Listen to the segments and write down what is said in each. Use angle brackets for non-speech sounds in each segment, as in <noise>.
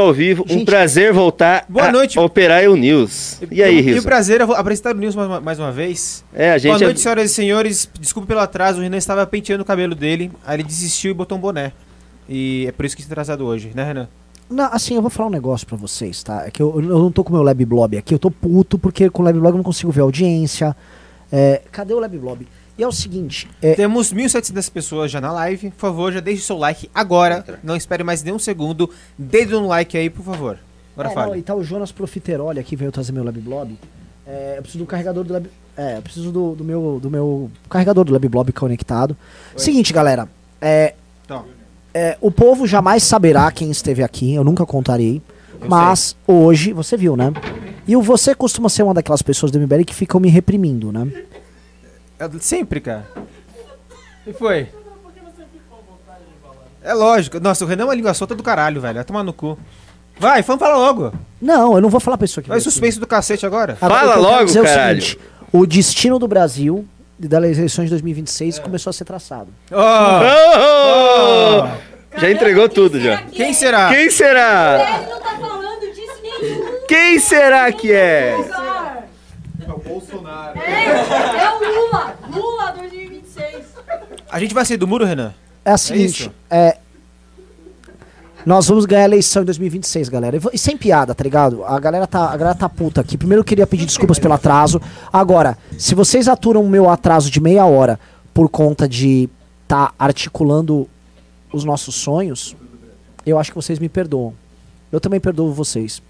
ao vivo. um Gente, prazer voltar boa a noite. operar o News. E aí, E o prazer é apresentar o News mais uma, mais uma vez. É, a gente Boa é- noite, senhoras e senhores. Desculpa pelo atraso, o Renan estava penteando o cabelo dele. Aí ele desistiu e botou um boné. E é por isso que está atrasado hoje, né, Renan? Não, assim, eu vou falar um negócio pra vocês, tá? É que eu, eu não tô com o meu Lab Blob aqui, eu tô puto porque com o Lab Blob eu não consigo ver a audiência. É, cadê o Lab Blob? E é o seguinte, é, Temos 1.700 pessoas já na live. Por favor, já deixe seu like agora. Não espere mais nem um segundo. Dedo no like aí, por favor. Agora é, não, fale. e tá o Jonas Profiteroli aqui, veio trazer meu Lab Blob. É, eu preciso do carregador do Lab... É, eu preciso do, do meu, do meu carregador do Lab Blob conectado. Seguinte, galera, é, Então, é, o povo jamais saberá quem esteve aqui, eu nunca contarei. Eu mas hoje, você viu, né? E o você costuma ser uma daquelas pessoas do MBL que ficam me reprimindo, né? É sempre, cara. O que foi? É lógico. Nossa, o Renan é uma língua solta do caralho, velho. Vai tomar no cu. Vai, vamos falar logo. Não, eu não vou falar pra pessoa que Vai aqui. suspense do cacete agora. Agora, Fala o logo, dizer é o caralho. seguinte, o destino do Brasil e das eleições de 2026 começou a ser traçado. Ó, Oh! Já entregou tudo já. quem será? Quem será? Ele não tá falando disso nenhum Quem será que é? É, é o Lula. Lula 2026. A gente vai sair do muro, Renan? É a seguinte, isso? é, nós vamos ganhar a eleição em 2026, galera. E E sem piada, tá ligado? A galera tá, a galera tá puta aqui. Primeiro eu queria pedir desculpas pelo atraso. Agora, se vocês aturam o meu atraso de meia hora por conta de tá articulando os nossos sonhos, eu acho que vocês me perdoam. Eu também perdoo vocês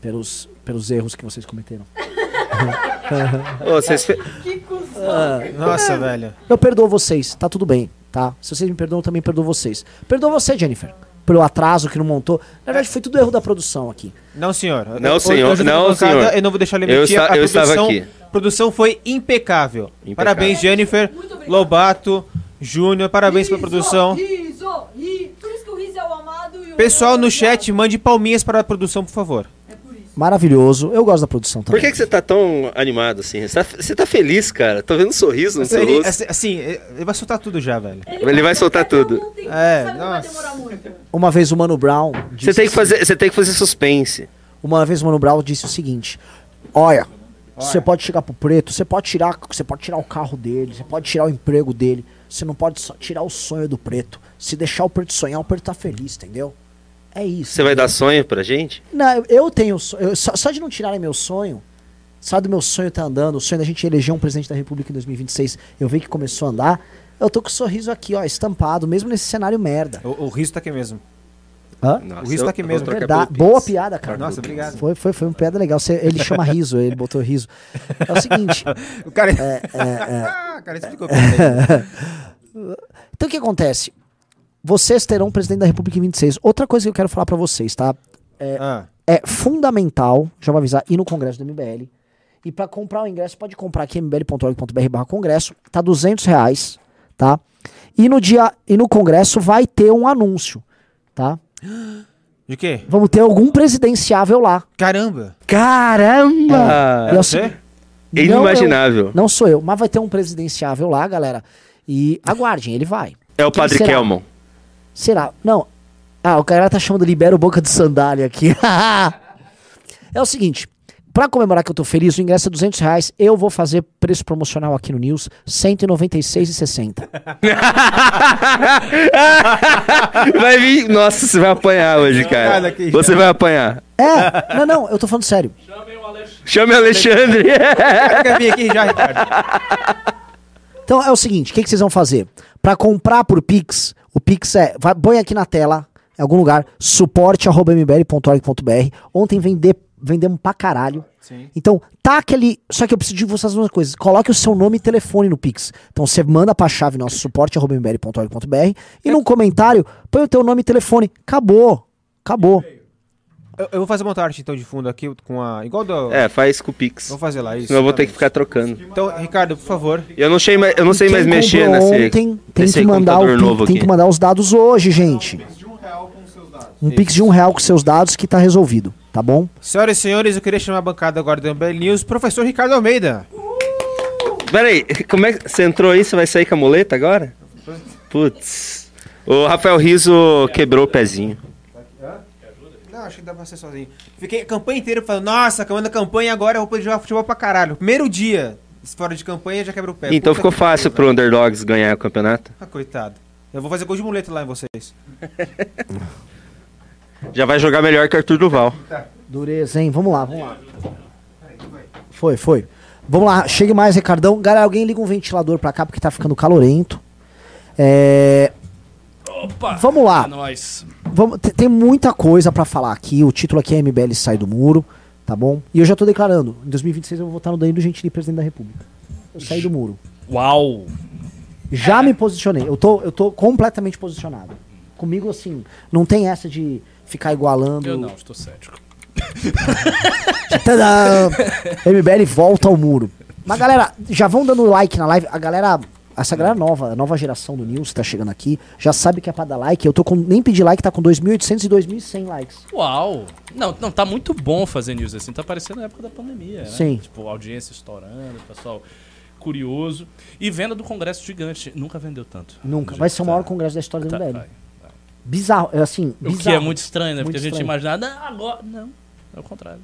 pelos, pelos erros que vocês cometeram. <laughs> Ô, vocês fe- Que cuzão. Nossa, velho. Eu perdoo vocês, tá tudo bem, tá? Se vocês me perdoam, eu também perdoo vocês. Perdoo você, Jennifer, pelo atraso que não montou. Na verdade, foi tudo erro da produção aqui. Não, senhor. Não, Eu- senhor. eu Não, colocada, senhor. Eu não vou deixar ele Eu mentir. esta- a eu estava produção, aqui. produção foi impecável. Impecável. Parabéns, Jennifer, Muito obrigado. Lobato, Júnior. Parabéns pela Riso, produção. Riso, ri. Por isso que o Riso é o amado e o Pessoal é no o chat, mande palminhas para a produção, por favor. Maravilhoso. Eu gosto da produção também. Por que, que você tá tão animado assim? Você tá, você tá feliz, cara? Tô vendo um sorriso no seu Ele, rosto. assim, assim, ele vai soltar tudo já, velho. Ele vai soltar tudo. ontem, É, nossa. Uma vez o Mano Brown. Você disse tem que assim- fazer, você tem que fazer suspense. Uma vez o Mano Brown disse o seguinte: Olha, você pode chegar pro preto, você pode tirar, você pode tirar o carro dele, você pode tirar o emprego dele, você não pode só tirar o sonho do preto. Se deixar o preto sonhar, o preto tá feliz, entendeu? É isso. Você vai dar sonho pra gente? Não, eu- eu tenho. so- eu- só, só de não tirarem meu sonho, só do meu sonho tá andando, o sonho da gente eleger um presidente da República em 2026, eu vi que começou a andar. Eu tô com o sorriso aqui, ó, estampado, mesmo nesse cenário merda. O, o riso tá aqui mesmo. Hã? Nossa, O riso tá aqui eu- eu mesmo. Verdade. Boa piada, cara. Nossa, obrigado. Foi, foi, foi uma piada legal. Você- ele chama riso, ele botou riso. É o seguinte. <laughs> O cara. é, Ah, cara explicou. <laughs> Então o que acontece? Vocês terão um presidente da República em 26. Outra coisa que eu quero falar pra vocês, tá? Ah, É fundamental, já vou avisar, ir no congresso do MBL. E pra comprar o ingresso, pode comprar aqui mbl.org.br barra congresso. Tá 200 reais, tá? E no dia, e no congresso vai ter um anúncio, tá? de quê? Vamos ter algum presidenciável lá. Caramba. Caramba! É Você? seguinte, É não inimaginável. eu- não sou eu, mas vai ter um presidenciável lá, galera. E aguardem, ele vai. É o Quem Padre será? Kelmon. Será? Não. Ah, o cara tá chamando Libero Boca de Sandália aqui. <laughs> é o seguinte. Pra comemorar que eu tô feliz, o ingresso é 200 reais. Eu vou fazer preço promocional aqui no News, 196,60. <laughs> vai vir. Nossa, você vai apanhar hoje, cara. Você vai apanhar. É, não, não, eu tô falando sério. Chame o Alexandre. <laughs> Quer vir aqui já, Ricardo? Então é o seguinte, o que, que vocês vão fazer? Pra comprar por Pix, o Pix é, vai, põe aqui na tela, em algum lugar, suporte.mbl.org.br. Ontem vender, vendemos pra caralho. Sim. Então, tá aquele. Só que eu preciso de vocês fazer uma coisa. Coloque o seu nome e telefone no Pix. Então você manda pra chave nosso suporte.mbl.org.br e num comentário põe o teu nome e telefone. Acabou. Acabou. Eu, eu vou fazer uma outra arte então de fundo aqui com a. Igual do. É, faz com o Pix. Vou fazer lá isso. Senão eu vou ter que ficar trocando. Então, Ricardo, por favor. Eu não sei mais, eu não sei mais mexer nesse, ontem tem nesse que mandar o novo tem aqui. que mandar os dados hoje, gente. Um Pix de um real com seus dados que tá resolvido, tá bom? Senhoras e senhores, eu queria chamar a bancada agora do MBL News, professor Ricardo Almeida. Peraí, como é que você entrou aí? Você vai sair com a muleta agora? Putz. O Rafael Riso quebrou o pezinho. Não, acho que dá pra ser sozinho. Fiquei a campanha inteira falando, nossa, acabando a campanha agora eu vou poder jogar futebol pra caralho. Primeiro dia, fora de campanha, já quebra o pé. Então Puta ficou fácil pro pariu, Underdogs ganhar o campeonato? Ah, coitado. Eu vou fazer gol de muleta lá em vocês. <laughs> Já vai jogar melhor que Arthur Duval. Dureza, hein? Vamos lá, vamos lá. Foi, foi. Vamos lá, chegue mais, Ricardão. Galera, alguém liga um ventilador pra cá porque tá ficando calorento. É, Opa! Vamos lá. É nóis. Vamos, te- tem muita coisa pra falar aqui. O título aqui é MBL sai do muro, tá bom? E eu já tô declarando, em 2026 eu vou votar no Danilo Gentili, presidente da República. Eu saí do muro. Uau! Já me posicionei. Eu tô, eu tô completamente posicionado. Comigo, assim, não tem essa de ficar igualando. Eu não, estou cético. <laughs> MBL volta ao muro. Mas galera, já vão dando like na live. A galera, essa galera nova, a nova geração do News que tá chegando aqui, já sabe que é pra dar like. Eu tô com, nem pedi like, tá com 2.800 e 2.100 likes. Uau! Não, não, tá muito bom fazer news assim. Tá parecendo a época da pandemia, né? Sim. Tipo, audiência estourando, pessoal curioso. E venda do Congresso gigante. Nunca vendeu tanto. Nunca. Vai ser o maior Tá. congresso da história do Tá, MBL. vai. Bizarro, é assim, O bizarro. que é muito estranho, né? Muito Porque a gente estranho. imaginava, "Ah, agora. Não, é o contrário.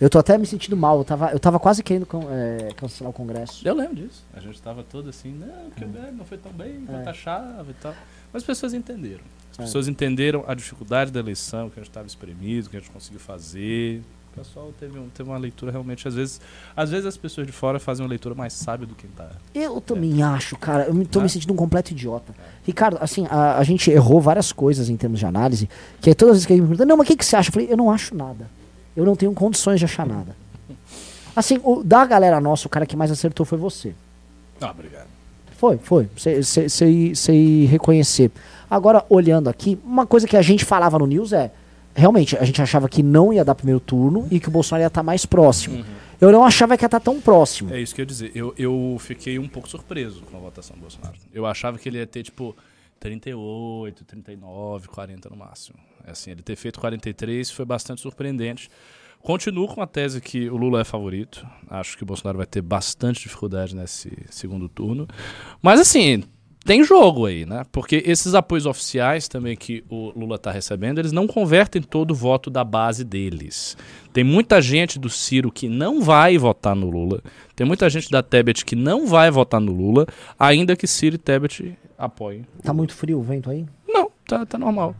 Eu tô até me sentindo mal. Eu tava, eu tava quase querendo é, cancelar o congresso. Eu lembro disso. A gente tava todo assim, não, porque o BR não foi tão bem quanto É. achava e tal. Mas as pessoas entenderam. As É. pessoas entenderam a dificuldade da eleição, que a gente estava espremido, que a gente conseguiu fazer. O pessoal teve, um- teve uma leitura realmente, às vezes, às vezes as pessoas de fora fazem uma leitura mais sábia do que tá. Eu também acho, cara. Eu me- tô É. me sentindo um completo idiota. Ricardo, assim, a, a gente errou várias coisas em termos de análise. Que aí todas as vezes que ele me pergunta, não, mas o que, que você acha? Eu falei, eu não acho nada. Eu não tenho condições de achar nada. Assim, o, da galera nossa, o cara que mais acertou foi você. Ah, obrigado. Foi, foi. Sei reconhecer. Agora, olhando aqui, uma coisa que a gente falava no News é. Realmente, a gente achava que não ia dar primeiro turno e que o Bolsonaro ia estar mais próximo. Eu não achava que ia estar tão próximo. É isso que eu ia dizer. Eu, eu fiquei um pouco surpreso com a votação do Bolsonaro. Eu achava que ele ia ter, tipo, 38, 39, 40 no máximo. É Assim, ele ter feito 43 foi bastante surpreendente. Continuo com a tese que o Lula é favorito. Acho que o Bolsonaro vai ter bastante dificuldade nesse segundo turno. Mas, assim, tem jogo aí, né? Porque esses apoios oficiais também que o Lula está recebendo, eles não convertem todo o voto da base deles. Tem muita gente do Ciro que não vai votar no Lula. Tem muita gente da Tebet que não vai votar no Lula, ainda que Ciro e Tebet apoiem. Tá muito frio o vento aí? Não, tá, tá normal.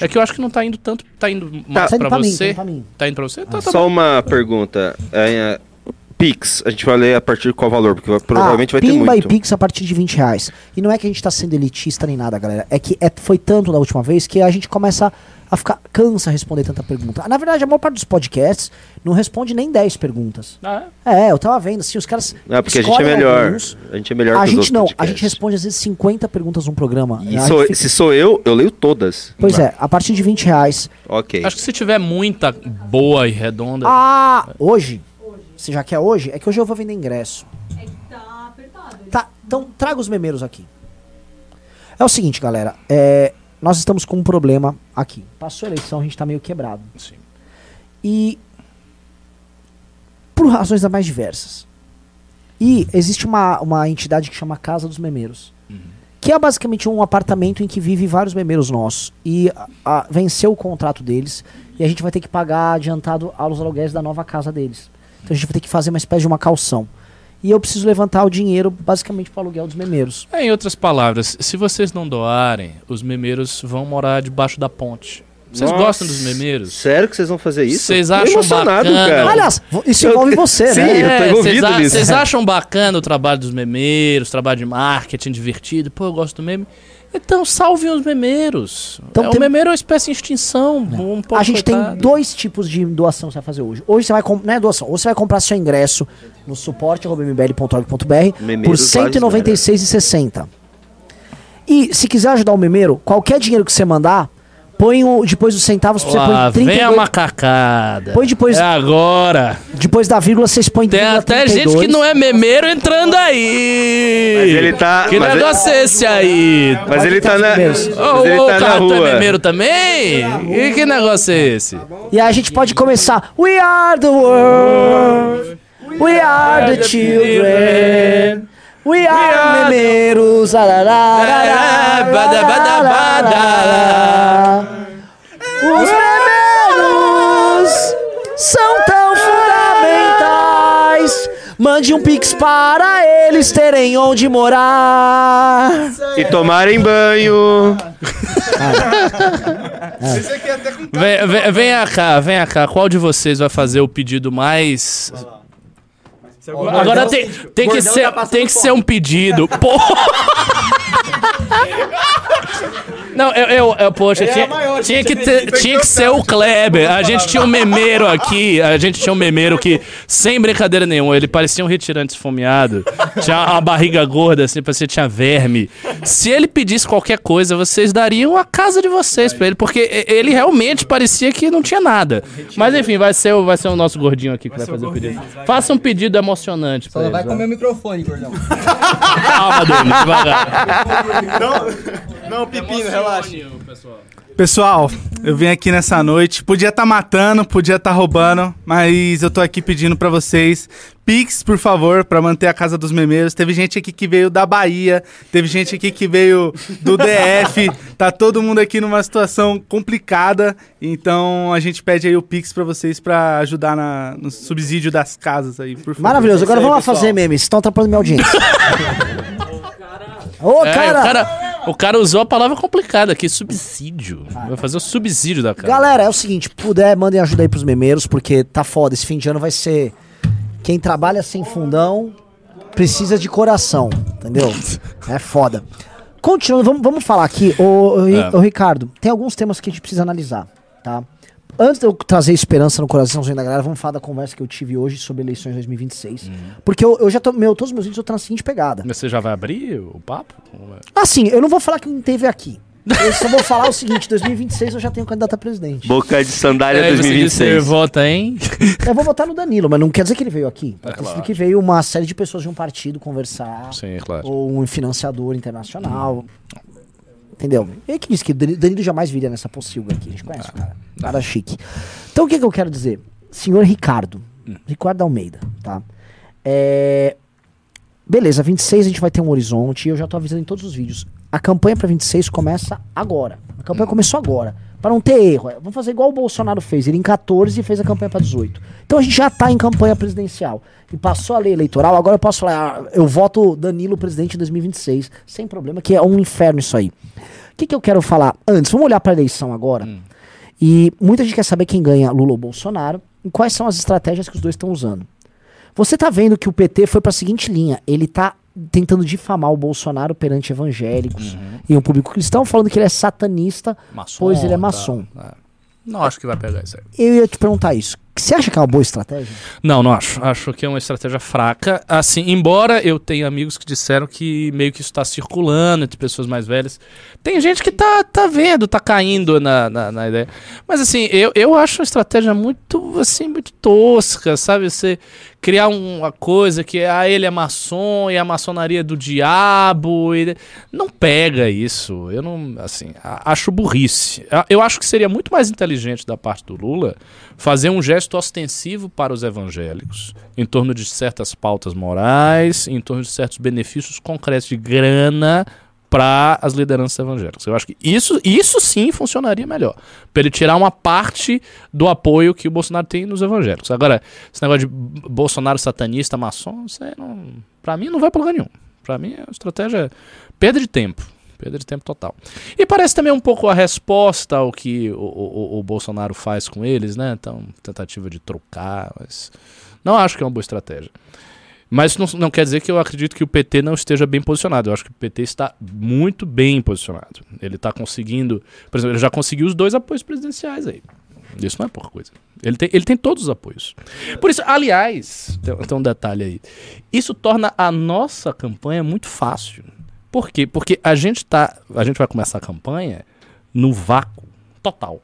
É que eu acho que não tá indo tanto. Tá indo mais Tá pra tá você. indo pra mim. Tá indo pra você? Tá, tá Só uma pergunta. É, é, Pix, a gente vai ler a partir de qual valor? Porque vai- provavelmente ah, vai ter Pimba muito. e Pix a partir de 20 reais. E não é que a gente tá sendo elitista nem nada, galera. É que é- foi tanto da última vez que a gente começa a ficar. cansa responder tanta pergunta. Na verdade, a maior parte dos podcasts não responde nem 10 perguntas. Ah, é? É, eu tava vendo, assim, os caras. Não, porque a gente é melhor. alguns. A gente é melhor A gente não, a podcasts. gente responde às vezes 50 perguntas num programa. E A sou- fica- se sou eu, eu leio todas. Pois é, a partir de 20 reais. Ok. Acho que se tiver muita boa e redonda. Ah, hoje. Você já quer hoje? É que hoje eu vou vender ingresso. É que tá apertado. Tá, então traga os memeiros aqui. É o seguinte, galera. É, nós estamos com um problema aqui. Passou a eleição, a gente tá meio quebrado. Sim. E. Por razões das mais diversas. E existe uma, uma entidade que chama Casa dos Memeiros. Que é basicamente um apartamento em que vive vários memeiros nossos. E a- a- venceu o contrato deles. E a gente vai ter que pagar adiantado aos aluguéis da nova casa deles. Então a gente vai ter que fazer uma espécie de uma calção. E eu preciso levantar o dinheiro basicamente para o aluguel dos memeiros. É, em outras palavras, se vocês não doarem, os memeiros vão morar debaixo da ponte. Vocês Nossa, gostam dos memeiros? Sério que vocês vão fazer isso? Vocês acham emocionado, bacana? cara. Aliás, isso Eu- envolve você, Sim, né? eu tô É, envolvido nisso. Vocês acham bacana o trabalho dos memeiros, o trabalho de marketing divertido? Pô, eu gosto do meme. Então salvem os memeiros. Então é, tem- O memeiro é uma espécie em extinção. Um pouco A gente tem coitado. dois tipos de doação que você vai fazer hoje. Hoje você vai comprar, não é doação, ou você vai comprar seu ingresso no suporte.mbl.org.br por R$ 196,60. E se quiser ajudar o memeiro, qualquer dinheiro que você mandar, põe o, depois dos centavos, você Lá põe vem a 32, macacada. Põe depois- É agora. depois da vírgula vocês põem Tem até gente que não é memeiro entrando aí. Mas ele tá- Que mas ele- negócio é esse aí? Mas ele tá na, mas Ô, ele tá o na cara tu é rua. memeiro também? E que negócio é esse? E aí a gente pode começar. We are the world. We are the children. We are Mineiros. Bada, bada, bada. Os Mineiros são tão fundamentais. Mande um pix para eles terem onde morar. E tomarem banho. Vem, vem, vem cá, vem cá. Qual de vocês vai fazer o pedido mais Agora tem, tem que, ser, tem que ser um pedido. Pô! <laughs> Não, eu, eu, eu poxa, tinha, tinha que ter, tinha que ser o Kleber. A gente tinha um memeiro aqui, a gente tinha um memeiro que, sem brincadeira nenhuma, ele parecia um retirante esfomeado. Tinha uma barriga gorda, assim, parecia que tinha verme. Se ele pedisse qualquer coisa, vocês dariam a casa de vocês pra ele, porque ele realmente parecia que não tinha nada. Mas enfim, vai ser, o- vai ser o nosso gordinho aqui que vai, fazer o pedido. Faça um pedido emocionante pra Só ele. vai comer o microfone, gordão. Calma, Denis, devagar. Não, pepino, relaxa. pessoal. Pessoal, eu vim aqui nessa noite. Podia estar matando, podia estar roubando, mas eu tô aqui pedindo pra vocês Pix, por favor, pra manter a casa dos memeiros. Teve gente aqui que veio da Bahia, teve gente aqui que veio do DF. tá todo mundo aqui numa situação complicada, então a gente pede aí o Pix pra vocês pra ajudar na- no subsídio das casas aí, por favor. Maravilhoso. Agora É vamos lá pessoal. fazer memes. Estão atrapalhando minha audiência. <laughs> Ô, É, cara. o cara. O cara usou a palavra complicada aqui, subsídio. Vai fazer o subsídio da casa. Galera, é o seguinte, puder, mandem ajuda aí pros memeiros, porque tá foda. Esse fim de ano vai ser. Quem trabalha sem fundão precisa de coração, entendeu? <laughs> É foda. Continuando, vamos, vamos falar aqui. Ô, ô, É. ô, Ricardo, tem alguns temas que a gente precisa analisar, tá? Antes de eu trazer esperança no coraçãozinho da galera, vamos falar da conversa que eu tive hoje sobre eleições 2026. Porque eu, eu já tô. Meu, todos os meus vídeos eu tô na seguinte pegada. Mas você já vai abrir o papo? É? Assim, eu não vou falar quem teve aqui. Eu só vou falar o seguinte: 2026 eu já tenho candidato a presidente. Boca de sandália você disse, Você 2026. vota em. Eu vou votar no Danilo, mas não quer dizer que ele veio aqui. Pode É, ter sido claro. que veio uma série de pessoas de um partido conversar. Sim, claro. Ou um financiador internacional. Entendeu? Ele que disse que Danilo jamais viria nessa pocilga aqui. A gente conhece o cara. Cara chique. Então o que, que eu quero dizer? Senhor Ricardo. Hum. Ricardo Almeida, tá? É... Beleza, 26 a gente vai ter um horizonte. E eu já tô avisando em todos os vídeos. A campanha pra 26 começa agora. A campanha começou agora. Pra não ter erro. É, Vamos fazer igual o Bolsonaro fez. Ele em 14 fez a campanha pra 18. Então a gente já tá em campanha presidencial. E passou a lei eleitoral. Agora eu posso falar, ah, eu voto Danilo presidente em 2026. Sem problema, que é um inferno isso aí. O que, que eu quero falar antes? Vamos olhar pra eleição agora. E muita gente quer saber quem ganha Lula ou Bolsonaro e quais são as estratégias que os dois estão usando. Você tá vendo que o PT foi pra seguinte linha. Ele tá tentando difamar o Bolsonaro perante evangélicos e um público cristão, falando que ele é satanista, Maçom, pois ele é tá. maçom. É. Não acho que vai pegar isso aí. Eu ia te perguntar isso. Você acha que é uma boa estratégia? Não, não acho. Acho que é uma estratégia fraca. Assim, embora eu tenha amigos que disseram que meio que isso está circulando entre pessoas mais velhas. Tem gente que tá, tá vendo, tá caindo na, na, na ideia. Mas assim, eu, eu acho uma estratégia muito, assim, muito tosca, sabe? Você criar um- uma coisa que ah, ele é maçom e a maçonaria é do diabo. E... Não pega isso. Eu não, assim, acho burrice. Eu acho que seria muito mais inteligente da parte do Lula fazer um gesto ostensivo para os evangélicos em torno de certas pautas morais, em torno de certos benefícios concretos de grana para as lideranças evangélicas. Eu acho que isso, isso sim funcionaria melhor. Para ele tirar uma parte do apoio que o Bolsonaro tem nos evangélicos. Agora, esse negócio de Bolsonaro satanista, maçom, isso aí não, mim não vai para lugar nenhum. Para mim é uma estratégia perda de tempo. Perda de tempo total. E parece também um pouco a resposta ao que o, o- o Bolsonaro faz com eles, né? Então, tentativa de trocar, mas não acho que é uma boa estratégia. Mas não, não quer dizer que eu acredito que o PT não esteja bem posicionado. Eu acho que o PT está muito bem posicionado. Ele está conseguindo. Por exemplo, ele já conseguiu os dois apoios presidenciais aí. Isso não é pouca coisa. Ele tem, ele tem todos os apoios. Por isso, aliás, tem, tem um detalhe aí. Isso torna a nossa campanha muito fácil. Por quê? Porque a gente tá. A gente vai começar a campanha no vácuo total.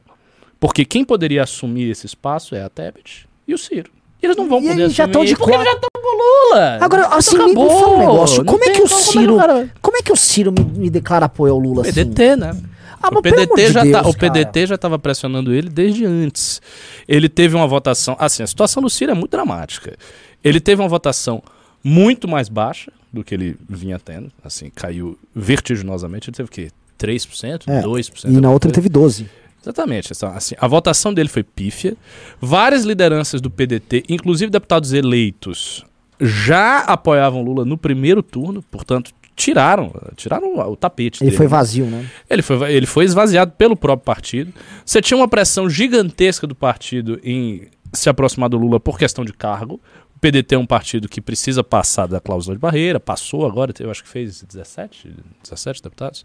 Porque quem poderia assumir esse espaço é a Tebet e o Ciro. E eles não vão E poder eles já assumir. tão de porque eles quatro. já estão com Lula. Agora, assim, me, me fala um negócio. Como é tem que o Ciro. Como é que o Ciro me, me declara apoio ao Lula assim? PDT, né? Ah, o PDT, de já tá, Deus, o PDT já estava pressionando ele desde antes. Ele teve uma votação. Assim, a situação do Ciro é muito dramática. Ele teve uma votação muito mais baixa do que ele vinha tendo. Assim, caiu vertiginosamente. Ele teve o quê? 3%? É, 2%? E na outra ele teve 12. Exatamente. Assim, a votação dele foi pífia. Várias lideranças do PDT, inclusive deputados eleitos, já apoiavam Lula no primeiro turno, portanto, tiraram, tiraram o tapete Ele dele. foi vazio, né? Ele foi, ele foi esvaziado pelo próprio partido. Você tinha uma pressão gigantesca do partido em se aproximar do Lula por questão de cargo. O PDT é um partido que precisa passar da cláusula de barreira, passou agora, eu acho que fez 17, 17 deputados.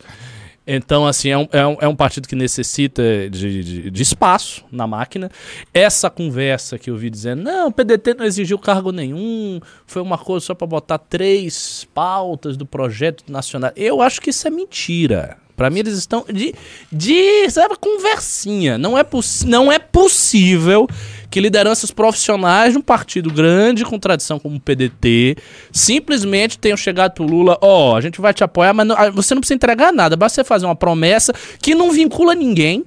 Então, assim, é um, é um, é um partido que necessita de, de, de espaço na máquina. Essa conversa que eu vi dizendo, não, o PDT não exigiu cargo nenhum, foi uma coisa só para botar três pautas do projeto nacional. Eu acho que isso é mentira. Para mim, eles estão de, de sabe, conversinha. Não é, não é possível que lideranças profissionais de um partido grande com tradição como o PDT simplesmente tenham chegado pro Lula, ó, a gente vai te apoiar, mas não- você não precisa entregar nada, basta você fazer uma promessa que não vincula ninguém,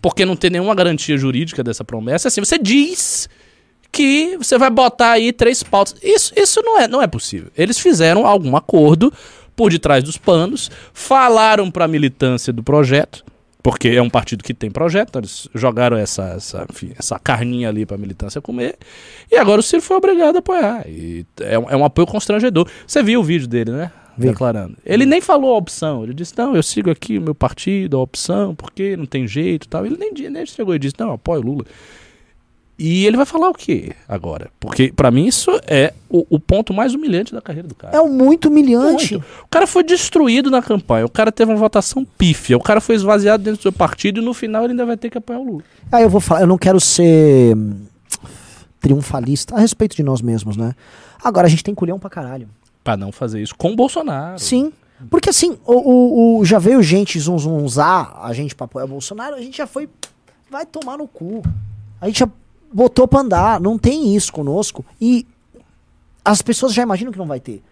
porque não tem nenhuma garantia jurídica dessa promessa. Assim, você diz que você vai botar aí três pautas. Isso, isso não, é, não é possível. Eles fizeram algum acordo por detrás dos panos, falaram para a militância do projeto, porque é um partido que tem projeto, então eles jogaram essa, essa, enfim, essa carninha ali para a militância comer, e agora o Ciro foi obrigado a apoiar. E é, um, é um apoio constrangedor. Você viu o vídeo dele, né? Vi. Declarando. Ele nem falou a opção, ele disse: Não, eu sigo aqui o meu partido, a opção, porque não tem jeito e tal. Ele nem, nem chegou e disse: Não, apoio o Lula. E ele vai falar o quê agora? Porque pra mim isso é o, o ponto mais humilhante da carreira do cara. É muito humilhante. Muito. O cara foi destruído na campanha, o cara teve uma votação pífia, o cara foi esvaziado dentro do seu partido e no final ele ainda vai ter que apoiar o Lula. Aí eu vou falar, eu não quero ser hum, triunfalista a respeito de nós mesmos, né? Agora a gente tem culhão pra caralho. Pra não fazer isso com o Bolsonaro. Sim. Porque assim, o, o- o- já veio gente zunzunzar a gente pra apoiar o Bolsonaro, a gente já foi. Vai tomar no cu. A gente já botou pra andar. Não tem isso conosco. E as pessoas já imaginam que não vai ter.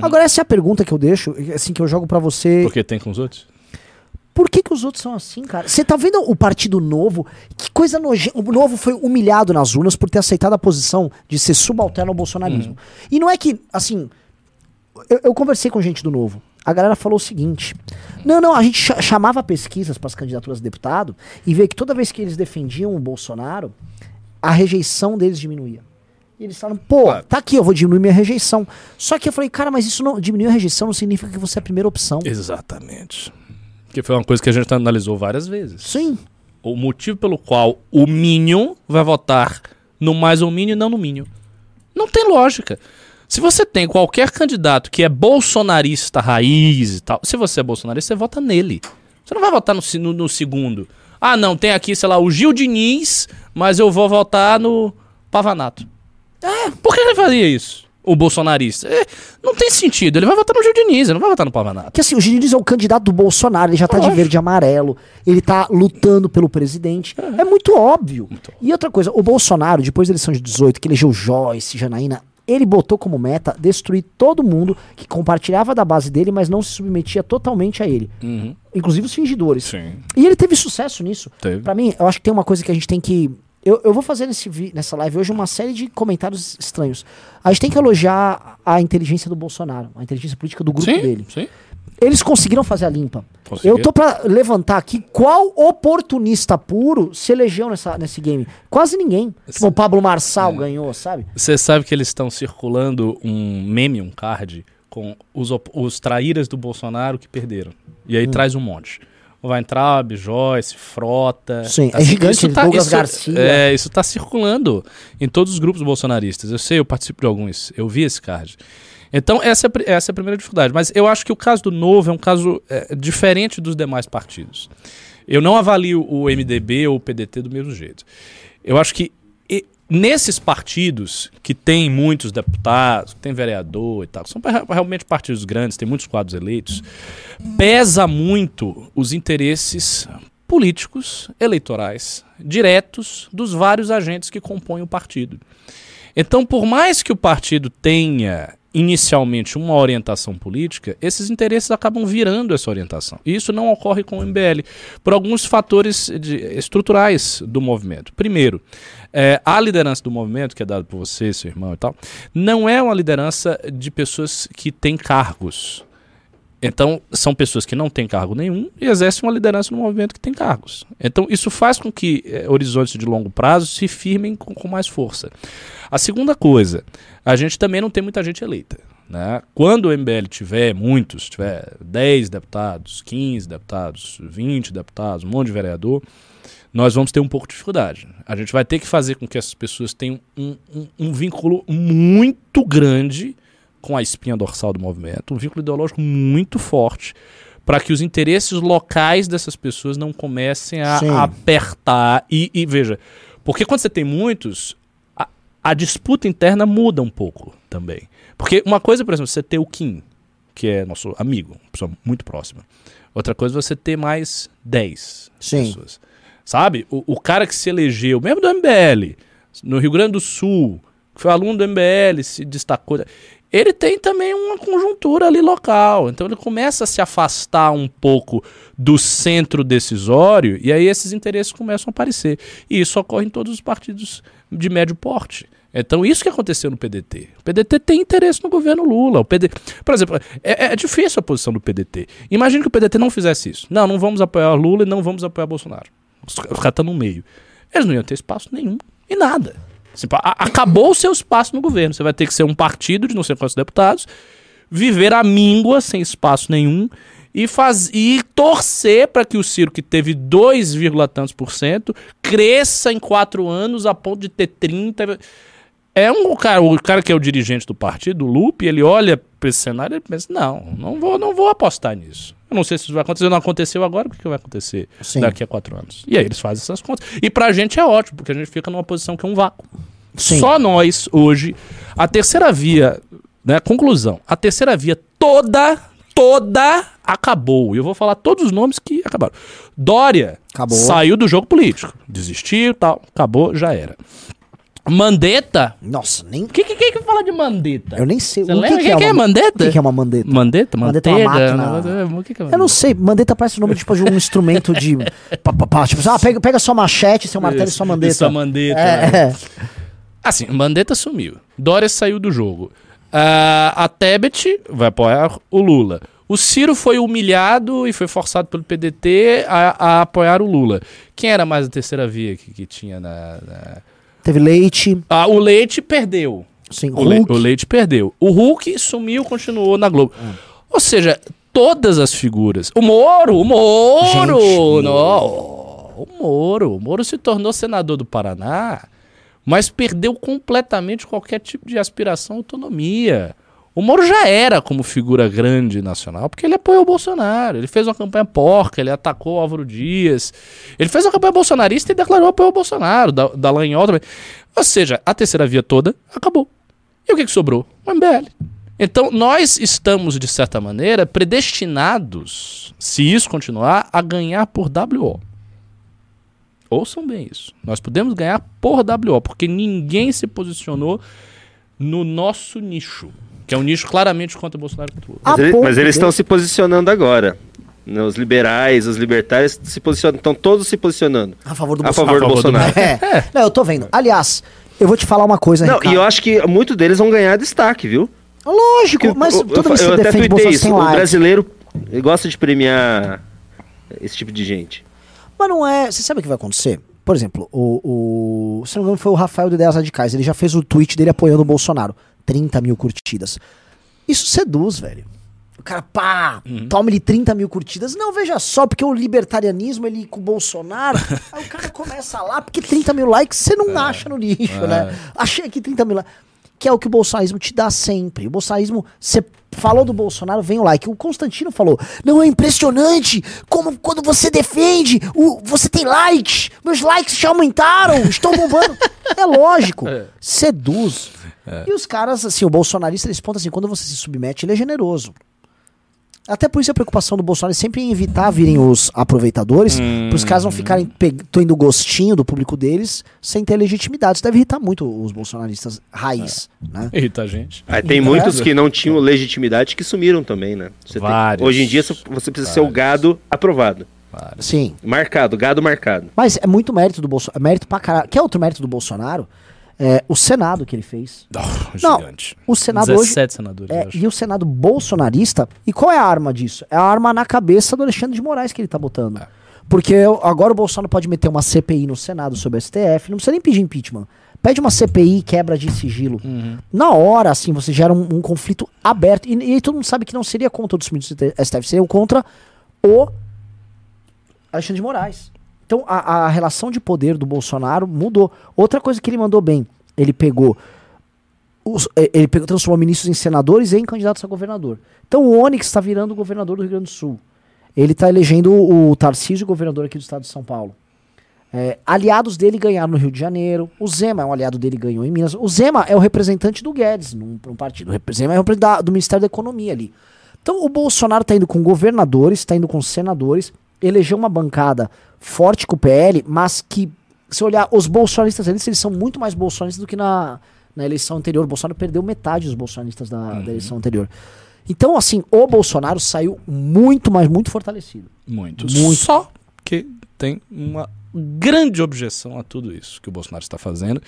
Agora, essa é a pergunta que eu deixo, assim, que eu jogo pra você. Porque tem com os outros? Por que, que os outros são assim, cara? Você tá vendo o Partido Novo? Que coisa nojenta. O Novo foi humilhado nas urnas por ter aceitado a posição de ser subalterno ao bolsonarismo. E não é que, assim. Eu, eu conversei com gente do Novo. A galera falou o seguinte: não, não, a gente cha- chamava pesquisas para as candidaturas a deputado e vê que toda vez que eles defendiam o Bolsonaro, a rejeição deles diminuía. E eles falaram, pô, Claro. tá aqui, eu vou diminuir minha rejeição. Só que eu falei, cara, mas isso não diminuir a rejeição não significa que você é a primeira opção. Exatamente. Que foi uma coisa que a gente analisou várias vezes. Sim. O motivo pelo qual o Minion vai votar no mais ou Minion e não no Minion. Não tem lógica. Se você tem qualquer candidato que é bolsonarista raiz e tal, se você é bolsonarista, você vota nele. Você não vai votar no, no- no segundo. Ah, não, tem aqui, sei lá, o Gil Diniz, mas eu vou votar no Pavanato. É, por que ele faria isso? O bolsonarista. É, não tem sentido. Ele vai votar no Gil Diniz, ele não vai votar no Pavanato. Que assim, o Gil Diniz é o candidato do Bolsonaro, ele já tá de verde e amarelo, ele tá lutando pelo presidente. É muito óbvio. E outra coisa, o Bolsonaro, depois da eleição de 18, que elegeu Joyce, Janaína, ele botou como meta destruir todo mundo que compartilhava da base dele, mas não se submetia totalmente a ele. Uhum. Inclusive os fingidores. Sim. E ele teve sucesso nisso. Pra mim, eu acho que tem uma coisa que a gente tem que. Eu, eu vou fazer nesse, vi- nessa live hoje uma série de comentários estranhos. A gente tem que elogiar a inteligência do Bolsonaro, a inteligência política do grupo Sim, dele. sim. Eles conseguiram fazer a limpa. Eu tô pra levantar aqui qual oportunista puro se elegeu nessa, nesse game. Quase ninguém. Tipo, o Pablo É. Marçal ganhou, sabe? Você sabe que eles estão circulando um meme, um card, com os, os traíras do Bolsonaro que perderam. E Hum. aí traz um monte. Vai entrar Joyce, Frota. Sim, é ci- gigante, Douglas Garcia. É, isso tá circulando em todos os grupos bolsonaristas. Eu sei, eu participo de alguns. Eu vi esse card. Então, essa é, essa é a primeira dificuldade. Mas eu acho que o caso do Novo é um caso é, diferente dos demais partidos. Eu não avalio o MDB ou o PDT do mesmo jeito. Eu acho que e- nesses partidos que tem muitos deputados, que tem vereador e tal, são realmente partidos grandes, tem muitos quadros eleitos, pesa muito os interesses políticos, eleitorais, diretos dos vários agentes que compõem o partido. Então, por mais que o partido tenha inicialmente uma orientação política, esses interesses acabam virando essa orientação. E isso não ocorre com o MBL, por alguns fatores de- estruturais do movimento. Primeiro, é, a liderança do movimento, que é dada por você, seu irmão e tal, não é uma liderança de pessoas que têm cargos. Então, são pessoas que não têm cargo nenhum e exercem uma liderança no movimento que tem cargos. Então, isso faz com que eh, horizontes de longo prazo se firmem com, com mais força. A segunda coisa, a gente também não tem muita gente eleita. Né? Quando o MBL tiver muitos, tiver 10 deputados, 15 deputados, 20 deputados, um monte de vereador, nós vamos ter um pouco de dificuldade. A gente vai ter que fazer com que essas pessoas tenham um, um- um vínculo muito grande com a espinha dorsal do movimento, um vínculo ideológico muito forte, para que os interesses locais dessas pessoas não comecem a Sim. apertar. E, e veja, porque quando você tem muitos, a, a disputa interna muda um pouco também. Porque uma coisa, por exemplo, você ter o Kim, que é nosso amigo, uma pessoa muito próxima. Outra coisa é você ter mais 10 Sim. pessoas. Sabe? O, o cara que se elegeu, mesmo do MBL, no Rio Grande do Sul, que foi aluno do MBL, se destacou. Ele tem também uma conjuntura ali local. Então ele começa a se afastar um pouco do centro decisório e aí esses interesses começam a aparecer. E isso ocorre em todos os partidos de médio porte. Então, isso que aconteceu no PDT. O PDT tem interesse no governo Lula. O PD... Por exemplo, é, é difícil a posição do PDT. Imagina que o PDT não fizesse isso. Não, não vamos apoiar Lula e não vamos apoiar Bolsonaro. Os caras estão no meio. Eles não iam ter espaço nenhum e nada. A- acabou o seu espaço no governo. Você vai ter que ser um partido de não sei quantos deputados, viver à míngua, sem espaço nenhum, e, faz, e torcer para que o Ciro, que teve 2, vírgula tantos por cento, cresça em quatro anos a ponto de ter 30. É um cara, o cara que é o dirigente do partido, o Lupe, ele olha para esse cenário e pensa: não, não vou, não vou apostar nisso. Eu não sei se isso vai acontecer, não aconteceu agora, o que vai acontecer Sim. daqui a quatro anos? E aí eles fazem essas contas. E pra gente é ótimo, porque a gente fica numa posição que é um vácuo. Sim. Só nós, hoje, a terceira via, né, conclusão, a terceira via toda, toda acabou. E eu vou falar todos os nomes que acabaram. Dória Acabou. saiu do jogo político, desistiu tal, acabou, já era. Mandetta, Nossa, nem. o que, que, que que fala de Mandetta? Eu nem sei. Você o que, que, quem é, que é uma, Mandetta? O que, que é uma mandeta? Mandetta? Mandetta é uma máquina- né? O que que é Eu não sei, mandeta parece o nome tipo, de um instrumento de. pá, pá, pá, tipo, ah, pega, pega sua machete, seu martelo e sua mandeta. Sua mandeta. né? É, é. <laughs> Assim, Mandetta sumiu. Dória saiu do jogo. Ah, a Tebet vai apoiar o Lula. O Ciro foi humilhado e foi forçado pelo PDT a, a apoiar o Lula. Quem era mais a terceira via que, que tinha na. na- Teve leite. Ah, o Leite perdeu. Sim, O, Le- o Leite perdeu. O Hulk sumiu, continuou na Globo. Ou seja, todas as figuras. O Moro, o Moro! Gente, não, o Moro. O Moro se tornou senador do Paraná, mas perdeu completamente qualquer tipo de aspiração à autonomia. O Moro já era como figura grande nacional, porque ele apoiou o Bolsonaro. Ele fez uma campanha porca, ele atacou o Álvaro Dias. Ele fez uma campanha bolsonarista e declarou apoio ao Bolsonaro, da, da Lanhol também. Ou seja, a terceira via toda acabou. E o que, que sobrou? O MBL. Então, nós estamos, de certa maneira, predestinados, se isso continuar, a ganhar por WO. Ouçam bem isso. Nós podemos ganhar por WO, porque ninguém se posicionou no nosso nicho, que é um nicho claramente contra Bolsonaro e contra Lula. Mas, ele- mas eles de- estão se posicionando agora. Né, Os liberais, os libertários se posicionam, estão todos se posicionando. A favor do A Bolsonaro. favor do A favor do Bolsonaro. É. <laughs> Não, eu tô vendo. Aliás, eu vou te falar uma coisa, Não, Ricardo. e eu acho que muitos deles vão ganhar destaque, viu? Lógico, Que mas eu, toda vez que você até defende Bolsonaro, isso. O like. brasileiro gosta de premiar esse tipo de gente. Mas não é. Você sabe o que vai acontecer? Por exemplo, o, o. Se não me engano, foi o Rafael do Ideias Radicais. Ele já fez o tweet dele apoiando o Bolsonaro. 30 mil curtidas. Isso seduz, velho. O cara, pá, Uhum. toma ele 30 mil curtidas. Não, veja só, porque o libertarianismo, ele com o Bolsonaro. <laughs> aí o cara começa lá, porque 30 mil likes você É. não acha no lixo, né? Achei aqui 30 mil likes. Que é o que o bolsonarismo te dá sempre. O bolsonarismo, você falou do Bolsonaro, vem o like. O Constantino falou: Não é impressionante como quando você defende, o, você tem likes. Meus likes já aumentaram, estão bombando. <laughs> é lógico, seduz. E os caras, assim, o bolsonarista, eles pontam assim: quando você se submete, ele é generoso. Até por isso a preocupação do Bolsonaro é sempre em evitar virem os aproveitadores, para os caras não ficarem tendo gostinho do público deles sem ter legitimidade. Isso deve irritar muito os bolsonaristas raiz, né? Irrita a gente. Aí tem muitos que não tinham legitimidade que sumiram também, né? Você tem- Vários. hoje em dia você precisa ser o Vários. gado aprovado. Sim. Marcado, gado marcado. Mas é muito mérito do Bolsonaro. É mérito pra caralho. Quer outro mérito do Bolsonaro? É, o Senado que ele fez. Oh, Não, gigante. O Senado hoje. 17 senadores, É, e o Senado bolsonarista. E qual é a arma disso? É a arma na cabeça do Alexandre de Moraes que ele tá botando. É. Porque agora o Bolsonaro pode meter uma CPI no Senado sobre o STF, não precisa nem pedir impeachment. Pede uma CPI, quebra de sigilo. Uhum. Na hora, assim, você gera um, um conflito aberto. E, e aí todo mundo sabe que não seria contra o ministros do STF, seria contra o Alexandre de Moraes. Então a, a relação de poder do Bolsonaro mudou. Outra coisa que ele mandou bem, ele pegou. os- eh, ele transformou ministros em senadores e em candidatos a governador. Então o Onyx está virando governador do Rio Grande do Sul. Ele está elegendo o, o Tarcísio governador aqui do estado de São Paulo. É, aliados dele ganharam no Rio de Janeiro. O Zema é um aliado dele, ganhou em Minas. O Zema é o representante do Guedes num, num partido. O Zema é o da- do Ministério da Economia ali. Então o Bolsonaro está indo com governadores, está indo com senadores, elegeu uma bancada forte com o PL, mas que, se olhar, os bolsonaristas eles, eles são muito mais bolsonaristas do que na, na eleição anterior. O Bolsonaro perdeu metade dos bolsonaristas da, da eleição anterior. Então, assim, o Bolsonaro saiu muito, mais muito fortalecido. Muito. Muito. Só que tem uma grande objeção a tudo isso que o Bolsonaro está fazendo,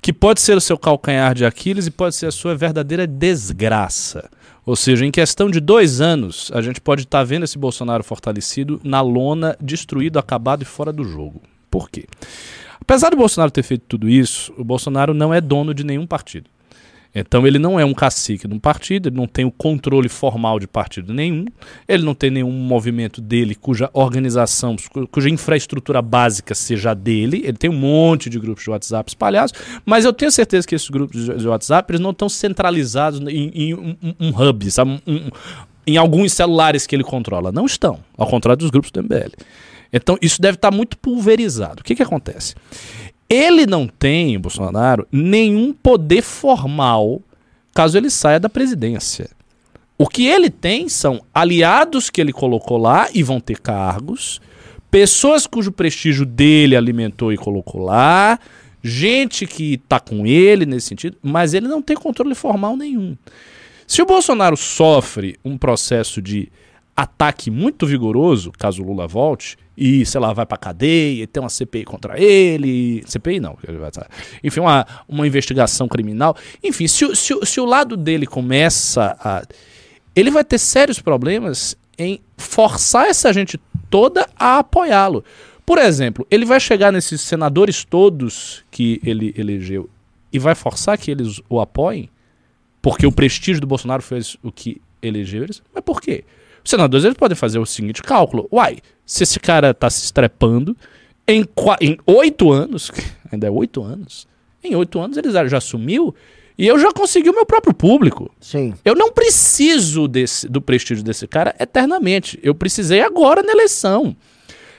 que pode ser o seu calcanhar de Aquiles e pode ser a sua verdadeira desgraça. Ou seja, em questão de dois anos, a gente pode estar vendo esse Bolsonaro fortalecido na lona, destruído, acabado e fora do jogo. Por quê? Apesar do Bolsonaro ter feito tudo isso, o Bolsonaro não é dono de nenhum partido. Então ele não é um cacique de um partido, ele não tem o controle formal de partido nenhum, ele não tem nenhum movimento dele cuja organização, cu- cuja infraestrutura básica seja dele, ele tem um monte de grupos de WhatsApp espalhados, mas eu tenho certeza que esses grupos de WhatsApp eles não estão centralizados em, em um, um- hub, sabe? Um- em alguns celulares que ele controla. Não estão, ao contrário dos grupos do MBL. Então isso deve estar muito pulverizado. O que, que acontece? Ele não tem, Bolsonaro, nenhum poder formal caso ele saia da presidência. O que ele tem são aliados que ele colocou lá e vão ter cargos, pessoas cujo prestígio dele alimentou e colocou lá, gente que tá com ele nesse sentido, mas ele não tem controle formal nenhum. Se o Bolsonaro sofre um processo de ataque muito vigoroso, caso o Lula volte, e, sei lá, vai pra cadeia, tem uma CPI contra ele. CPI não, enfim, uma, uma investigação criminal. Enfim, se, se, se o lado dele começa a. Ele vai ter sérios problemas em forçar essa gente toda a apoiá-lo. Por exemplo, ele vai chegar nesses senadores todos que ele elegeu e vai forçar que eles o apoiem? Porque o prestígio do Bolsonaro fez o que elegeu eles? Mas por quê? Os senadores eles podem fazer o seguinte cálculo. Uai, se esse cara tá se estrepando em, em oito anos, <laughs> ainda é oito anos, em oito anos ele já- já assumiu e eu já consegui o meu próprio público. Sim. Eu não preciso desse, do prestígio desse cara eternamente. Eu precisei agora na eleição.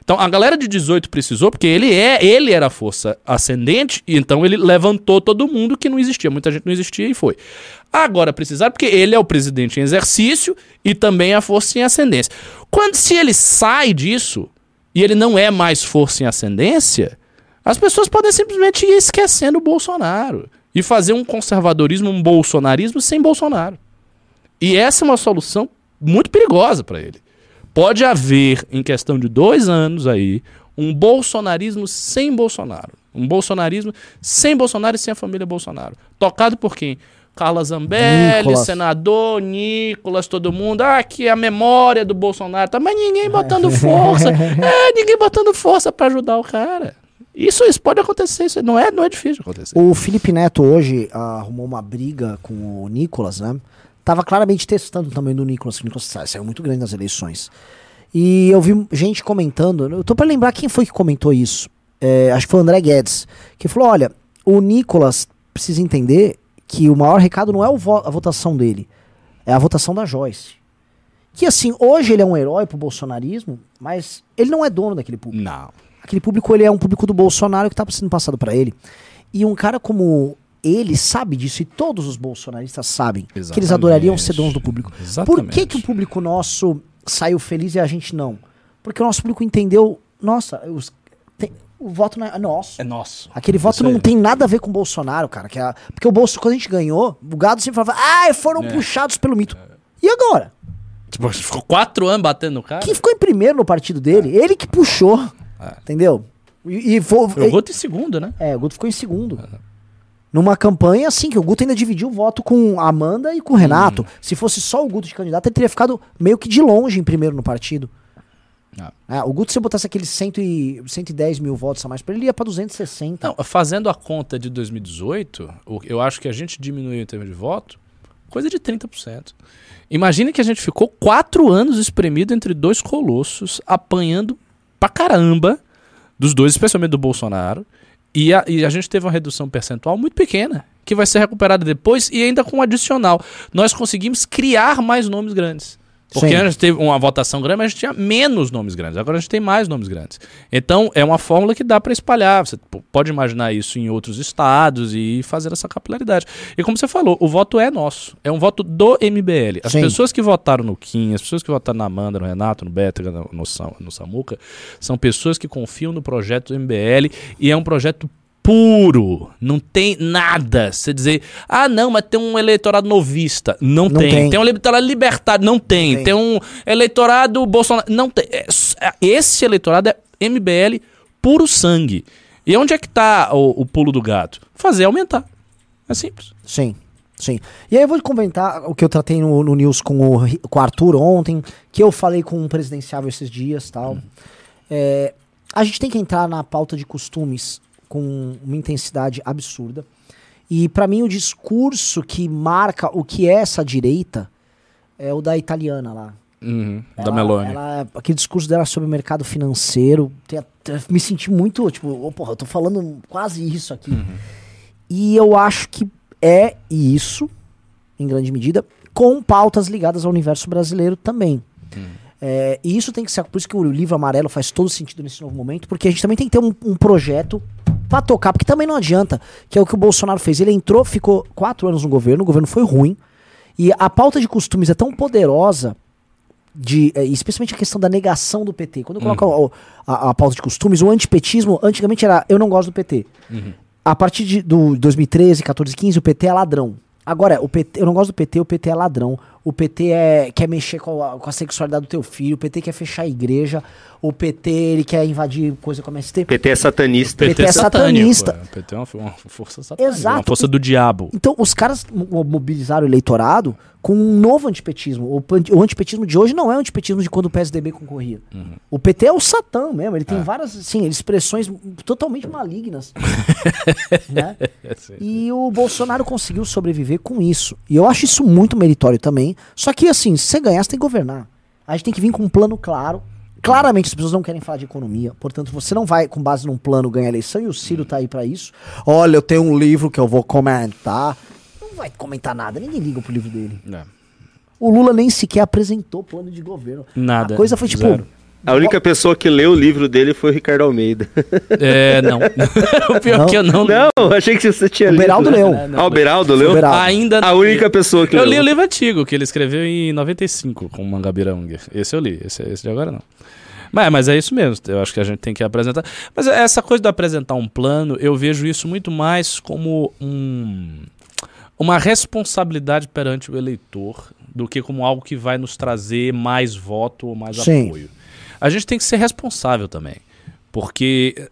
Então a galera de 18 precisou porque ele é, ele era a força ascendente e então ele levantou todo mundo que não existia, muita gente não existia e foi. Agora precisar porque ele é o presidente em exercício e também a força em ascendência. Quando se ele sai disso e ele não é mais força em ascendência, as pessoas podem simplesmente ir esquecendo o Bolsonaro e fazer um conservadorismo, um bolsonarismo sem Bolsonaro. E essa é uma solução muito perigosa para ele. Pode haver, em questão de dois anos aí, um bolsonarismo sem Bolsonaro. Um bolsonarismo sem Bolsonaro e sem a família Bolsonaro. Tocado por quem? Carla Zambelli, Nicolas. senador, Nicolas, todo mundo. Ah, aqui é a memória do Bolsonaro. Tá, mas ninguém botando <laughs> força. É, ninguém botando força para ajudar o cara. Isso, isso pode acontecer, isso não é, não é difícil acontecer. O Felipe Neto hoje ah, arrumou uma briga com o Nicolas, né? Tava claramente testando o tamanho do Nicolas, que o Nicolas sa- saiu muito grande nas eleições. E eu vi gente comentando, eu tô pra lembrar quem foi que comentou isso. É, acho que foi o André Guedes, que falou: olha, o Nicolas precisa entender que o maior recado não é o vo- a votação dele, é a votação da Joyce. Que assim, hoje ele é um herói pro bolsonarismo, mas ele não é dono daquele público. Não. Aquele público ele é um público do Bolsonaro que tá sendo passado pra ele. E um cara como ele sabe disso e todos os bolsonaristas sabem que eles Exatamente. adorariam ser donos do público. Por Exatamente. que, que o público nosso saiu feliz e a gente não? Porque o nosso público entendeu, nossa, os- tem- o voto não é nosso. É nosso. Aquele voto não tem nada a ver com o Bolsonaro, cara. Que é porque o Bolso, quando a gente ganhou, o gado sempre falava, ah, foram É. puxados pelo mito. E agora? Tipo, ficou quatro anos batendo no cara. Quem ficou em primeiro no partido dele? Ele que puxou. É. Entendeu? E, e Foi o Guto em segundo, né? É, o Guto ficou em segundo. Numa campanha, assim, que o Guto ainda dividiu o voto com a Amanda e com o Renato. Se fosse só o Guto de candidato, ele teria ficado meio que de longe em primeiro no partido. Ah. É, o Guto, se eu botasse aqueles 100 e, 110 mil votos a mais pra ele, ia pra 260. Não, fazendo a conta de 2018, o- eu acho que a gente diminuiu em termos de voto coisa de 30%. Imagine que a gente ficou quatro anos espremido entre dois colossos, apanhando pra caramba dos dois, especialmente do Bolsonaro, e a, e a gente teve uma redução percentual muito pequena, que vai ser recuperada depois e ainda com um adicional. Nós conseguimos criar mais nomes grandes. Porque Sim. antes teve uma votação grande, mas a gente tinha menos nomes grandes. Agora a gente tem mais nomes grandes. Então é uma fórmula que dá para espalhar. Você pode imaginar isso em outros estados e fazer essa capilaridade. E como você falou, o voto é nosso. É um voto do MBL. As Sim. pessoas que votaram no Kim, as pessoas que votaram na Amanda, no Renato, no Bétega, no, no, no Samuca, são pessoas que confiam no projeto do MBL e é um projeto puro. Não tem nada. Você dizer, ah, não, mas tem um eleitorado novista. Não, Não tem. tem. tem. um eleitorado libertário. Não tem. tem. Tem, um eleitorado Bolsonaro. Não tem. É é- esse eleitorado é MBL puro sangue. E onde é que tá o, o pulo do gato? Fazer aumentar. É simples. Sim, sim. E aí eu vou comentar o que eu tratei no, no News com o, com o Arthur ontem, que eu falei com um presidenciável esses dias tal. É, a gente tem que entrar na pauta de costumes com uma intensidade absurda. E pra mim o discurso que marca o que é essa direita é o da italiana lá. Uhum, da Ela- Meloni. ela- aquele discurso dela sobre o mercado financeiro. me senti muito, tipo, oh, porra, eu tô falando quase isso aqui. Uhum. E eu acho que é isso, em grande medida, com pautas ligadas ao universo brasileiro também. É, e isso tem que ser. Por isso que o livro amarelo faz todo sentido nesse novo momento, porque a gente também tem que ter um, um projeto pra tocar, porque também não adianta, que é o que o Bolsonaro fez. Ele entrou, ficou quatro anos no governo, o governo foi ruim, e a pauta de costumes é tão poderosa, de, é, especialmente a questão da negação do PT. Quando eu coloco o- a, a pauta de costumes, o antipetismo, antigamente era eu não gosto do PT. A partir de, do 2013, 14, 15, o PT é ladrão. Agora, o PT, eu não gosto do PT, o PT é ladrão. O PT é, quer mexer com a, com a sexualidade do teu filho, o PT quer fechar a igreja, o PT ele quer invadir coisa com a MST. PT é satanista. PT é satânico, satanista. é. PT é uma, uma força satânica. Exato. Uma força do diabo. Então, os caras mo- mobilizaram o eleitorado com um novo antipetismo. O, o antipetismo de hoje não é o antipetismo de quando o PSDB concorria. O PT é o Satã mesmo. Ele tem várias assim, expressões totalmente malignas. <laughs> né? E o Bolsonaro conseguiu sobreviver com isso. E eu acho isso muito meritório também. Só que, assim, se você ganhar, você tem que governar. A gente tem que vir com um plano claro. Claramente as pessoas não querem falar de economia, portanto você não vai com base num plano ganhar a eleição e o Ciro tá aí pra isso. Olha, eu tenho um livro que eu vou comentar. Não vai comentar nada, ninguém liga pro livro dele. É. O Lula nem sequer apresentou plano de governo. Nada. A coisa foi tipo, Zero. A única pessoa que leu o livro dele foi o Ricardo Almeida. É, não. <laughs> o pior Não? que eu não. Não, achei que você tinha o lido. Beraldo leu. Ah, o Beraldo leu? O Beraldo. Ainda A única pessoa que Eu leu. li o livro antigo, que ele escreveu em 95, com o Mangabeira Unger. Esse eu li, esse, esse de agora não. Mas, mas é isso mesmo, eu acho que a gente tem que apresentar. Mas essa coisa de apresentar um plano, eu vejo isso muito mais como um, uma responsabilidade perante o eleitor do que como algo que vai nos trazer mais voto ou mais Sim. apoio. A gente tem que ser responsável também, porque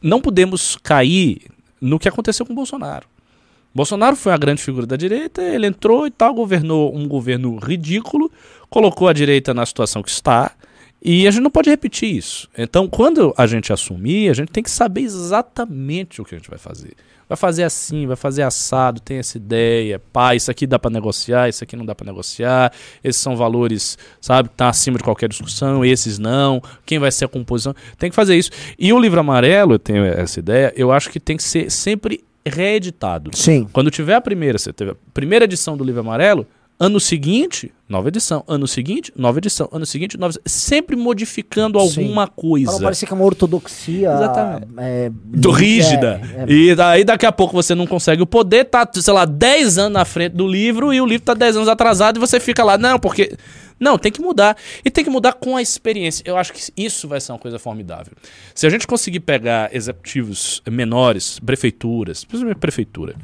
não podemos cair no que aconteceu com Bolsonaro. Bolsonaro foi uma grande figura da direita, ele entrou e tal, governou um governo ridículo, colocou a direita na situação que está, e a gente não pode repetir isso. Então, quando a gente assumir, a gente tem que saber exatamente o que a gente vai fazer. Vai fazer assim, vai fazer assado, tem essa ideia, pá, isso aqui dá para negociar, isso aqui não dá para negociar, esses são valores, sabe, que tá acima de qualquer discussão, esses não, quem vai ser a composição, tem que fazer isso. E o livro amarelo, eu tenho essa ideia, eu acho que tem que ser sempre reeditado. Sim. Quando tiver a primeira, você teve a primeira edição do livro amarelo, ano seguinte, nova edição, ano seguinte, nova edição, ano seguinte, nova edição, sempre modificando Sim. alguma Pra coisa. não parecer que é uma ortodoxia. Exatamente. é, Do rígida. é, é. E daí daqui a pouco você não consegue o poder, tá, sei lá, 10 anos na frente do livro e o livro tá 10 anos atrasado e você fica lá, não, porque. Não, tem que mudar. E tem que mudar com a experiência. Eu acho que isso vai ser uma coisa formidável. Se a gente conseguir pegar executivos menores, prefeituras, principalmente prefeitura,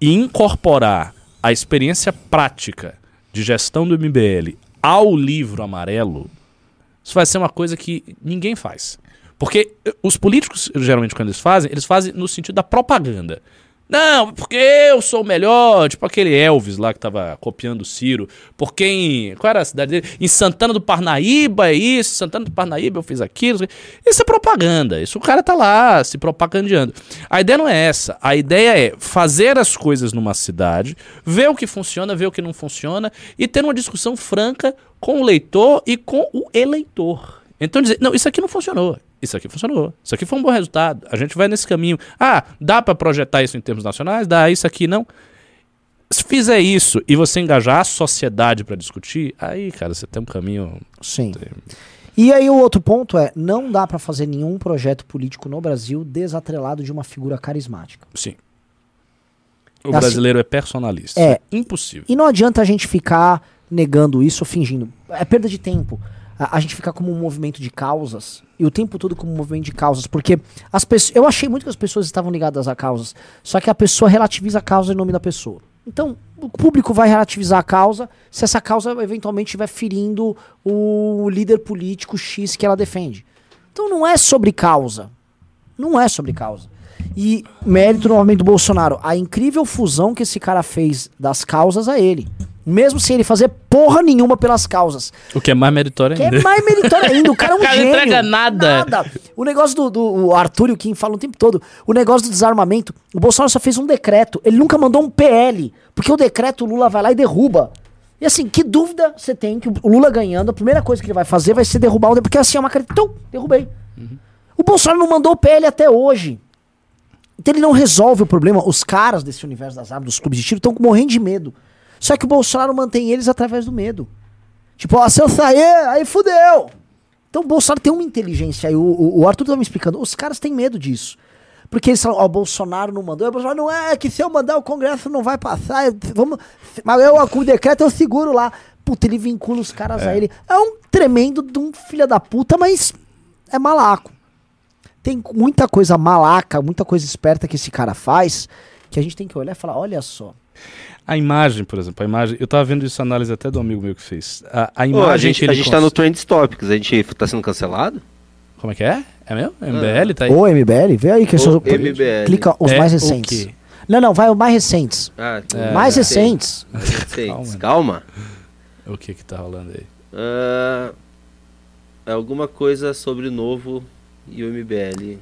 e incorporar a experiência prática de gestão do MBL ao livro amarelo, isso vai ser uma coisa que ninguém faz. Porque eh, os políticos, geralmente, quando eles fazem, eles fazem no sentido da propaganda. Não, porque eu sou o melhor. Tipo aquele Elvis lá que tava copiando o Ciro. Porque em. Qual era a cidade dele? Em Santana do Parnaíba, é isso. Santana do Parnaíba eu fiz aquilo. Isso é propaganda. Isso o cara tá lá se propagandeando. A ideia não é essa. A ideia é fazer as coisas numa cidade, ver o que funciona, ver o que não funciona e ter uma discussão franca com o leitor e com o eleitor. Então dizer, não, isso aqui não funcionou. Isso aqui funcionou. Isso aqui foi um bom resultado. A gente vai nesse caminho. Ah, dá pra projetar isso em termos nacionais? Dá, isso aqui não. Se fizer isso e você engajar a sociedade pra discutir, aí, cara, você tem um caminho. Sim. E aí o outro ponto é, não dá pra fazer nenhum projeto político no Brasil desatrelado de uma figura carismática. Sim. O Assim- brasileiro é personalista. É. impossível. E não adianta a gente ficar negando isso ou fingindo. É perda de tempo. A, a gente ficar como um movimento de causas e o tempo todo como um movimento de causas, porque as pessoas, eu achei muito que as pessoas estavam ligadas a causas, só que a pessoa relativiza a causa em nome da pessoa. Então, o público vai relativizar a causa se essa causa eventualmente estiver ferindo o líder político X que ela defende. Então não é sobre causa. Não é sobre causa. E mérito novamente do Bolsonaro. A incrível fusão que esse cara fez das causas a ele. Mesmo sem ele fazer porra nenhuma pelas causas. O que é mais meritório Que ainda. é mais meritório ainda. O cara é <laughs> um O cara não gênio. entrega nada. O negócio do, do o Arthur e o Kim falam o tempo todo. O negócio do desarmamento. O Bolsonaro só fez um decreto. Ele nunca mandou um PL. Porque o decreto o Lula vai lá e derruba. E assim, que dúvida você tem que o Lula ganhando, a primeira coisa que ele vai fazer vai ser derrubar o. Porque assim é uma. Tum, derrubei. O Bolsonaro não mandou o PL até hoje. Então ele não resolve o problema. Os caras desse universo das armas, dos clubes de tiro, estão morrendo de medo. Só que o Bolsonaro mantém eles através do medo. Tipo, ó, se eu sair, aí fudeu. Então o Bolsonaro tem uma inteligência aí. O, o, o Arthur tava me explicando. Os caras têm medo disso. Porque eles falam, ó, o Bolsonaro não mandou. O Bolsonaro não é que se eu mandar o Congresso não vai passar. Vamos, mas eu com o decreto eu seguro lá. Puta, ele vincula os caras a ele. É um tremendo de um filho da puta, mas é malaco. Tem muita coisa malaca, muita coisa esperta que esse cara faz que a gente tem que olhar e falar, olha só. A imagem, por exemplo, a imagem. Eu tava vendo isso análise até do amigo meu que fez. A, a imagem a gente, que ele a gente tá cons- no Trends Topics, a gente tá sendo cancelado? Como é que é? É mesmo? MBL tá aí? Ô, MBL, vê aí que Ô, são MBL. Clica os É mais recentes. Não, não, vai os mais recentes. Ah, É, mais sei. recentes. Mais recentes. Calma. Calma. O que que tá rolando aí? Ah, é alguma coisa sobre o novo e o MBL.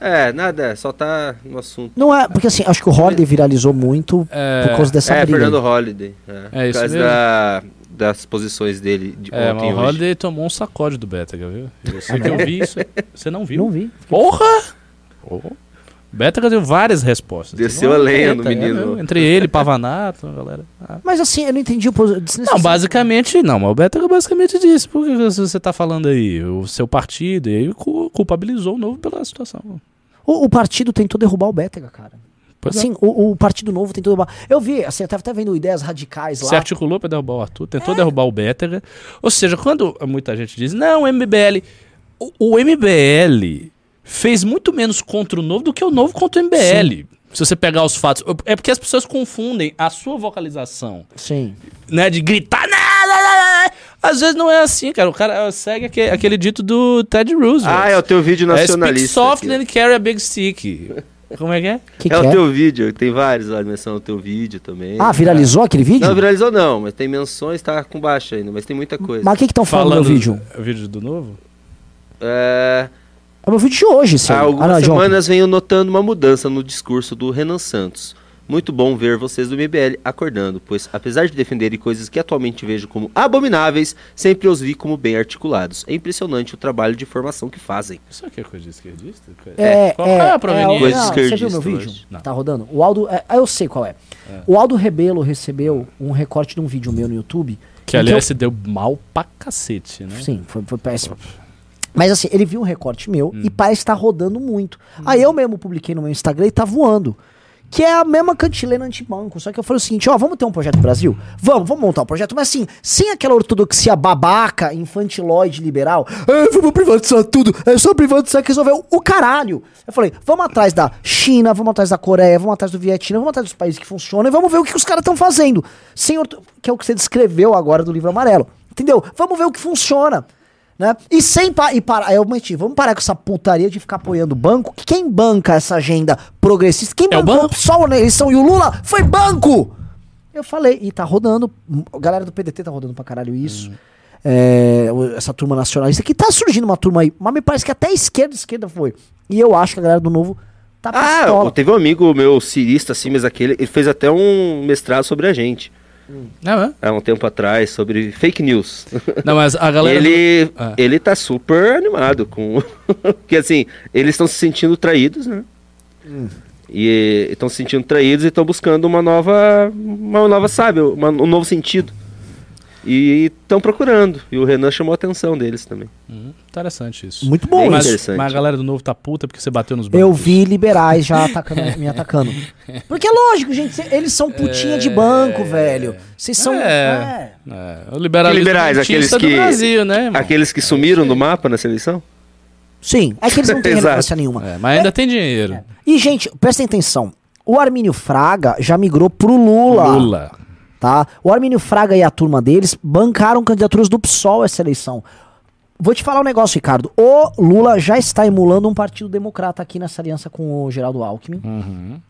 É, nada, só tá no assunto. Não é, porque assim, acho que o Holiday viralizou muito É, por causa dessa é, briga. Fernando Holliday. É, É por isso causa mesmo. da, das posições dele de É, ontem o. Holiday tomou um sacode do Bétega, viu? Eu sei Ah, que eu vi isso. Você não viu? Não vi. Porra! Porra. Bétega deu várias respostas. Desceu a lenha no é menino. mesmo, entre ele, Pavanato, a galera. Ah. Mas assim, eu não entendi o. Não, basicamente, não, mas o Bétega basicamente disse. Por que você tá falando aí? O seu partido, e aí cu- culpabilizou o novo pela situação. O, o partido tentou derrubar o Bétega, cara. Pois é. assim, o, o Partido Novo tentou derrubar. Eu vi, assim, eu tava até vendo ideias radicais lá. Se articulou para derrubar o Arthur, tentou derrubar o Bétega. Ou seja, quando muita gente diz, não, o MBL. O, o MBL fez muito menos contra o novo do que o novo contra o MBL. Se você pegar os fatos. É porque as pessoas confundem a sua vocalização, Sim. né? De gritar. Às vezes não é assim, cara. O cara segue aquele, aquele dito do Ted Roosevelt. Ah, é o teu vídeo É speak nacionalista. soft aqui. and carry a big stick. Como é que é? Que que é é? o teu vídeo, tem vários lá, menção ao teu vídeo também. Ah, viralizou aquele vídeo? Não, viralizou não, mas tem menções, tá com baixa ainda, mas tem muita coisa. Mas o que que estão falando no meu vídeo? O vídeo do novo? É, É o meu vídeo de hoje, seu. há Ah, algumas não, de ontem. semanas venho notando uma mudança no discurso do Renan Santos. Muito bom ver vocês do MBL acordando, pois apesar de defenderem coisas que atualmente vejo como abomináveis, sempre os vi como bem articulados. É impressionante o trabalho de formação que fazem. Isso aqui é coisa de esquerdista? É, Qual é, é a é, proveniência? Coisa não, Você viu esquerdista, meu eu vídeo? Não. Tá rodando? O Aldo. É, ah, eu sei qual é. O Aldo Rebelo recebeu um recorte de um vídeo meu no YouTube. Que aliás eu- se deu mal pra cacete, né? Sim, foi, foi péssimo. Mas assim, ele viu um recorte meu Hum. e parece estar rodando muito. Aí eu mesmo publiquei no meu Instagram e tá voando. Que é a mesma cantilena antibanco. Só que eu falei o seguinte: ó, vamos ter um projeto no Brasil? Vamos, vamos montar um projeto, mas assim, sem aquela ortodoxia babaca, infantiloide, liberal. Ah, vamos privatizar tudo, é só privatizar que resolveu o caralho. Eu falei: vamos atrás da China, vamos atrás da Coreia, vamos atrás do Vietnã, vamos atrás dos países que funcionam e vamos ver o que os caras estão fazendo. Sem orto... Que é o que você descreveu agora do livro amarelo. Entendeu? Vamos ver o que funciona. Né? E sem pa e parar, eu menti, vamos parar com essa putaria de ficar apoiando o banco. que Quem banca essa agenda progressista? Quem É o bancou banco? o PSOL na eleição e o Lula foi banco! Eu falei, e tá rodando, a galera do PDT tá rodando pra caralho isso. É, o- essa turma nacionalista que tá surgindo uma turma aí, mas me parece que até a esquerda, esquerda foi. E eu acho que a galera do Novo tá Ah, pistola. teve um amigo meu cirista, assim, mas aquele, ele fez até um mestrado sobre a gente, Não, é? há um tempo atrás, sobre fake news. <laughs> Não, mas a galera. ele, Ah. ele tá super animado com. <laughs> Porque assim, eles estão se sentindo traídos, né? E estão se sentindo traídos e estão buscando uma nova. Uma nova, sabe? uma- um novo sentido. E estão procurando. E o Renan chamou a atenção deles também. Hum, interessante isso. Muito bom Bem mas, isso. interessante. mas a galera do novo tá puta porque você bateu nos bancos. Eu vi liberais já <laughs> atacando, me atacando. Porque é lógico, gente, eles são putinha de banco, velho. Vocês são. É. é. É, liberais? Aqueles que- do Brasil, né, irmão? Aqueles que sumiram do mapa nessa eleição? Sim, é que eles não <laughs> têm relevância nenhuma. É, mas ainda tem dinheiro. E, gente, prestem atenção. O Armínio Fraga já migrou pro Lula. Lula. Tá? O Armínio Fraga e a turma deles bancaram candidaturas do PSOL essa eleição. Vou te falar um negócio, Ricardo. O Lula já está emulando um partido democrata aqui nessa aliança com o Geraldo Alckmin. Uhum.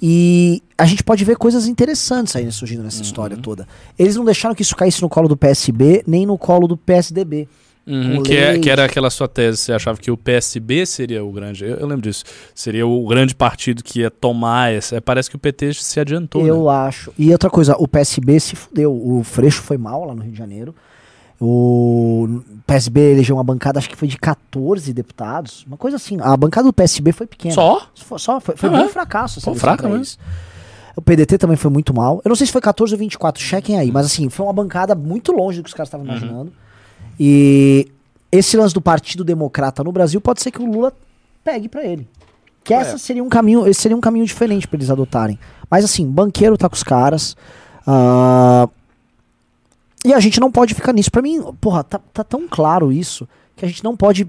E a gente pode ver coisas interessantes aí surgindo nessa história toda. Eles não deixaram que isso caísse no colo do PSB, nem no colo do PSDB. Uhum, que, é- que era aquela sua tese, você achava que o PSB seria o grande, eu, eu lembro disso, seria o grande partido que ia tomar essa, parece que o PT se adiantou, Eu né? acho. E outra coisa, o PSB se fudeu. O Freixo foi mal lá no Rio de Janeiro. O PSB elegeu uma bancada, acho que foi de 14 deputados. Uma coisa assim. A bancada do PSB foi pequena. Só? Foi, só, foi, foi Ah, bem é? um fracasso. Pô, eleição fraca eles. O PDT também foi muito mal. Eu não sei se foi 14 ou 24, chequem aí. Mas assim, foi uma bancada muito longe do que os caras estavam imaginando. E esse lance do Partido Democrata no Brasil pode ser que o Lula pegue pra ele. Que essa seria um caminho, esse seria um caminho diferente pra eles adotarem. Mas assim, banqueiro tá com os caras. ah, e a gente não pode ficar nisso. Pra mim, porra, tá, tá tão claro isso que a gente não pode.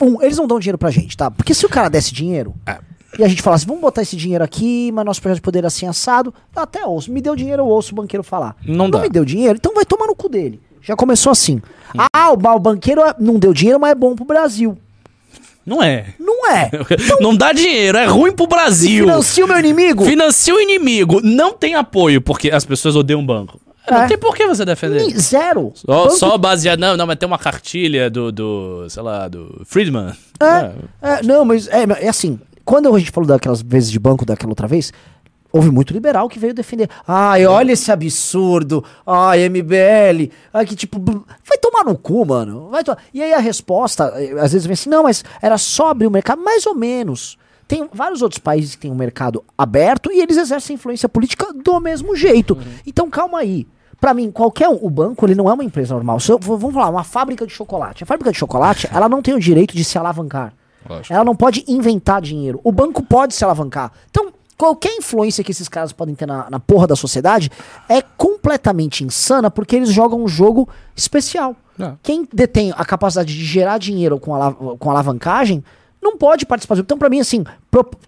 Um, eles não dão dinheiro pra gente, tá? Porque se o cara desse dinheiro É. e a gente falasse, vamos botar esse dinheiro aqui, mas nosso projeto de poder é assim assado, eu até ouço. Me deu dinheiro, eu ouço o banqueiro falar. Não dá. me deu dinheiro, então vai tomar no cu dele. Já começou assim. Ah, o, o banqueiro é- não deu dinheiro, mas é bom pro Brasil. Não é. Não é. <laughs> Não dá dinheiro, é ruim pro Brasil. Financia o meu inimigo. Financia o inimigo, não tem apoio, porque as pessoas odeiam o banco. É. Não tem por que você defender. Ni- Zero. Só, Banco- só baseado, não, não, mas tem uma cartilha do, do sei lá, do Friedman. É, é, não, mas é, é assim, quando a gente falou daquelas vezes de banco daquela outra vez, houve muito liberal que veio defender. Ai, olha esse absurdo. Ai, MBL. Ai, que tipo, vai tomar no cu, mano. Vai to- E aí a resposta, eh, às vezes vem assim, não, mas era só abrir o mercado, mais ou menos. Tem vários outros países que têm um mercado aberto e eles exercem influência política do mesmo jeito. Então calma aí. Pra mim, qualquer um, o banco ele não é uma empresa normal. Se eu- vamos falar, uma fábrica de chocolate. A fábrica de chocolate, <laughs> ela não tem o direito de se alavancar. Lógico. Ela não pode inventar dinheiro. O banco pode se alavancar. Então, qualquer influência que esses caras podem ter na, na porra da sociedade é completamente insana porque eles jogam um jogo especial. É. Quem detém a capacidade de gerar dinheiro com, ala- com alavancagem não pode participar. Então, pra mim, assim,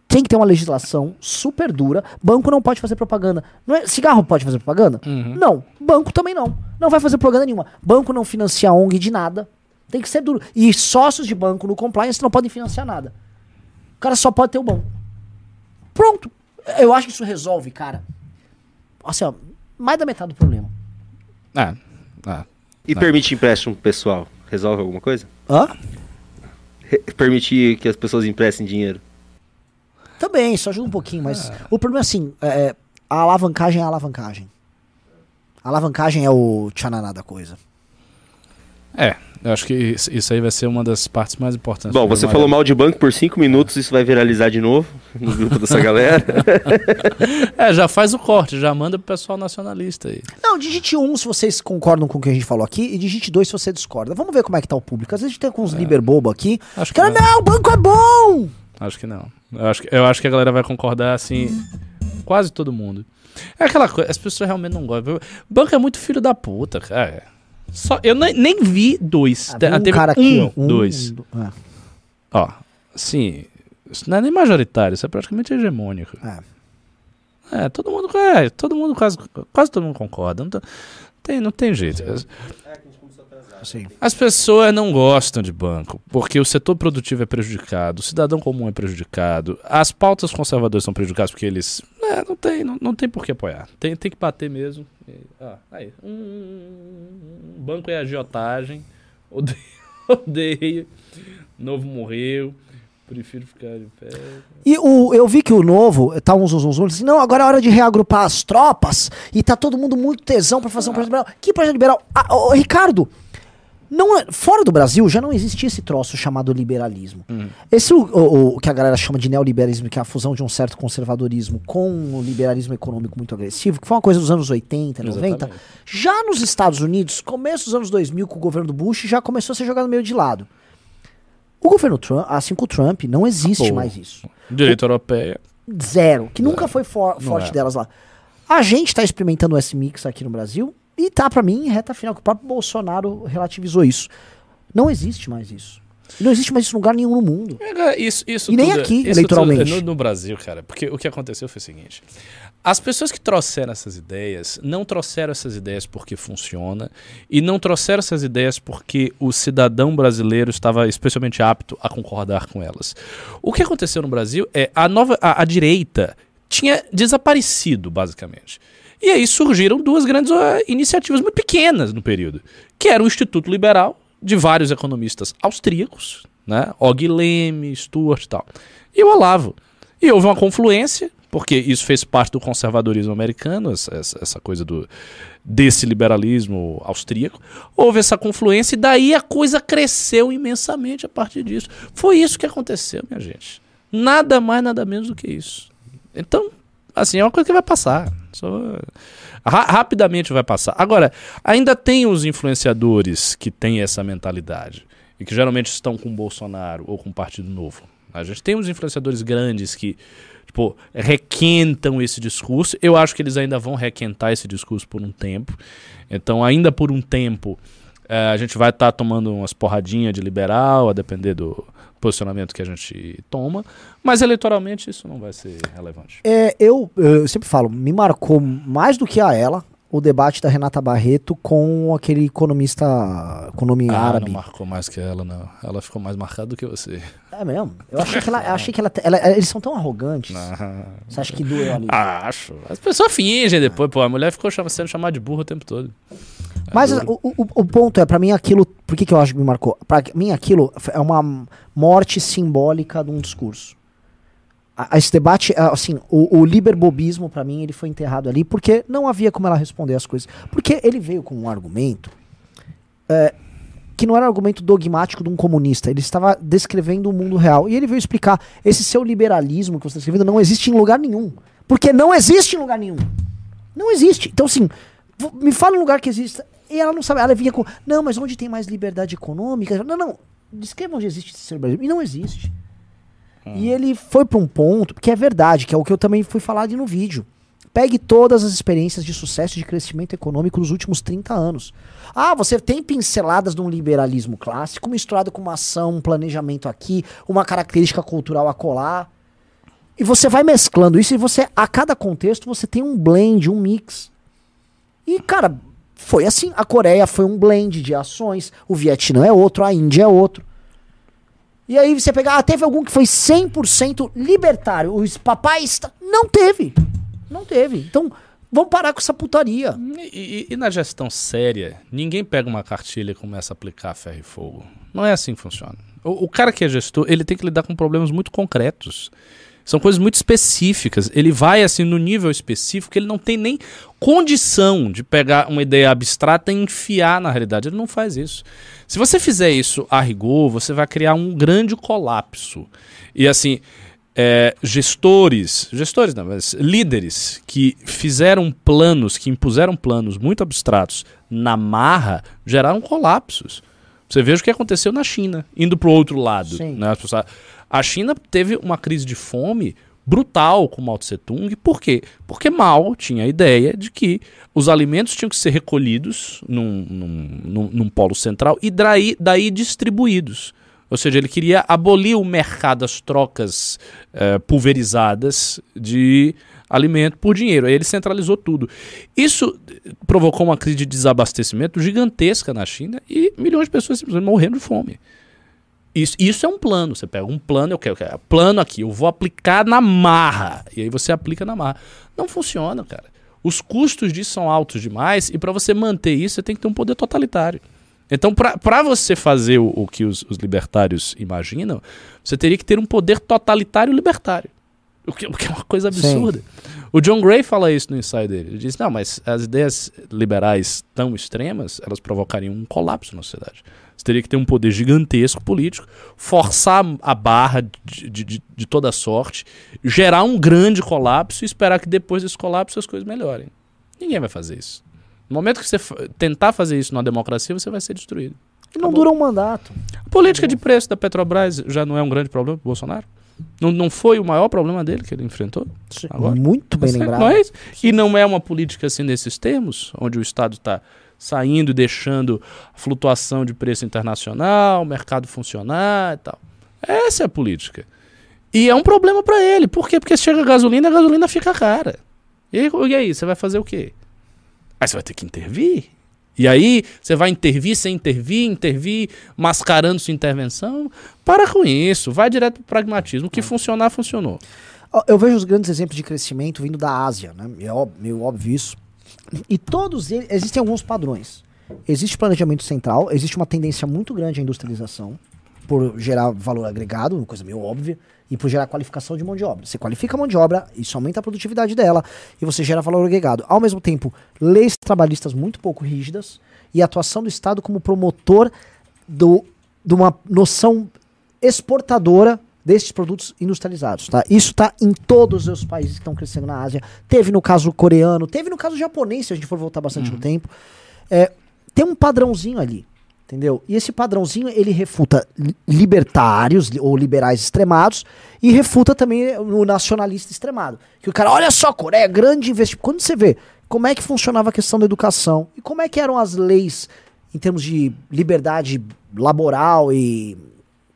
tem que ter uma legislação super dura. Banco não pode fazer propaganda. Não é, cigarro pode fazer propaganda? Não. Banco também não. Não vai fazer propaganda nenhuma. Banco não financia ONG de nada. Tem que ser duro. E sócios de banco no compliance não podem financiar nada. O cara só pode ter o banco. Pronto. Eu acho que isso resolve, cara. Assim, ó, mais da metade do problema. Ah, ah. E permite empréstimo pessoal? Resolve alguma coisa? Hã? Re- permitir que as pessoas emprestem dinheiro? Também, isso ajuda um pouquinho, mas o problema é assim, é, a alavancagem é a alavancagem. A alavancagem é o tchananá da coisa. É, eu acho que isso aí vai ser uma das partes mais importantes. Bom, você falou mal de banco por cinco minutos, isso vai viralizar de novo no grupo dessa galera. <laughs> É, já faz o corte, já manda pro pessoal nacionalista aí. Não, digite um se vocês concordam com o que a gente falou aqui, e digite dois se você discorda. Vamos ver como é que tá o público. Às vezes a gente tem com uns liber bobo aqui. Acho que Cara, não. não, o banco é bom! Acho que não. Eu acho que, eu acho que a galera vai concordar assim, quase todo mundo. É aquela coisa, as pessoas realmente não gostam. O banco é muito filho da puta, cara. Só, eu nem, nem vi dois. Ah, tem um teve cara aqui, um, ó, um, dois. do- é, Ó, sim, isso não é nem majoritário, isso é praticamente hegemônico. É. É, todo mundo, é, todo mundo quase, quase todo mundo concorda. Não, tá- tem, não tem jeito. Sim. As pessoas não gostam de banco, porque o setor produtivo é prejudicado, o cidadão comum é prejudicado, as pautas conservadoras são prejudicadas porque eles. É, não tem, não, não tem por que apoiar. Tem, tem que bater mesmo. Ah, aí. Hum, banco é agiotagem. <laughs> Odeio, odeio. Novo morreu. Prefiro ficar de pé. E o, eu vi que o novo, tá uns uns uns, uns assim, não, agora é hora de reagrupar as tropas e tá todo mundo muito tesão pra fazer um projeto liberal. Que projeto liberal? Ah, ô, Ricardo, não é- fora do Brasil já não existia esse troço chamado liberalismo. Esse o, o- o que a galera chama de neoliberalismo, que é a fusão de um certo conservadorismo com um liberalismo econômico muito agressivo, que foi uma coisa dos anos 80, 90. Exatamente. Já nos Estados Unidos, começo dos anos 2000, com o governo do Bush, já começou a ser jogado meio de lado. O governo Trump, assim com o Trump, não existe Pô. mais isso. Direito europeia. Zero, que nunca foi for- forte é. delas lá. A gente tá experimentando o S-Mix aqui no Brasil e tá, pra mim, reta final, que o próprio Bolsonaro relativizou isso. Não existe mais isso. Não existe mais isso em lugar nenhum no mundo. Cara, Isso, isso E nem tudo- aqui, eleitoralmente. tudo- no, no Brasil, cara, porque o que aconteceu foi o seguinte: as pessoas que trouxeram essas ideias não trouxeram essas ideias porque funciona e não trouxeram essas ideias porque o cidadão brasileiro estava especialmente apto a concordar com elas. O que aconteceu no Brasil é a nova, a, a direita tinha desaparecido basicamente. E aí surgiram duas grandes ah, iniciativas muito pequenas no período, que era o Instituto Liberal de vários economistas austríacos, né? Og Leme, Stuart e tal. E o Olavo. E houve uma confluência, porque isso fez parte do conservadorismo americano, essa, essa- coisa do desse liberalismo austríaco. Houve essa confluência e daí a coisa cresceu imensamente a partir disso. Foi isso que aconteceu, minha gente. Nada mais, nada menos do que isso. Então, assim, é uma coisa que vai passar. Só- Ra- rapidamente vai passar. Agora, ainda tem os influenciadores que têm essa mentalidade e que geralmente estão com Bolsonaro ou com Partido Novo. A gente tem uns influenciadores grandes que tipo, requentam esse discurso. Eu acho que eles ainda vão requentar esse discurso por um tempo. Então, ainda por um tempo, eh, a gente vai estar tomando umas porradinhas de liberal, a depender do posicionamento que a gente toma. Mas eleitoralmente isso não vai ser relevante. É, eu, eu sempre falo, me marcou mais do que a ela o debate da Renata Barreto com aquele economista, economia Ah, árabe. não marcou mais que ela, não. Ela ficou mais marcada do que você. É mesmo? Eu achei que ela, achei que ela, ela- eles são tão arrogantes. Você acha que doeu ali? Acho. As pessoas fingem depois, pô. A mulher ficou sendo chamada de burro o tempo todo. Mas duro. o, o, o ponto é, pra mim aquilo, por que, que eu acho que me marcou? Pra mim aquilo é uma morte simbólica de um discurso. A- a- Esse debate, é, assim, o, o liberbobismo pra mim ele foi enterrado ali porque não havia como ela responder as coisas. Porque ele veio com um argumento é, que não era argumento dogmático de um comunista. Ele estava descrevendo o mundo real. E ele veio explicar, esse seu liberalismo que você está escrevendo não existe em lugar nenhum. Porque não existe em lugar nenhum. Não existe. Então, assim, me fala um lugar que exista. E ela não sabe. Ela vinha com. Não, mas onde tem mais liberdade econômica? Não, não. Descreva onde existe esse liberalismo. E não existe. E ele foi para um ponto, que é verdade, que é o que eu também fui falar ali no vídeo. Pegue todas as experiências de sucesso e de crescimento econômico dos últimos 30 anos. Ah, você tem pinceladas de um liberalismo clássico misturado com uma ação, um planejamento aqui, uma característica cultural a colar. E você vai mesclando isso e você, a cada contexto, você tem um blend, um mix. E, cara, foi assim. A Coreia foi um blend de ações, o Vietnã é outro, a Índia é outro. E aí você pegar, ah, teve algum que foi 100% libertário, os papais, não teve. Não teve. Então, vamos parar com essa putaria. E, e- e na gestão séria, ninguém pega uma cartilha e começa a aplicar ferro e fogo. Não é assim que funciona. O, o cara que é gestor, ele tem que lidar com problemas muito concretos. São coisas muito específicas. Ele vai assim no nível específico ele não tem nem condição de pegar uma ideia abstrata e enfiar na realidade. Ele não faz isso. Se você fizer isso a rigor, você vai criar um grande colapso. E assim, é, gestores, gestores não, mas líderes que fizeram planos, que impuseram planos muito abstratos na marra, geraram colapsos. Você veja o que aconteceu na China, indo para o outro lado. Sim. Né? As pessoas- A China teve uma crise de fome brutal com Mao Tse Tung. Por quê? Porque Mao tinha a ideia de que os alimentos tinham que ser recolhidos num, num, num- num polo central e daí, daí distribuídos. Ou seja, ele queria abolir o mercado, as trocas eh, pulverizadas de alimento por dinheiro. Aí ele centralizou tudo. Isso eh, provocou uma crise de desabastecimento gigantesca na China e milhões de pessoas simplesmente morrendo de fome. Isso, isso é um plano. Você pega um plano, eu quero, eu quero plano aqui, eu vou aplicar na marra. E aí você aplica na marra. Não funciona, cara. Os custos disso são altos demais e para você manter isso, você tem que ter um poder totalitário. Então, para você fazer o, o que os, os libertários imaginam, você teria que ter um poder totalitário libertário. O que, o que é uma coisa absurda. O John Gray fala isso no ensaio dele. Ele diz: não, mas as ideias liberais tão extremas, elas provocariam um colapso na sociedade. Você teria que ter um poder gigantesco político, forçar a barra de, de, de, toda sorte, gerar um grande colapso e esperar que depois desse colapso as coisas melhorem. Ninguém vai fazer isso. No momento que você tentar fazer isso numa democracia, você vai ser destruído. E não dura um mandato. A política de preço da Petrobras já não é um grande problema pro Bolsonaro? Não, não foi o maior problema dele que ele enfrentou? Agora? Muito bem é- lembrado. Não é? E não é uma política assim nesses termos, onde o Estado está saindo e deixando a flutuação de preço internacional, o mercado funcionar e tal. Essa é a política. E é um problema para ele. Por quê? Porque chega a gasolina, a gasolina fica cara. E, aí- e aí, você vai fazer o quê? Aí você vai ter que intervir. E aí, você vai intervir sem intervir, intervir mascarando sua intervenção. Para com isso, vai direto pro pragmatismo. O que funcionar, funcionou. Eu vejo os grandes exemplos de crescimento vindo da Ásia, né? É ó- meio óbvio isso. E todos eles, existem alguns padrões. Existe planejamento central, existe uma tendência muito grande à industrialização, por gerar valor agregado, uma coisa meio óbvia, e por gerar qualificação de mão de obra. Você qualifica a mão de obra, isso aumenta a produtividade dela, e você gera valor agregado. Ao mesmo tempo, leis trabalhistas muito pouco rígidas e a atuação do Estado como promotor do, de uma noção exportadora desses produtos industrializados, tá? Isso está em todos os países que estão crescendo na Ásia. Teve no caso coreano, teve no caso japonês, se a gente for voltar bastante no tempo. É, tem um padrãozinho ali, entendeu? E esse padrãozinho ele refuta li- libertários li- ou liberais extremados e refuta também o nacionalista extremado. Que o cara, olha só, Coreia, grande investimento. Quando você vê como é que funcionava a questão da educação e como é que eram as leis em termos de liberdade laboral e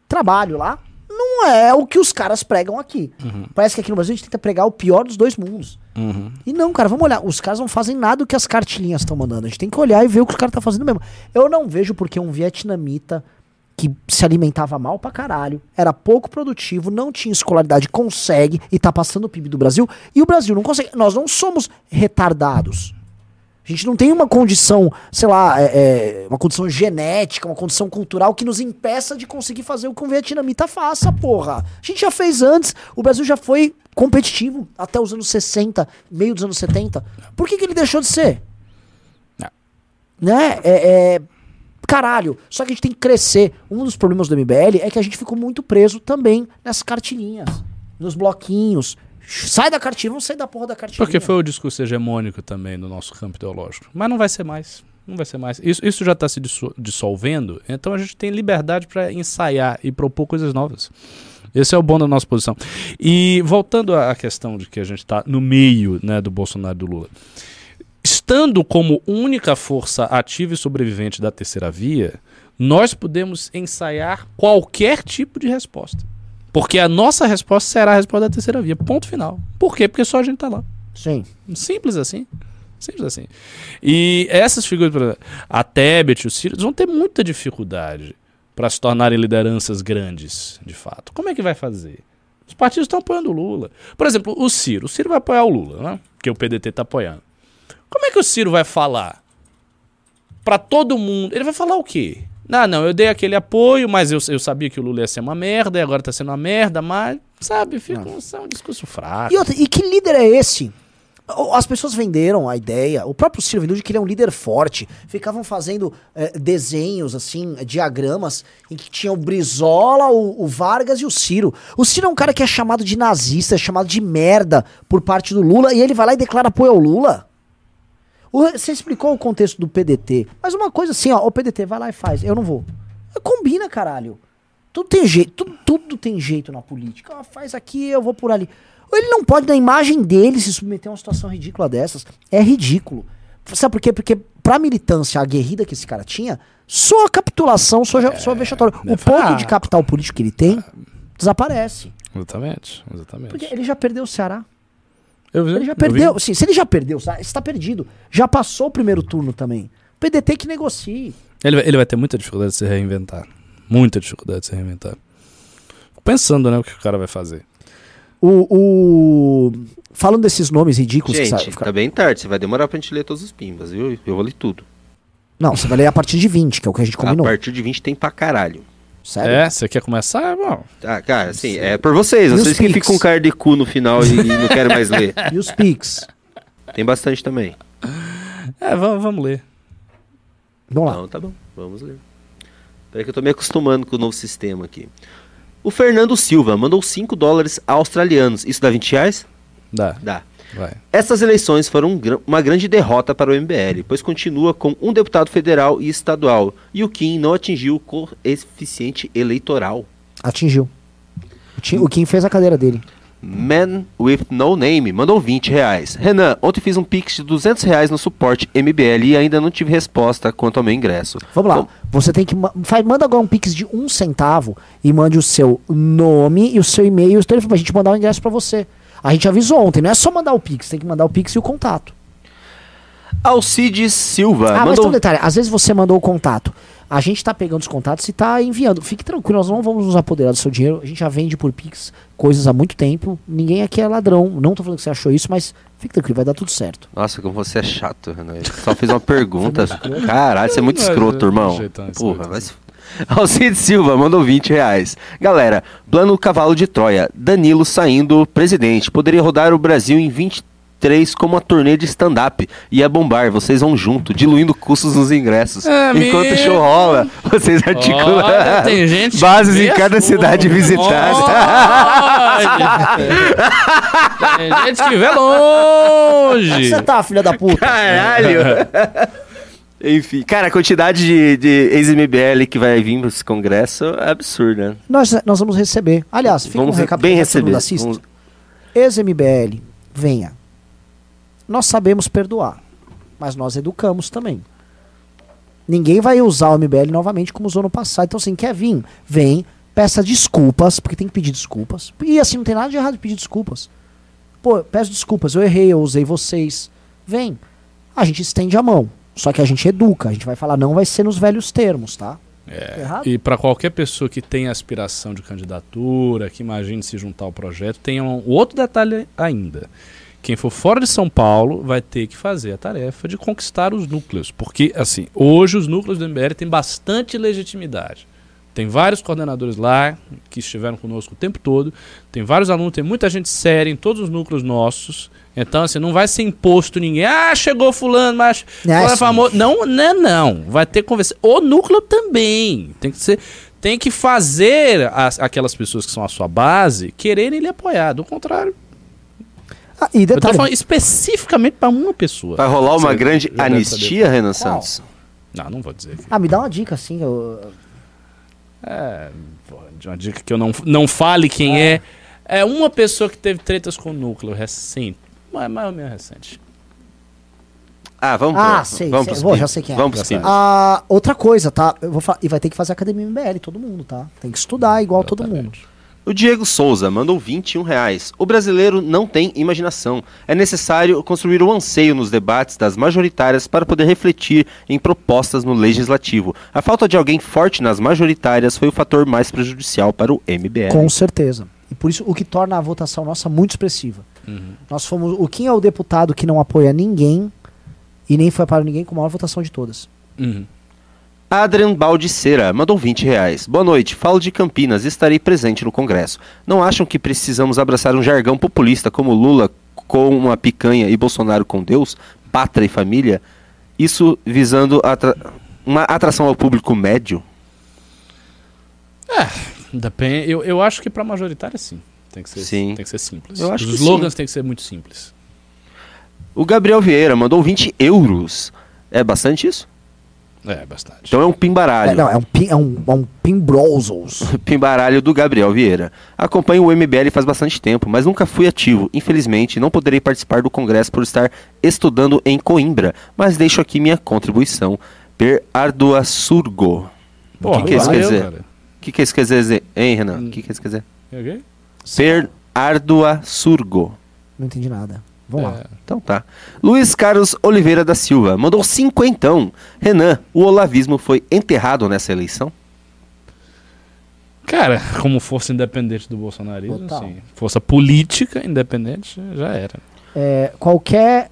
trabalho lá, não é o que os caras pregam aqui. Parece que aqui no Brasil a gente tenta pregar o pior dos dois mundos. E não, cara, vamos olhar. Os caras não fazem nada do que as cartilhinhas estão mandando. A gente tem que olhar e ver o que os caras estão fazendo mesmo. Eu não vejo porque um vietnamita que se alimentava mal pra caralho, era pouco produtivo, não tinha escolaridade, consegue e tá passando o PIB do Brasil. E o Brasil não consegue. Nós não somos retardados. A gente não tem uma condição, sei lá, é, é, uma condição genética, uma condição cultural que nos impeça de conseguir fazer o que um vietnamita faça, porra. A gente já fez antes, o Brasil já foi competitivo até os anos 60, meio dos anos 70. Por que, que ele deixou de ser? Não. Né? É, é, Caralho, só que a gente tem que crescer. Um dos problemas do MBL é que a gente ficou muito preso também nessas cartilhinhas, nos bloquinhos. Sai da cartilha, vamos sair da porra da cartilha. Porque foi o discurso hegemônico também no nosso campo ideológico. Mas não vai ser mais. Não vai ser mais. Isso, isso já está se disso- dissolvendo, então a gente tem liberdade para ensaiar e propor coisas novas. Esse é o bom da nossa posição. E voltando à questão de que a gente está no meio né, do Bolsonaro e do Lula. Estando como única força ativa e sobrevivente da terceira via, nós podemos ensaiar qualquer tipo de resposta. Porque a nossa resposta será a resposta da terceira via. Ponto final. Por quê? Porque só a gente tá lá. Sim. Simples assim. Simples assim. E essas figuras, por exemplo, a Tebet, o Ciro, vão ter muita dificuldade para se tornarem lideranças grandes, de fato. Como é que vai fazer? Os partidos estão apoiando o Lula. Por exemplo, o Ciro. O Ciro vai apoiar o Lula, né? Porque o PDT está apoiando. Como é que o Ciro vai falar para todo mundo? Ele vai falar o quê? Ah, não, eu dei aquele apoio, mas eu, eu sabia que o Lula ia ser uma merda, e agora tá sendo uma merda, mas, sabe, fica um, um discurso fraco. E, outra, e que líder é esse? As pessoas venderam a ideia, o próprio Ciro vendeu de que ele é um líder forte. Ficavam fazendo eh, desenhos, assim, diagramas, em que tinha o Brizola, o, o Vargas e o Ciro. O Ciro é um cara que é chamado de nazista, é chamado de merda por parte do Lula, e ele vai lá e declara apoio ao Lula. O- Você explicou o contexto do PDT, mas uma coisa assim, ó, o PDT vai lá e faz, eu não vou. Combina, caralho. Tudo tem jeito, tudo, tudo tem jeito na política. Ah, faz aqui, eu vou por ali. Ele não pode, na imagem dele, se submeter a uma situação ridícula dessas. É ridículo. Sabe por quê? Porque pra militância aguerrida que esse cara tinha, só a capitulação, só, já- só vexatório. O ponto ah. de capital político que ele tem desaparece. Exatamente, exatamente. Porque ele já perdeu o Ceará. Eu vi- Ele já eu perdeu. Assim, se ele já perdeu, tá? está perdido. Já passou o primeiro turno também. O PDT que negocie. Ele, vai- ele vai ter muita dificuldade de se reinventar. Muita dificuldade de se reinventar. Fico pensando, né, o que o cara vai fazer. O, o- Falando desses nomes ridículos que Gente, sa- tá bem tarde. Você vai demorar pra gente ler todos os pimbas, viu? Eu vou ler tudo. Não, você vai ler a partir de 20, que é o que a gente combinou. A partir de 20 tem pra caralho. Sério? É, você quer começar? Bom, Tá, cara, assim, é por vocês. E Vocês que ficam com cara de cu no final e, e não querem mais ler. <laughs> E os Pix? Tem bastante também. é, vamos, vamos ler. Vamos lá. Então, tá bom. Vamos ler. Peraí que eu tô me acostumando com o novo sistema aqui. O Fernando Silva mandou 5 dólares australianos. Isso dá 20 reais? Dá, Dá. vai. Essas eleições foram um uma grande derrota para o MBL, pois continua com um deputado federal e estadual, e o Kim não atingiu o coeficiente eleitoral. Atingiu. O Kim fez a cadeira dele. Man with No Name mandou 20 reais. Renan, ontem fiz um pix de 200 reais no suporte MBL e ainda não tive resposta quanto ao meu ingresso. Vamos lá. Bom, Você tem que. ma- Faz, manda agora um Pix de um centavo e mande o seu nome e o seu e-mail e o telefone pra gente mandar o ingresso pra você. A gente avisou ontem, não é só mandar o Pix, tem que mandar o Pix e o contato. Alcides Silva Ah, mas tem mandou um detalhe, às vezes você mandou o contato. A gente tá pegando os contatos e tá enviando. Fique tranquilo, nós não vamos nos apoderar do seu dinheiro. A gente já vende por Pix coisas há muito tempo. Ninguém aqui é ladrão. Não tô falando que você achou isso, mas fique tranquilo, vai dar tudo certo. Nossa, como você é chato, Renan. <laughs> Só fez uma pergunta. Caralho, você é muito escroto, irmão. Jeitão Porra, vai se... <laughs> Alcides Silva mandou 20 reais. Galera, plano Cavalo de Troia. Danilo saindo presidente. Poderia rodar o Brasil em 23 como uma turnê de stand-up. Ia bombar, vocês vão junto, diluindo custos nos ingressos. É Enquanto o show rola, vocês articulam Olha, tem <laughs> gente bases em cada cidade visitada. Olha, tem gente que vê longe. Você tá, filha da puta? Caralho! <laughs> Enfim, cara, a quantidade de, de ex-MBL que vai vir pra esse congresso é absurda. nós, nós vamos receber. Aliás, fica Vamos um recado bem receber. assiste. Vamos- Ex-MBL, venha. Nós sabemos perdoar, mas nós educamos também. Ninguém vai usar o MBL novamente como usou no passado. Então, assim, quer vir? Vem, peça desculpas, porque tem que pedir desculpas. E assim, não tem nada de errado de pedir desculpas. Pô, peço desculpas, eu errei, eu usei vocês. Vem. A gente estende a mão. Só que a gente educa, a gente vai falar, não vai ser nos velhos termos, tá? É, Errado? e para qualquer pessoa que tenha aspiração de candidatura, que imagine se juntar ao projeto, tem um outro detalhe ainda. Quem for fora de São Paulo vai ter que fazer a tarefa de conquistar os núcleos. Porque, assim, hoje os núcleos do MBL têm bastante legitimidade. Tem vários coordenadores lá que estiveram conosco o tempo todo. Tem vários alunos, tem muita gente séria em todos os núcleos nossos. Então, assim, não vai ser imposto ninguém. Ah, chegou fulano, mas É, é famoso. Não, não, não. Vai ter que conversar. O núcleo também. Tem que ser. Tem que fazer as- aquelas pessoas que são a sua base quererem lhe apoiar. Do contrário. Ah, e Eu tô detalhe, falando especificamente para uma pessoa. Vai rolar uma Você grande anistia, Renan? Santos? Não, não vou dizer. aqui. ah, me dá uma dica, assim, eu, É, uma dica que eu não, não fale quem é. É uma pessoa que teve tretas com o núcleo recente. Mas mais ou menos recente. Ah, vamos Ah, pro- sei, vamos sei. pros Bom, já sei quem é. Vamos pimbas. Ah, outra coisa, tá? Eu vou falar, e vai ter que fazer academia MBL, todo mundo, tá? Tem que estudar igual todo mundo. O Diego Souza mandou 21 reais. O brasileiro não tem imaginação. É necessário construir o anseio nos debates das majoritárias para poder refletir em propostas no legislativo. A falta de alguém forte nas majoritárias foi o fator mais prejudicial para o MBL. Com certeza. E por isso o que torna a votação nossa muito expressiva. Uhum. Nós fomos. O Kim é o deputado que não apoia ninguém e nem foi para ninguém com a maior votação de todas. Uhum. Adrian Baldiceira mandou 20 reais. Boa noite, falo de Campinas estarei presente no Congresso. Não acham que precisamos abraçar um jargão populista como Lula com uma picanha e Bolsonaro com Deus, pátria e família? Isso visando atra- uma atração ao público médio? Depende, eu, eu acho que para majoritária sim. Tem que ser, Sim. Tem que ser simples. Os slogans têm que ser muito simples. O Gabriel Vieira mandou 20 euros. É bastante isso? É, bastante. Então é um pimbaralho. É, não, é um, pin, é um, é um Pimbrozos. <laughs> Pimbaralho do Gabriel Vieira. Acompanho o MBL faz bastante tempo, mas nunca fui ativo. Infelizmente, não poderei participar do congresso por estar estudando em Coimbra, mas deixo aqui minha contribuição. Per Ardua Surgo. Porra, que que isso valeu, quer dizer? cara. O que, que isso quer dizer, hein, Renan? O que, que isso quer dizer? Ok? Per Ardua Surgo. Não entendi nada. Vamos lá. É. Então tá. Luiz Carlos Oliveira da Silva mandou cinquentão. Renan, o olavismo foi enterrado nessa eleição? Cara, como força independente do bolsonarismo, assim, força política independente, já era. É, qualquer,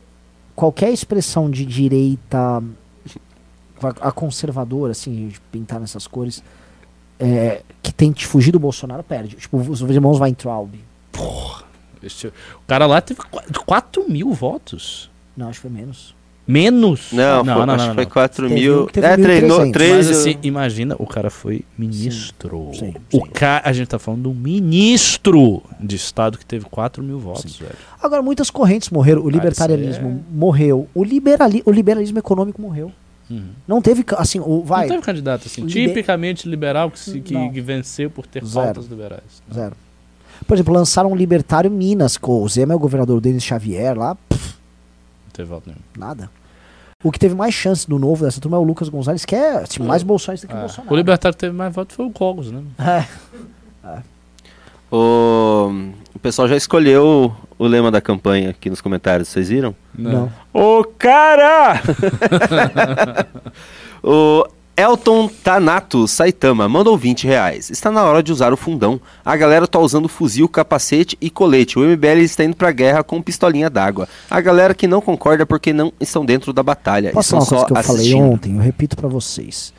qualquer expressão de direita a, conservadora, assim, de pintar nessas cores, é, que tente fugir do Bolsonaro, perde. Tipo, os irmãos Weintraub. Este- o cara lá teve qu- 4 mil votos. Não, acho que foi menos. Menos? Não, foi, acho que foi 4 Teve mil. teve É, treinou 1.300. três. Mas assim, imagina, o cara foi ministro. Sim, o sim. ca... A gente tá falando de um ministro de Estado que teve 4 mil votos, velho. Agora, muitas correntes morreram. O libertarianismo é- morreu. O, liberali o liberalismo econômico morreu. Uhum. Não teve, assim, o, vai, Não teve candidato assim, Liber- tipicamente liberal que, se, que, Não. que venceu por ter Zero. pautas liberais. zero. Por exemplo, lançaram um libertário Minas, com o Zema é o governador Denis Xavier lá, pff, Não teve voto nenhum. nada. O que teve mais chance do novo dessa turma é o Lucas Gonzalez, que é assim, mais bolsonarista que o Ah, Bolsonaro. o libertário que teve mais votos foi o Cogos, né? É. O, o pessoal já escolheu o lema da campanha aqui nos comentários, vocês viram? Não. Ô cara! <laughs> o Elton Tanato Saitama mandou 20 reais. Está na hora de usar o fundão. A galera tá usando fuzil, capacete e colete. O MBL está indo pra guerra com pistolinha d'água. A galera que não concorda porque não estão dentro da batalha. Posso estão falar uma coisa só que eu falei assistindo. ontem? Eu repito pra vocês.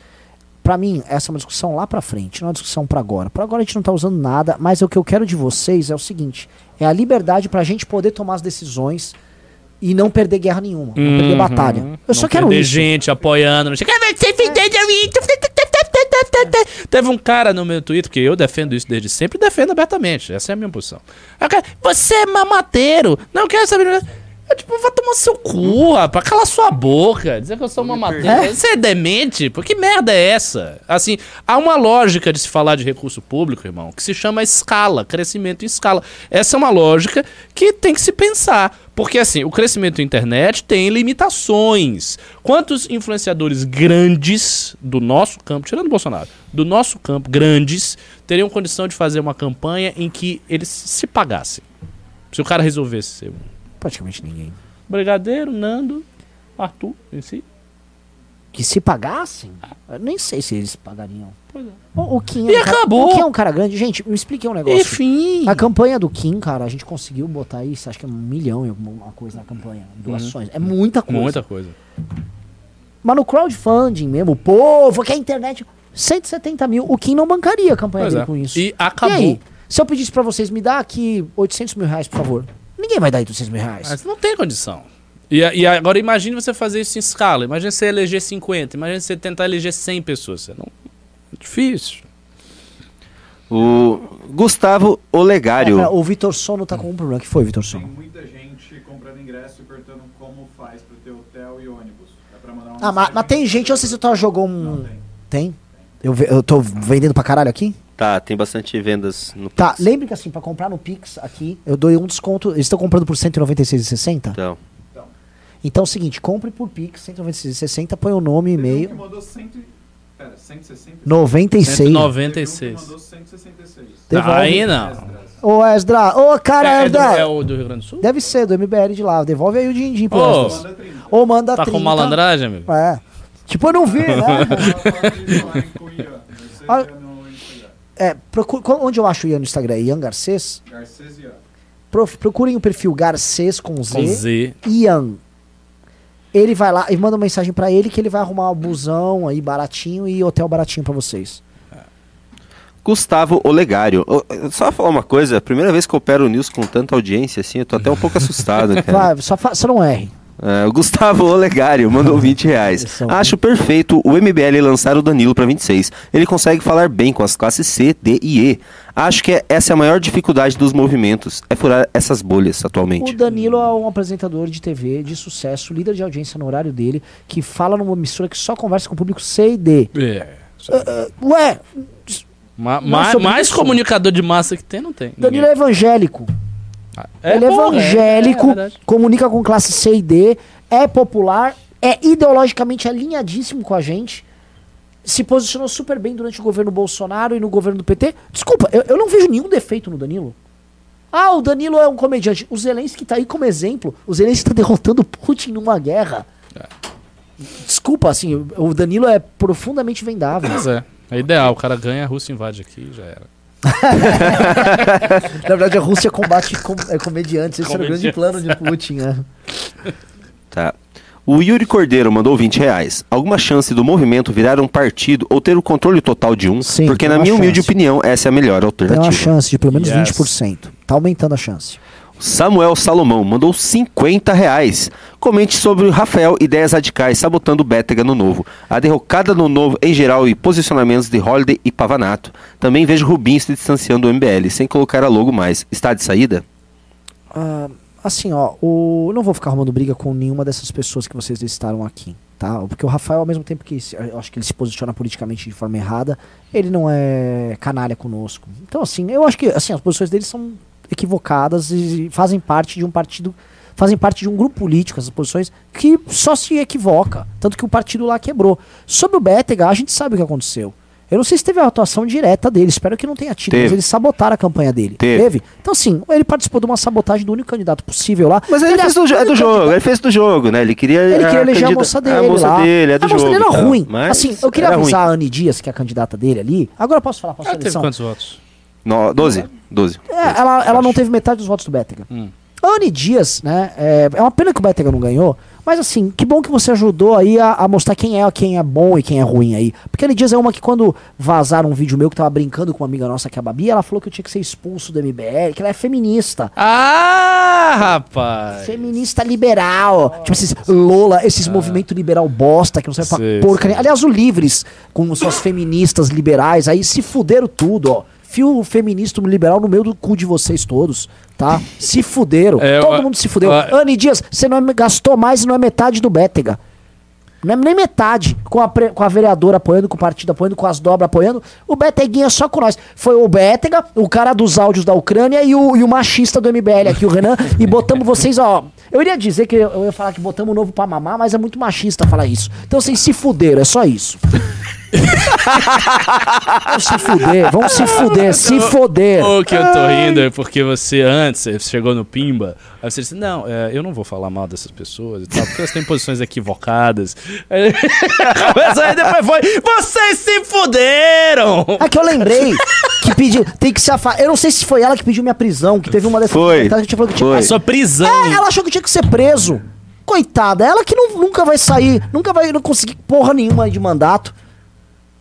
Pra mim, essa é uma discussão lá pra frente, não é uma discussão pra agora. Pra agora a gente não tá usando nada, mas o que eu quero de vocês é o seguinte: é a liberdade pra gente poder tomar as decisões e não perder guerra nenhuma, não perder Uhum. batalha. Eu só Não quero perder isso. gente apoiando. Não chega, "Ah, você defende a mim." Teve um cara no meu Twitter, que eu defendo isso desde sempre, e defendo abertamente. Essa é a minha posição. Cara, Você é mamateiro. Não quero saber. Eu, tipo, vai tomar seu cu, rapaz. Cala sua boca. Dizer que eu sou mamateiro. Você é demente? Pô, que merda é essa? Assim, há uma lógica de se falar de recurso público, irmão, que se chama escala, crescimento em escala. Essa é uma lógica que tem que se pensar. Porque, assim, o crescimento da internet tem limitações. Quantos influenciadores grandes do nosso campo, tirando o Bolsonaro, do nosso campo, grandes, teriam condição de fazer uma campanha em que eles se pagassem? Se o cara resolvesse ser um Praticamente ninguém. Brigadeiro, Nando, Arthur em si. Que se pagassem, eu nem sei se eles pagariam. Pois é. O, o Kim E é um cara- acabou. o Kim é um cara grande. Gente, me expliquem um negócio. Enfim. A campanha do Kim, cara, a gente conseguiu botar isso, acho que é um milhão e alguma coisa na campanha. Doações. É muita coisa. Muita coisa. Mas no crowdfunding mesmo, o povo, que a internet. 170 mil. O Kim não bancaria a campanha Pois dele é. com isso. E acabou. E aí? Se eu pedisse pra vocês, me dá aqui 800 mil reais, por favor. Ninguém vai dar 800 mil reais. Mas não tem condição. E, e agora imagine você fazer isso em escala. Imagine você eleger 50. Imagine você tentar eleger 100 pessoas. Você não... É difícil. O Gustavo Olegário. Pera, o Vitor Sono tá com um problema. O que foi, Vitor Tem Sono? muita gente comprando ingresso e perguntando como faz pra ter hotel e ônibus. É pra mandar uma Ah, mas, mas tem gente, eu não sei se o Thor jogou um. Não tem. Tem? Eu, ve- eu tô vendendo pra caralho aqui? Tá, tem bastante vendas no Tá, Pix. lembre que assim, pra comprar no Pix aqui, eu dou um desconto. Eles estão comprando por R$ 196,60? Então, Então é o seguinte, compre por Pix, R$ 196,60, põe o nome e Teve um e-mail. que mandou 100, pera, 160? 96. Teve um que 96. mandou 166. Devolve. Aí não. Ô, Esdra, ô, cara, É, é, do, Esdra. é o do Rio Grande do Sul? Deve ser, do MBL de lá. Devolve aí o din-din pro Ô, Esdras. Manda 30. Ou manda Tá 30. com malandragem, amigo? É. Tipo, eu não vi, né? Ela fala que eles falam com o Ian. Eu sei Ah. é. É, procure, qual- onde eu acho o Ian no Instagram? Ian Garcês? Garcês Ian. Prof- procurem o perfil Garcês com Z. Com Z. Ian. Ele vai lá e manda uma mensagem pra ele que ele vai arrumar um busão aí baratinho e hotel baratinho pra vocês. Gustavo Olegário. Ô, Só falar uma coisa, a primeira vez que eu opero o News com tanta audiência assim, eu tô até um pouco assustado, <laughs> cara. Vai, só, só não erre. É, o Gustavo Olegário mandou <laughs> 20 reais. Acho perfeito o MBL lançar o Danilo para 26. Ele consegue falar bem com as classes C, D e E. Acho que é- essa é a maior dificuldade dos movimentos, é furar essas bolhas O atualmente. Danilo é um apresentador de TV de sucesso, líder de audiência no horário dele, que fala numa emissora que só conversa com o público C e D. É. Ué, Ma- Não, ma- sobre mais isso- comunicador de massa que tem, não tem. Danilo é Ninguém. evangélico. É, ele é evangélico, é, é comunica com classe C e D, é popular, é ideologicamente alinhadíssimo com a gente. Se posicionou super bem durante o governo Bolsonaro e no governo do PT. Desculpa, eu, eu não vejo nenhum defeito no Danilo. Ah, o Danilo é um comediante. O Zelensky tá aí como exemplo. O Zelensky tá <laughs> derrotando Putin numa guerra. Desculpa, assim, o- o Danilo é profundamente vendável. Mas é. É ideal, o cara ganha, a Rússia invade aqui já era. <laughs> Na verdade, a Rússia combate com, é, comediantes. Esse era o grande plano de Putin, né? Tá. O Yuri Cordeiro mandou 20 reais. Alguma chance do movimento virar um partido ou ter o controle total de um? Sim, Porque, na minha humilde chance. opinião, essa é a melhor Tem uma alternativa. chance de pelo menos Yes. 20%. Tá aumentando a chance. Samuel Salomão mandou 50 reais. Comente sobre Rafael Ideias Radicais sabotando Bétega no Novo. A derrocada no Novo em geral e posicionamentos de Holiday e Pavanato. Também vejo Rubinho se distanciando do MBL, sem colocar a logo mais. Está de saída? Ah, assim, ó, o... eu não vou ficar arrumando briga com nenhuma dessas pessoas que vocês listaram aqui, tá? Porque o Rafael, ao mesmo tempo que eu acho que ele se posiciona politicamente de forma errada, ele não é canalha conosco. Então, assim, eu acho que assim, as posições dele são equivocadas e fazem parte de um partido, fazem parte de um grupo político, essas posições, que só se equivoca. Tanto que o partido lá quebrou. Sobre o Bétega, a gente sabe o que aconteceu. Eu não sei se teve a atuação direta dele, espero que não tenha tido, Teve. mas eles sabotaram a campanha dele. Teve. Então, assim, ele participou de uma sabotagem do único candidato possível lá. Mas ele Aliás, fez do, é do jogo, ele fez do jogo, né? Ele queria. Ele queria eleger a candida- moça dele A moça lá. dele, é do a moça jogo. dele era ruim. Mas assim, eu queria era ruim. avisar a Anne Dias, que é a candidata dele ali. Agora eu posso falar, posso Ela falar teve quantos votos? No, 12. 12. É, ela, ela não teve metade dos votos do Bétega. Hum. A Anne Dias, né? É, é uma pena que o Bétega não ganhou. Mas assim, que bom que você ajudou aí a, a mostrar quem é quem é bom e quem é ruim aí. Porque a Anne Dias é uma que quando vazaram um vídeo meu que tava brincando com uma amiga nossa que é a Babi, ela falou que eu tinha que ser expulso do MBL, que ela é feminista. Ah, rapaz! Feminista liberal. Tipo esses Lola, esses movimentos liberal bosta que não serve pra Ah. Sei, sei. Aliás, o Livres, com suas feministas liberais, aí se fuderam tudo, ó. Fio feminista liberal no meio do cu de vocês todos, tá? Se fuderam. É, Todo eu- mundo se fudeu. eu- Anne Dias, você não é- gastou mais e não é metade do Bétega. Não é nem metade. Com a, com a vereadora apoiando, com o partido apoiando, com as dobras apoiando. O Beteguinha é só com nós. Foi o Bétega, o cara dos áudios da Ucrânia e o, e o machista do MBL aqui, o Renan. e botamos vocês, ó. Eu iria dizer que eu ia falar que botamos o novo pra mamar, mas é muito machista falar isso. Então vocês se fuderam, é só isso. Vão se fuder, vão se fuder, se foder. O que eu tô rindo é porque você antes você chegou no Pimba, aí você disse, não, é, eu não vou falar mal dessas pessoas e tal, porque elas têm posições equivocadas. Mas aí depois foi, vocês se fuderam! É que eu lembrei que pediu, tem que se afastar. Eu não sei se foi ela que pediu minha prisão, que teve uma dessas Foi, que tinha falado que tinha foi. A sua prisão. É, ela achou que tinha que ser preso. Coitada, ela que não- nunca vai sair, nunca vai não conseguir porra nenhuma aí de mandato.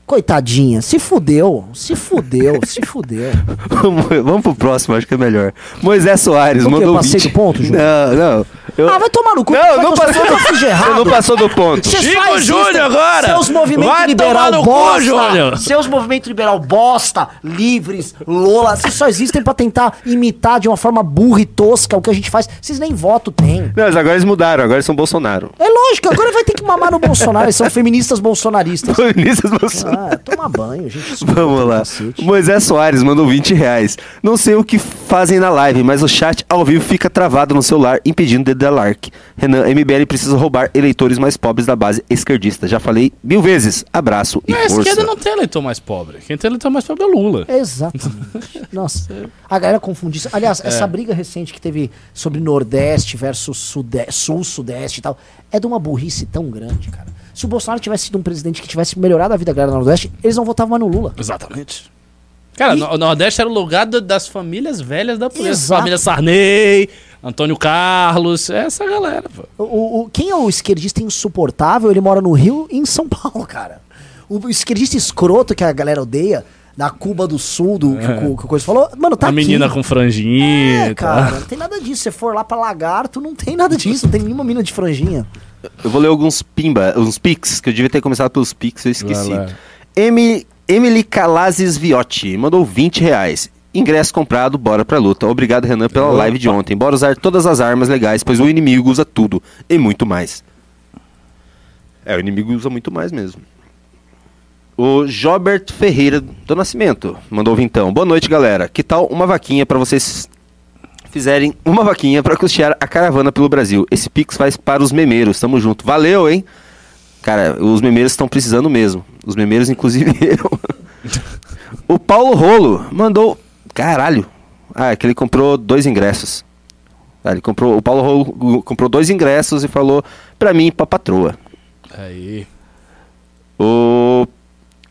Coitadinha, se fudeu, se fudeu, se fudeu. Vamos, <laughs> vamos pro próximo, acho que é melhor. Moisés Soares O quê? mandou Eu passei 20. do ponto, Júnior? Não, não. Eu- Ah, vai tomar no cu. Não, não passou, do, errado. não passou do ponto. Chico. Júnior agora! Seus movimentos Vai liberal tomar no cu, bosta. Júnior! Seus movimentos liberal bosta, livres, lola. Vocês só existem pra tentar imitar de uma forma burra e tosca o que a gente faz. Vocês nem voto têm. Não, mas agora eles mudaram, agora eles são Bolsonaro. É lógico, agora vai ter que mamar no Bolsonaro. Eles são feministas bolsonaristas. Feministas Bolsonaro. Ah, toma banho, gente. <laughs> Vamos lá. cacete. Moisés Soares mandou 20 reais. Não sei o que fazem na live, mas o chat ao vivo fica travado no celular, impedindo de dar like. Renan, MBL precisa roubar eleitores mais pobres da base esquerdista. Já falei mil vezes. Abraço e a força. esquerda não tem eleitor mais pobre. Quem tem eleitor mais pobre é o Lula. Exatamente. <laughs> Nossa, a galera confunde isso. Aliás, essa briga recente que teve sobre Nordeste versus Sul, Sudeste e tal, é de uma burrice tão grande, cara. Se o Bolsonaro tivesse sido um presidente que tivesse melhorado a vida da galera no Nordeste, eles não votavam mais no Lula. Exatamente. Cara, E- o Nordeste era o lugar das famílias velhas da polícia. Exato. Família Sarney, Antônio Carlos, essa galera, pô. O, o- quem é o esquerdista insuportável, ele mora no Rio e em São <laughs> Paulo, cara. O esquerdista escroto que a galera odeia, da Cuba do Sul, do que, o- que o Coisa falou. Mano, tá a aqui. menina com franjinha É, cara, não tem nada disso. Se você for lá pra Lagarto, não tem nada disso. Não tem nenhuma mina de franjinha. Eu vou ler alguns pimba, uns pics, que eu devia ter começado pelos pics, eu esqueci. Emi- Emily Calazes Viotti mandou 20 reais. Ingresso comprado, bora pra luta. Obrigado, Renan, pela live de ontem. Bora usar todas as armas legais, pois o inimigo usa tudo e muito mais. É, o inimigo usa muito mais mesmo. O Jobert Ferreira do Nascimento mandou vintão. Boa noite, galera. Que tal uma vaquinha pra vocês fizerem uma vaquinha pra custear a caravana pelo Brasil? Esse Pix faz para os memeiros. Tamo junto. Valeu, hein? Cara, os memeiros estão precisando mesmo. Os memeiros, inclusive <laughs> eu. o Paulo Rolo mandou. Caralho. Ah, é que ele comprou dois ingressos. Ah, ele comprou. O Paulo Rolo comprou dois ingressos e falou pra mim e pra patroa. Aí. O.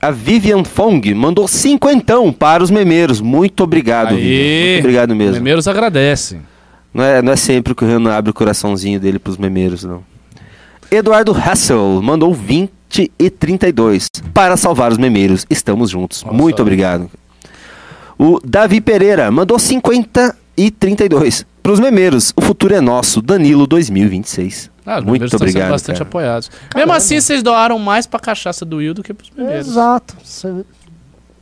A Vivian Fong mandou cinquentão para os memeiros. Muito obrigado. Vivian. Muito obrigado Os mesmo. memeiros agradecem. Não é, não é sempre que o Renan abre o coraçãozinho dele pros memeiros, não. Eduardo Hassel mandou 20 e 32. Para salvar os memeiros, estamos juntos. Nossa. Muito obrigado. O Davi Pereira mandou 50 e 32. Pros memeiros, o futuro é nosso. Danilo 2026. Ah, os Muito memeiros estão sendo obrigado. bastante cara. apoiados. Mesmo assim, vocês doaram mais pra cachaça do Will do que pros memeiros. Exato.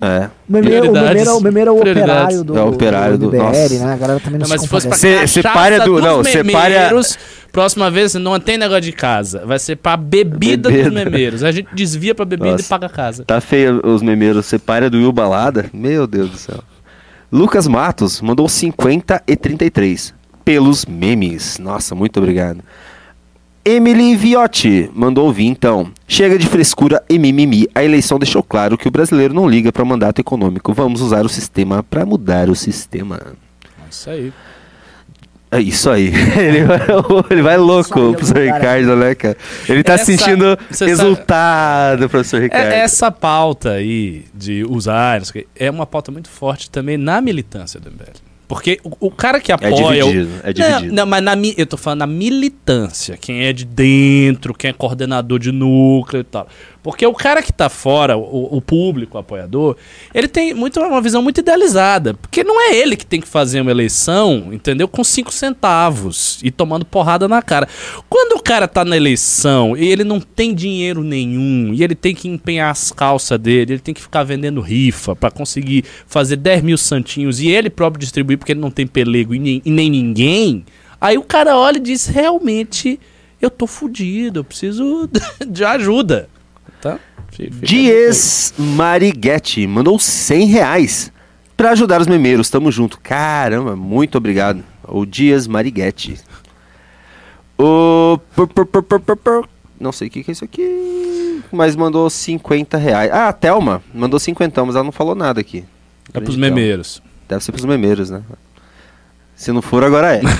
É. O memeiro, o memeiro, é o memeiro é o Prioridades. operário do, É o operário do- MBL, nossa. né? A galera também não, Não, mas se se fosse pra cachaça separa do- não, separa- memeiros, próxima vez não tem negócio de casa. Vai ser pra bebida, Bebida. dos memeiros. A gente desvia pra bebida Nossa. e paga a casa. Tá feio os memeiros. Separa do Will Balada. Meu Deus do céu. Lucas Matos mandou 50 e 33. Pelos memes. Nossa, muito obrigado. Emily Viotti mandou vir então. Chega de frescura e mimimi. A eleição deixou claro que o brasileiro não liga para mandato econômico. Vamos usar o sistema para mudar o sistema. É Isso aí. É isso aí. <laughs> Ele vai, ele vai louco, o professor Ricardo, né, cara? Ele tá Essa- se sentindo você exultado, professor Ricardo. É, essa pauta aí de usar, o é uma pauta muito forte também na militância do MBL. Porque o, o cara que apoia. o- dividido, é dividido. Não, não, mas na, eu tô falando na militância. Quem é de dentro, quem é coordenador de núcleo e tal. Porque o cara que tá fora, o, o público, o apoiador, ele tem muito, uma visão muito idealizada. Porque não é ele que tem que fazer uma eleição, entendeu? Com cinco centavos e tomando porrada na cara. Quando o cara tá na eleição e ele não tem dinheiro nenhum, e ele tem que empenhar as calças dele, ele tem que ficar vendendo rifa pra conseguir fazer 10 mil santinhos e ele próprio distribuir porque ele não tem pelego e nem, e nem ninguém, aí o cara olha e diz: realmente, eu tô fudido, eu preciso <laughs> de ajuda. Tá? Dias Mariguete mandou 100 reais pra ajudar os memeiros. Tamo junto. Caramba, muito obrigado. O Dias Mariguete. O. Não sei o que, que é isso aqui. Mas mandou 50 reais. Ah, a Thelma mandou 50, mas ela não falou nada aqui. É pros Thelma. memeiros. Deve ser pros memeiros, né? Se não for, agora é. <laughs>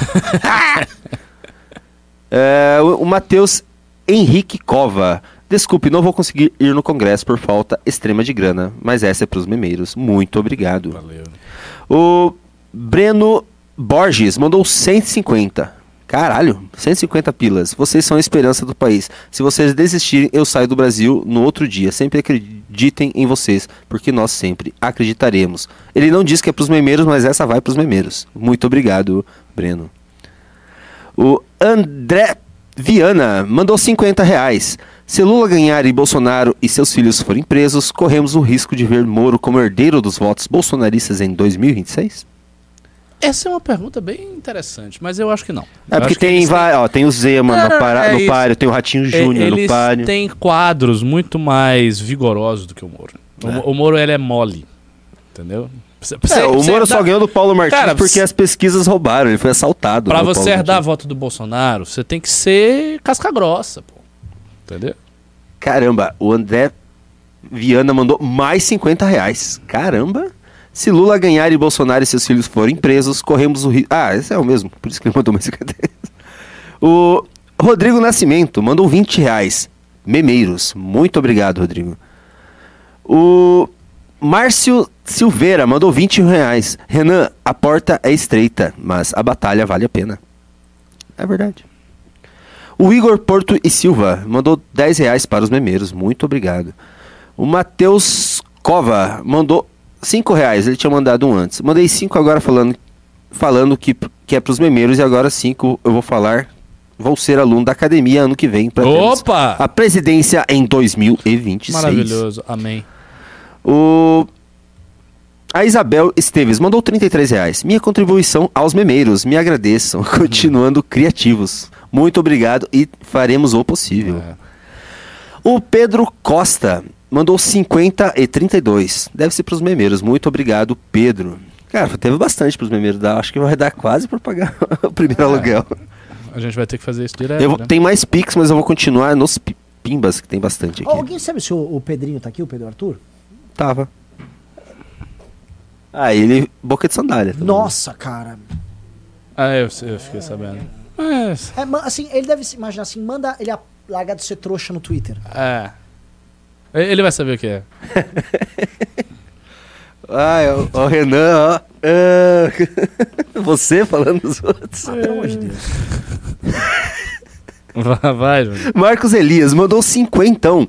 É, o o Matheus Henrique Cova. Desculpe, não vou conseguir ir no congresso por falta extrema de grana, mas essa é pros memeiros. Muito obrigado. Valeu. O Breno Borges mandou 150. Caralho, 150 pilas. Vocês são a esperança do país. Se vocês desistirem, eu saio do Brasil no outro dia. Sempre acreditem em vocês, porque nós sempre acreditaremos. Ele não diz que é pros memeiros, mas essa vai pros memeiros. Muito obrigado, Breno. O André Viana mandou 50 reais. Se Lula ganhar e Bolsonaro e seus filhos forem presos, corremos o risco de ver Moro como herdeiro dos votos bolsonaristas em 2026? Essa é uma pergunta bem interessante, mas eu acho que não. É Eu porque tem, vai, ó, tem o Zema no, para, é no páreo, tem o Ratinho Júnior no Eles páreo. têm quadros muito mais vigorosos do que o Moro. O, É. o Moro ele é mole, entendeu? Pra É, o Moro só herdar- ganhou do Paulo Martins Cara, porque você- as pesquisas roubaram, ele foi assaltado. Pra no você Paulo herdar a Martins. voto do Bolsonaro, você tem que ser casca grossa, pô. Entendeu? Caramba, o André Viana mandou mais 50 reais. Caramba! Se Lula ganhar e Bolsonaro e seus filhos forem presos, corremos o risco. Ah, esse é o mesmo, por isso que ele mandou mais 50 reais. O Rodrigo Nascimento mandou 20 reais. Memeiros. Muito obrigado, Rodrigo. O Márcio Silveira mandou 21 reais. Renan, a porta é estreita, mas a batalha vale a pena. É verdade. O Igor Porto e Silva mandou 10 reais para os memeiros. Muito obrigado. O Matheus Cova mandou 5 reais, ele tinha mandado um antes. Mandei 5 agora falando, falando que, que é pros memeiros e agora 5 eu vou falar. Vou ser aluno da academia ano que vem pra termos Opa! a presidência em 2026. Maravilhoso, amém. O... A Isabel Esteves mandou 33 reais. Minha contribuição aos memeiros. Me agradeçam. <laughs> Continuando criativos. Muito obrigado e faremos o possível. É. O Pedro Costa mandou 50 e 32. Deve ser pros memeiros. Muito obrigado, Pedro. Cara, teve bastante pros memeiros. Dá, acho que vai dar quase pra pagar <laughs> o primeiro aluguel. A gente vai ter que fazer isso direto. Eu vou- né? tem mais Pix, mas eu vou continuar nos pi- Pimbas, que tem bastante aqui. Alguém sabe se o, o Pedrinho tá aqui, o Pedro Arthur? Tava. Ah, ele. Boca de sandália. também. Nossa, cara. Ah, eu, eu fiquei sabendo. Mas, É, ma- assim, ele deve se imaginar assim, manda ele a- largar de ser trouxa no Twitter. é. Ele vai saber o que é. <laughs> Ah, é o, o Renan, ó. Ah, <laughs> você falando dos outros. Ah, pelo amor de Deus. <laughs> Vai, vai. Marcos Elias mandou cinquentão.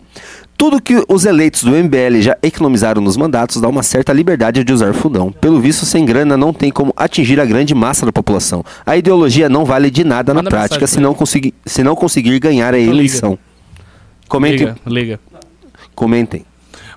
Tudo que os eleitos do MBL já economizaram nos mandatos dá uma certa liberdade de usar fundão. Pelo visto, sem grana não tem como atingir a grande massa da população. A ideologia não vale de nada na Manda prática mensagem se não, conseguir, se não conseguir ganhar a liga. eleição. Comentem. Liga, liga. Comentem.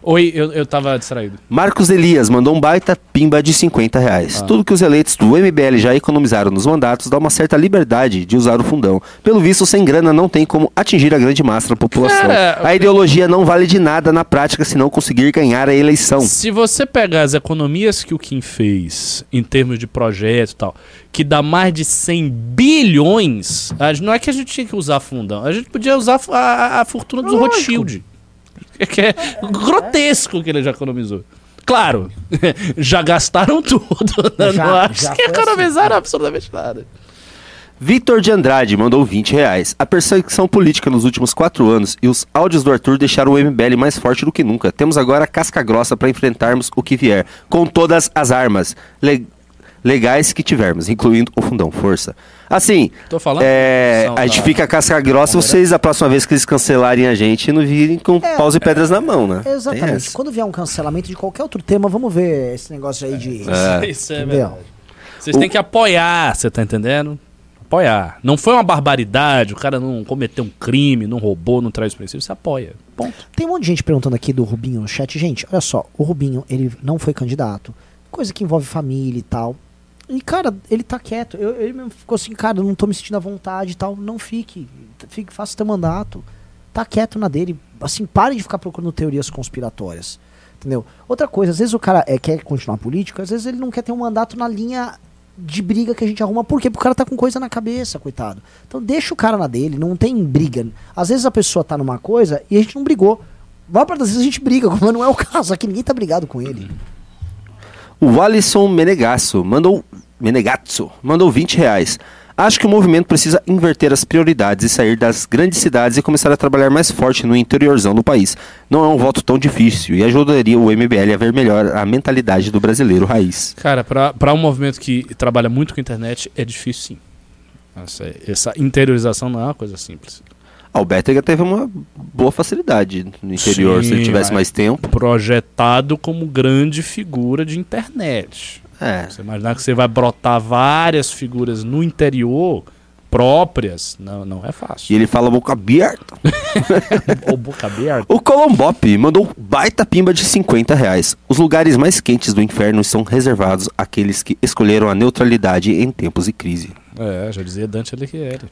Oi, eu, eu tava distraído. Marcos Elias mandou um baita pimba de 50 reais. Ah. Tudo que os eleitos do MBL já economizaram nos mandatos dá uma certa liberdade de usar o fundão. Pelo visto, sem grana não tem como atingir a grande massa da população. Cara, a ideologia não vale de nada na prática se não conseguir ganhar a eleição. Se você pegar as economias que o Kim fez em termos de projeto e tal, que dá mais de 100 bilhões, não é que a gente tinha que usar fundão, a gente podia usar a, a- a fortuna dos Rothschild. É <laughs> que é grotesco que ele já economizou. Claro, <laughs> já gastaram tudo. né? Já- não acho já que foi economizaram absolutamente nada. Vitor de Andrade mandou 20 reais. A perseguição política nos últimos quatro anos e os áudios do Arthur deixaram o MBL mais forte do que nunca. Temos agora casca grossa para enfrentarmos o que vier, com todas as armas le- legais que tivermos, incluindo o fundão. Força. Assim, Tô falando? é, a gente tá. fica casca grossa vocês, a próxima vez que eles cancelarem a gente, não virem com É, paus e pedras na mão, né? Exatamente. Quando vier um cancelamento de qualquer outro tema, vamos ver esse negócio aí de. É. <laughs> Isso é Entendeu? verdade. Vocês têm que apoiar, você tá entendendo? Apoiar. Não foi uma barbaridade, o cara não cometeu um crime, não roubou, não traz princípio, você apoia. Ponto. Tem um monte de gente perguntando aqui do Rubinho no chat. Gente, olha só, o Rubinho, ele não foi candidato. Coisa que envolve família e tal. E, cara, ele tá quieto. Eu- ele mesmo ficou assim, cara, eu não tô me sentindo à vontade e tal. Não fique. fique faça teu mandato. Tá quieto na dele. Assim, pare de ficar procurando teorias conspiratórias. Entendeu? Outra coisa, às vezes o cara é, quer continuar a política, às vezes ele não quer ter um mandato na linha de briga que a gente arruma. Por quê? Porque o cara tá com coisa na cabeça, coitado. Então deixa o cara na dele, não tem briga. Às vezes a pessoa tá numa coisa e a gente não brigou. Vai para das vezes a gente briga, <laughs> mas não é o caso. Aqui ninguém tá brigado com ele. O Alisson Menegasso mandou. Menegatsu mandou 20 reais. Acho que o movimento precisa inverter as prioridades e sair das grandes cidades e começar a trabalhar mais forte no interiorzão do país. Não é um voto tão difícil e ajudaria o MBL a ver melhor a mentalidade do brasileiro raiz. Cara, pra um movimento que trabalha muito com internet, é difícil sim. Essa, essa interiorização não é uma coisa simples. Ah, o Bétega teve uma boa facilidade no interior, se ele Sim, tivesse mais tempo. Projetado como grande figura de internet. É. Você imaginar que você vai brotar várias figuras no interior próprias, não, não é E fácil. ele fala boca aberta. <laughs> Ou boca aberta. O Colombop mandou baita pimba de 50 reais. Os lugares mais quentes do inferno são reservados àqueles que escolheram a neutralidade em tempos de crise. É, já dizia Dante Alighieri.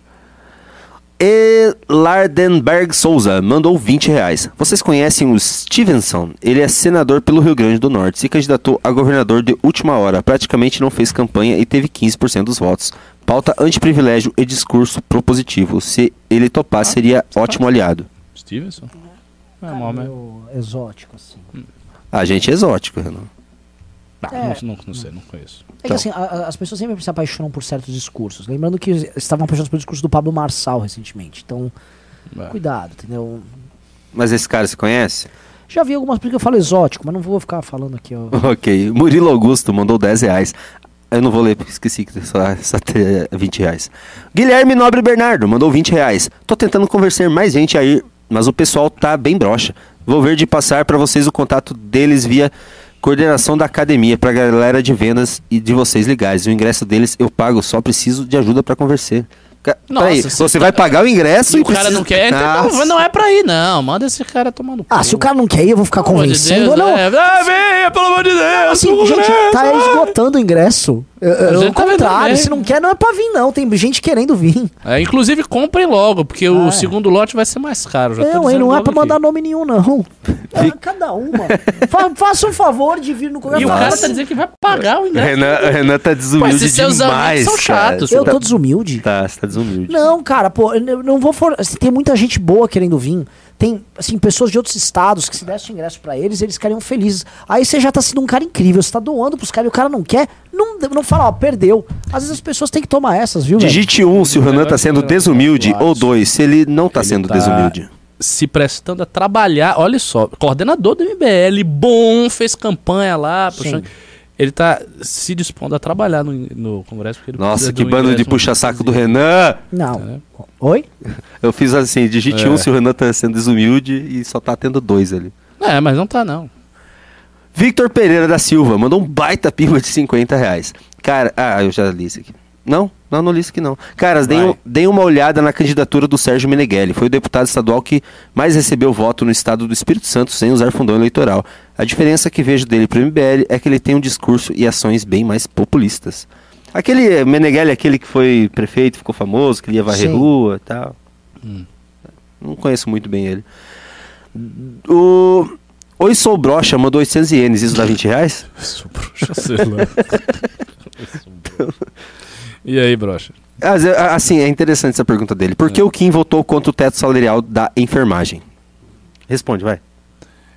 Elardenberg Souza mandou 20 reais. Vocês conhecem o Stevenson? Ele é senador pelo Rio Grande do Norte. Se candidatou a governador de última hora. Praticamente não fez campanha e teve 15% dos votos. Pauta antiprivilégio e discurso propositivo. Se ele topar, seria ótimo aliado. Stevenson? É, né? meio exótico, assim. A gente é exótico, Renan. Ah, É. não, não, não sei, não conheço. É que Então. assim, a- as pessoas sempre se apaixonam por certos discursos. Lembrando que estavam apaixonados pelo discurso do Pablo Marçal recentemente. Então, É. cuidado, entendeu? Mas esse cara você conhece? Já vi algumas porque eu falo exótico, mas não vou ficar falando aqui, ó. <laughs> Ok. Murilo Augusto mandou 10 reais. Eu não vou ler, porque esqueci que só, só ter 20 reais. Guilherme Nobre Bernardo mandou 20 reais. Tô tentando convencer mais gente aí, mas o pessoal tá bem broxa. Vou ver de passar pra vocês o contato deles via Coordenação da academia pra galera de vendas e de vocês legais. O ingresso deles eu pago, só preciso de ajuda pra conversar. Ca- Nossa, Peraí, se- você vai pagar o ingresso E e, o cara precisa- não quer, então Nossa. não, não é pra ir, não. Manda esse cara tomar no cu. Ah, se o cara não quer ir, eu vou ficar Pelo amor de convencendo. Deus, não, é. Ah, venha, pelo amor de Deus. assim, gente, tá ah. esgotando o ingresso. Ao tá contrário, também. se não quer, não é pra vir, não. Tem gente querendo vir. É, inclusive, comprem logo, porque Ah, o é. segundo lote vai ser mais caro. Já Não, hein, não é pra aqui. mandar nome nenhum, não. É cada uma. <laughs> Fa- faça um favor de vir no E congresso. o cara tá dizendo que vai pagar o ingresso. Renan, o Renan tá Pô, desumilde esses seus amigos demais, são cara. chatos, Eu Tá- tô desumilde. Tá, você tá desumilde. Não, cara, pô, eu não vou for... Tem muita gente boa querendo vir. Tem, assim, pessoas de outros estados que se desse o ingresso pra eles, eles ficariam felizes. Aí você já tá sendo um cara incrível, você tá doando pros caras e o cara não quer, não, não fala, ó, perdeu. Às vezes as pessoas têm que tomar essas, viu, velho? Digite um se o Renan tá sendo desumilde, ou dois se ele não tá Ele sendo tá- desumilde. Se prestando a trabalhar, olha só, coordenador do MBL, bom, fez campanha lá, puxando- ele tá se dispondo a trabalhar no, no Congresso. porque ele Nossa, que do bando de puxa-saco do Renan. Não. Oi? Eu fiz assim, digite É. um se o Renan tá sendo desumilde e só tá tendo dois ali. É, mas não tá não. Victor Pereira da Silva mandou um baita pimba de 50 reais. Cara, ah, eu já li isso aqui. Não, não, não li isso aqui não. Caras, deem, deem uma olhada na candidatura do Sérgio Meneghelli. Foi o deputado estadual que mais recebeu voto no estado do Espírito Santo sem usar fundão eleitoral. A diferença que vejo dele pro MBL é que ele tem um discurso e ações bem mais populistas. Aquele Meneghelli, aquele que foi prefeito, ficou famoso, que ia varrer Sim. rua e tal. Hum. Não conheço muito bem ele. O Oi Sou Brocha mandou 800 ienes, isso dá 20 reais? <laughs> Sou broxa, sei lá. <laughs> e aí, brocha? É, Assim, é interessante essa pergunta dele. Por que o Kim votou contra o teto salarial da enfermagem? Responde, vai.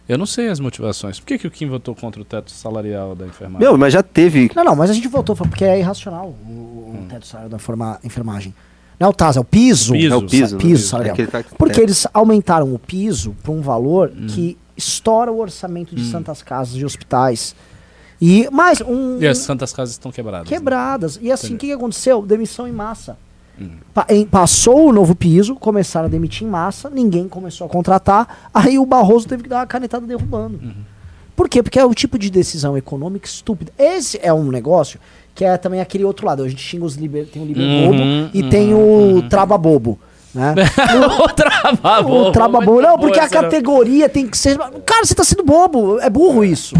Eu não sei as motivações. Por que, que o Kim votou contra o teto salarial da enfermagem? Meu, mas já teve. Não, não, mas a gente voltou, foi porque é irracional o, o teto salarial da forma, enfermagem. Não é o TAS, é o piso. Piso. É o piso, né? piso É salarial. ele tá- Porque é. eles aumentaram o piso para um valor Hum. que estoura o orçamento de santas casas e hospitais. E mais um E as santas casas estão quebradas. né? quebradas. E assim, o que, que aconteceu? Demissão em massa. Hum. Pa- em- passou o novo piso, começaram a demitir em massa, ninguém começou a contratar, aí o Barroso teve que dar uma canetada derrubando. Uhum. Por quê? Porque é o tipo de decisão econômica estúpida. Esse é um negócio que é também aquele outro lado. A gente xinga os liber, tem o liber Uhum, bobo e uhum, tem o traba bobo. Né? <laughs> o traba o traba bobo. Não, porque a categoria tem que ser. Cara, você tá sendo bobo. É burro isso.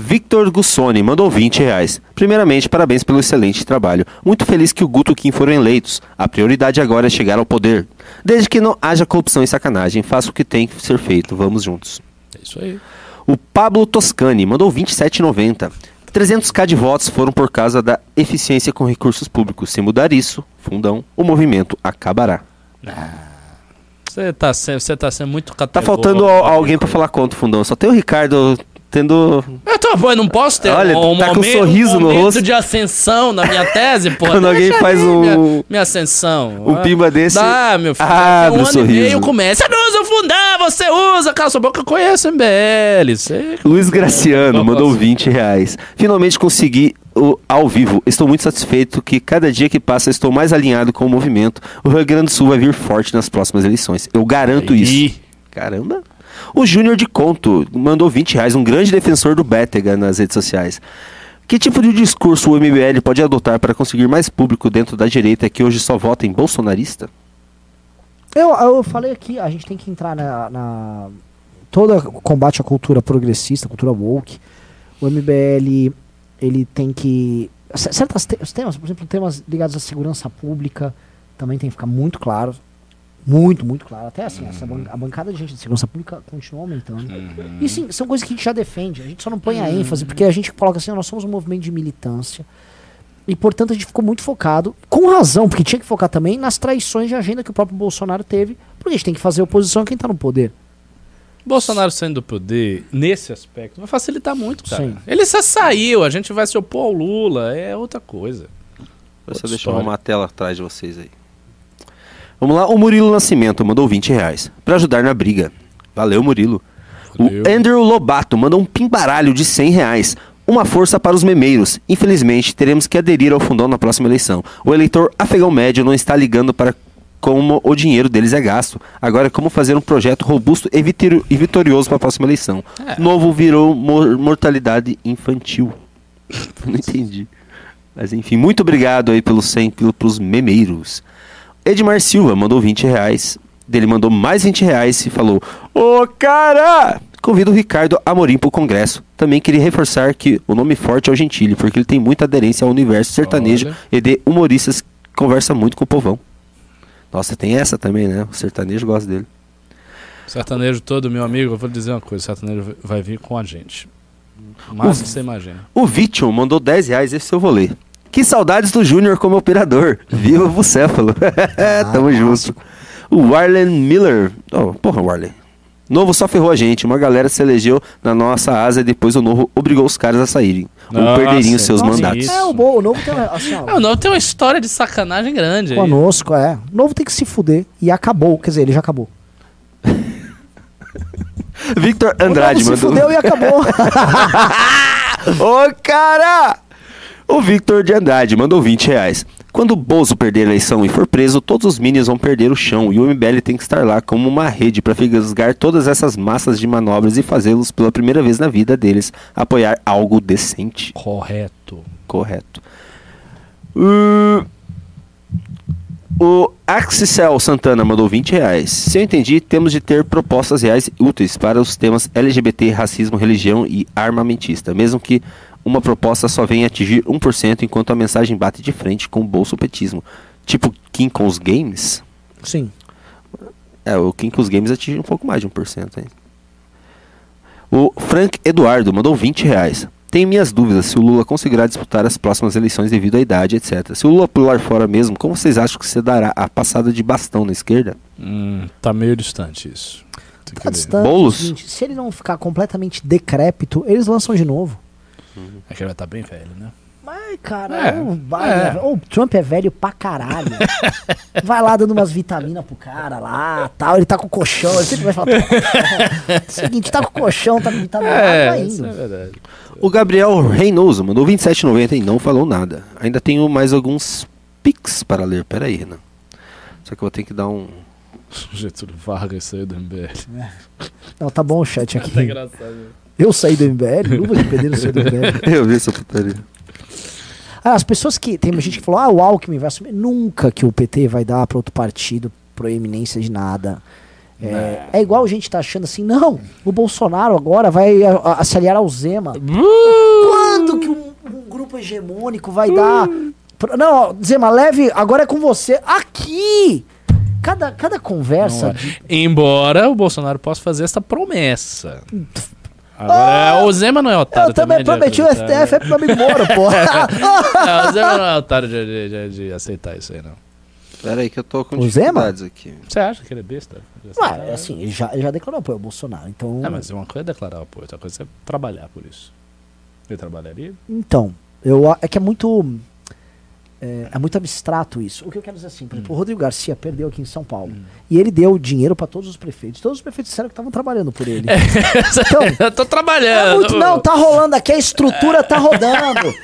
Victor Gussoni mandou 20 reais. Primeiramente, parabéns pelo excelente trabalho. Muito feliz que o Guto e o Kim foram eleitos. A prioridade agora é chegar ao poder. Desde que não haja corrupção e sacanagem, faça o que tem que ser feito. Vamos juntos. É isso aí. O Pablo Toscani mandou 27,90. 300k de votos foram por causa da eficiência com recursos públicos. Se mudar isso, fundão, o movimento acabará. Você tá, sendo, tá sendo muito Tá categórico. faltando al- alguém pra falar contra o fundão. Só tem o Ricardo tendo. Eu tô, pô, eu não posso ter Olha, um, tá com um momento, sorriso um no momento rosto. de ascensão na minha tese, pô. Quando alguém faz aí um- Minha, minha ascensão. um Ah, pimba desse, Dá, meu filho. abre um o ano sorriso. e meio começa. Você não usa o fundão, você usa. Cala sua boca, eu conheço MBL. Sei. Luiz Graciano mandou 20 reais. Finalmente consegui o ao vivo. Estou muito satisfeito que cada dia que passa estou mais alinhado com o movimento. O Rio Grande do Sul vai vir forte nas próximas eleições. Eu garanto isso. Ih, Caramba. O Júnior de Conto mandou 20 reais, um grande defensor do Bétega nas redes sociais. Que tipo de discurso o MBL pode adotar para conseguir mais público dentro da direita que hoje só vota em bolsonarista? Eu, eu falei aqui, a gente tem que entrar na. na todo combate à cultura progressista, cultura woke. O MBL ele tem que. Certos te- os temas, por exemplo, temas ligados à segurança pública também tem que ficar muito claro. Muito, muito claro. Até assim, essa ban- a bancada de gente de segurança pública continua aumentando. E sim, são coisas que a gente já defende. A gente só não põe a ênfase, porque a gente coloca assim, nós somos um movimento de militância. E, portanto, a gente ficou muito focado, com razão, porque tinha que focar também nas traições de agenda que o próprio Bolsonaro teve, porque a gente tem que fazer oposição a quem está no poder. Bolsonaro saindo do poder, nesse aspecto, vai facilitar muito, cara. Sim. Ele só saiu, a gente vai se opor ao Lula, é outra coisa. Vou deixar eu arrumar a tela atrás de vocês aí. Vamos lá, o Murilo Nascimento mandou 20 reais para ajudar na briga. Valeu, Murilo. Valeu. O Andrew Lobato mandou um pimbaralho de 100 reais. Uma força para os memeiros. Infelizmente, teremos que aderir ao fundão na próxima eleição. O eleitor afegão médio não está ligando para como o dinheiro deles é gasto. Agora é como fazer um projeto robusto e, e vitorioso para a próxima eleição. Novo virou mor- mortalidade infantil. <laughs> Não entendi. Mas enfim, muito obrigado aí pelos 100 pelo, pros memeiros. Edmar Silva mandou 20 reais. Dele mandou mais 20 reais e falou: Ô cara! Convido o Ricardo Amorim pro congresso. Também queria reforçar que o nome forte é o Gentili, porque ele tem muita aderência ao universo sertanejo Olha. e de humoristas que conversa muito com o povão. Nossa, tem essa também, né? O sertanejo gosta dele. Sertanejo todo, meu amigo, eu vou dizer uma coisa: o sertanejo vai vir com a gente. Do que você imagina. O Vition mandou 10 reais, esse eu vou ler. Que saudades do Júnior como operador. Viva o Bucéfalo. <laughs> Tamo junto. O Warlen Miller. Oh, porra, Warlen. Novo só ferrou a gente. Uma galera se elegeu na nossa asa e depois o novo obrigou os caras a saírem. Ou Nossa, perderiam seus nossa, mandatos. isso. É, o, bom, o novo tem, uma- assim, É, o Novo tem uma história de sacanagem grande. aí. conosco, é. O novo tem que se fuder. E acabou. Quer dizer, ele já acabou. <laughs> Victor Andrade novo se mandou. fudeu e acabou. <laughs> Ô, cara! O Victor de Andrade mandou 20 reais. Quando o Bozo perder a eleição e for preso, todos os Minions vão perder o chão e o MBL tem que estar lá como uma rede para fisgar todas essas massas de manobras e fazê-los pela primeira vez na vida deles apoiar algo decente. Correto. Correto. Uh, o Axicel Santana mandou 20 reais. Se eu entendi, temos de ter propostas reais úteis para os temas LGBT, racismo, religião e armamentista, mesmo que uma proposta só venha atingir 1% enquanto a mensagem bate de frente com o bolsopetismo. Tipo Kim com os games? Sim. É, o Kim com os games atinge um pouco mais de 1%. Hein? O Frank Eduardo mandou 20 reais. Tenho minhas dúvidas se o Lula conseguirá disputar as próximas eleições devido à idade, etc. Se o Lula pular fora mesmo, como vocês acham que se dará a passada de bastão na esquerda? Hum, tá meio distante isso. Tem Tá distante. Boulos? gente, se ele não ficar completamente decrépito, eles lançam de novo. É que ele vai estar bem velho, né? Mas, cara, É, o, Biden é. é ve- o Trump é velho pra caralho. <laughs> vai lá dando umas vitaminas pro cara lá, tal. Ele tá com colchão, ele sempre vai falar. "Tô com colchão." Seguinte, tá com colchão, tá com vitamina, vai isso indo. é verdade. O Gabriel Reynoso mandou 27,90 e não falou nada. Ainda tenho mais alguns pics para ler. Pera aí, Renan. Só que eu vou ter que dar um... <laughs> Getúlio Vargas saiu do MBL. Não, tá bom o chat aqui. Tá engraçado. Eu saí do MBL, luva de pedreiro saiu do MBL. <laughs> eu vi essa putaria. Ah, as pessoas que. Tem gente que falou, ah, o Alckmin vai assumir. Nunca que o PT vai dar pra outro partido proeminência de nada. É, é igual a gente tá achando assim, não, o Bolsonaro agora vai a- a- se aliar ao Zema. Quando que um, um grupo hegemônico vai dar. pro- Não, ó, Zema, leve, agora é com você. Aqui! Cada, cada conversa. Não é. Embora o Bolsonaro possa fazer essa promessa. Agora, o Zema não é otário Eu também de prometi o STF <laughs> é pro amigo Moro, porra. Não, o Zema não é otário de, de- de- de aceitar isso aí, não. Pera aí que eu tô com O Zema? dificuldades aqui. Você acha que ele é besta? Ué, assim, ele já, ele já declarou apoio ao Bolsonaro, então. É, mas uma coisa é declarar apoio, outra coisa é trabalhar por isso. Ele trabalharia? Então, eu, é que é muito. É, é muito abstrato isso. O que eu quero dizer assim, por exemplo, o Rodrigo Garcia perdeu aqui em São Paulo. E ele deu dinheiro pra todos os prefeitos. Todos os prefeitos disseram que estavam trabalhando por ele. <laughs> Então, <laughs> Eu tô é trabalhando. muito, não, tá rolando aqui, a estrutura tá rodando.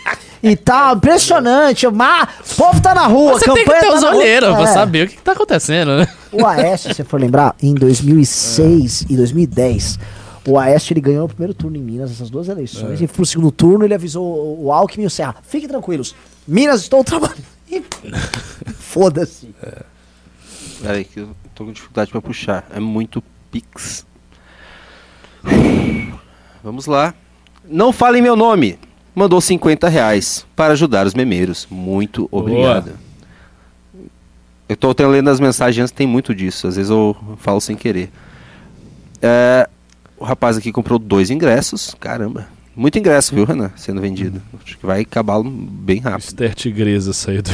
E tá impressionante. Mas, o povo tá na rua, Você tem que campanha ter tá os olheiros pra É. saber o que, que tá acontecendo, né? O Aécio, se você for lembrar, em 2006 e 2010, o Aécio ele ganhou o primeiro turno em Minas, essas duas eleições, e pro segundo turno ele avisou o Alckmin e o Serra, fiquem tranquilos, Minas estou trabalhando. E- <laughs> Foda-se. Pera aí que eu tô com dificuldade pra puxar. É muito pix. Vamos lá. Não falem meu nome. Mandou 50 reais para ajudar os memeiros. Muito obrigado. Eu tô tendo lendo as mensagens antes, tem muito disso. Às vezes eu falo sem querer. É, o rapaz aqui comprou dois ingressos. Caramba. Muito ingresso, viu, Renan? Sendo vendido. Acho que vai acabar bem rápido. Esther Tigresa saiu do.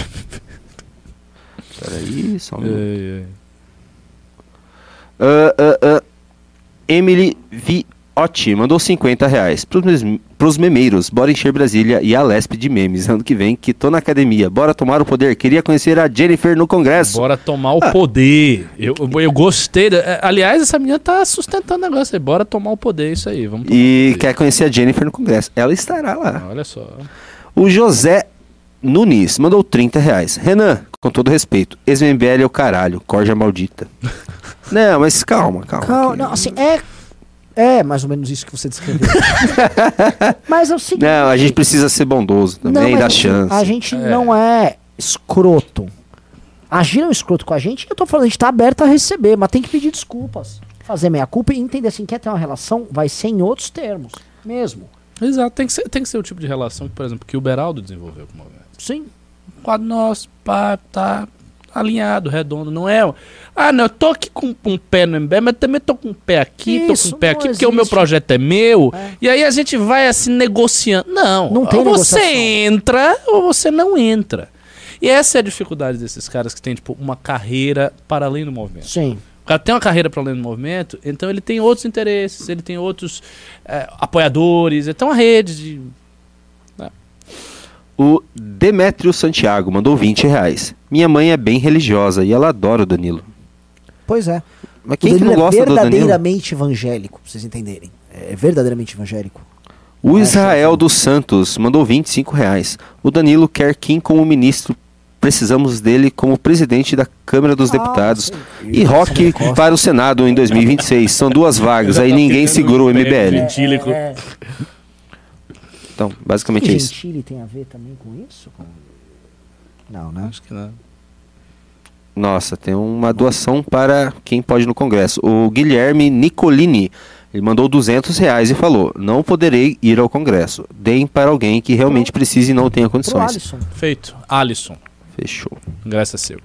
Peraí, só um minuto. Ei, ei. Ah, ah, ah. Emily Viotti mandou 50 reais pros, memeiros. Bora encher Brasília e a Lesp de memes. Ano que vem, que tô na academia. Bora tomar o poder. Queria conhecer a Jennifer no congresso. Bora tomar o poder. Eu, eu- eu gostei. da- é, aliás, essa menina tá sustentando o negócio aí. Bora tomar o poder, isso aí. Vamos tomar E quer conhecer a Jennifer no congresso. Ela estará lá. Olha só. O José Nunes mandou 30 reais. Renan, com todo respeito, ex-MBL é o caralho, corja maldita. <laughs> não, mas calma, calma. Calma, que- não, assim, é. É mais ou menos isso que você descreveu. <laughs> mas é o seguinte. Não, a gente precisa ser bondoso também, mas dar chance. A gente não é escroto. Agiram escroto com a gente, eu tô falando, a gente tá aberto a receber, mas tem que pedir desculpas. Fazer meia culpa e entender assim, quer ter uma relação, vai ser em outros termos. Mesmo. Exato, tem que, ser, tem que ser o tipo de relação que, por exemplo, que o Beraldo desenvolveu com o movimento. Sim. quadro nosso, pá, tá alinhado, redondo, não é? Ah, não, eu tô aqui com um pé no MBL, mas também tô com um pé aqui, tô Isso, com um pé aqui, porque o meu existe. projeto é meu, É. e aí a gente vai assim negociando. Não, Não tem ou você negociação. entra ou você não entra. E essa é a dificuldade desses caras que têm, tipo, uma carreira para além do movimento. Sim. O cara tem uma carreira para além do movimento, então ele tem outros interesses, ele tem outros eh, apoiadores, ele tem uma rede de... O Demétrio Santiago mandou 20 reais. Minha mãe é bem religiosa e ela adora o Danilo. Pois é. Mas O quem que não é gosta do Danilo? verdadeiramente evangélico, pra vocês entenderem. É verdadeiramente evangélico. O Acho Israel dos Santos mandou 25 reais. O Danilo quer Kim como ministro. Precisamos dele como presidente da Câmara dos Ah, Deputados. sim. E Rock para o Senado em 2026. São duas vagas, aí ninguém segura o MBL. Gentílico. É, Então, basicamente que é isso. Gentili tem a ver também com isso? Com- Não, né? Acho que não. Nossa, tem uma doação para quem pode ir no Congresso. O Guilherme Nicolini. Ele mandou 200 reais e falou: Não poderei ir ao Congresso. Deem para alguém que realmente precise e não tenha Pro condições. Alisson. Feito. Alisson. Fechou. Ingresso é seu.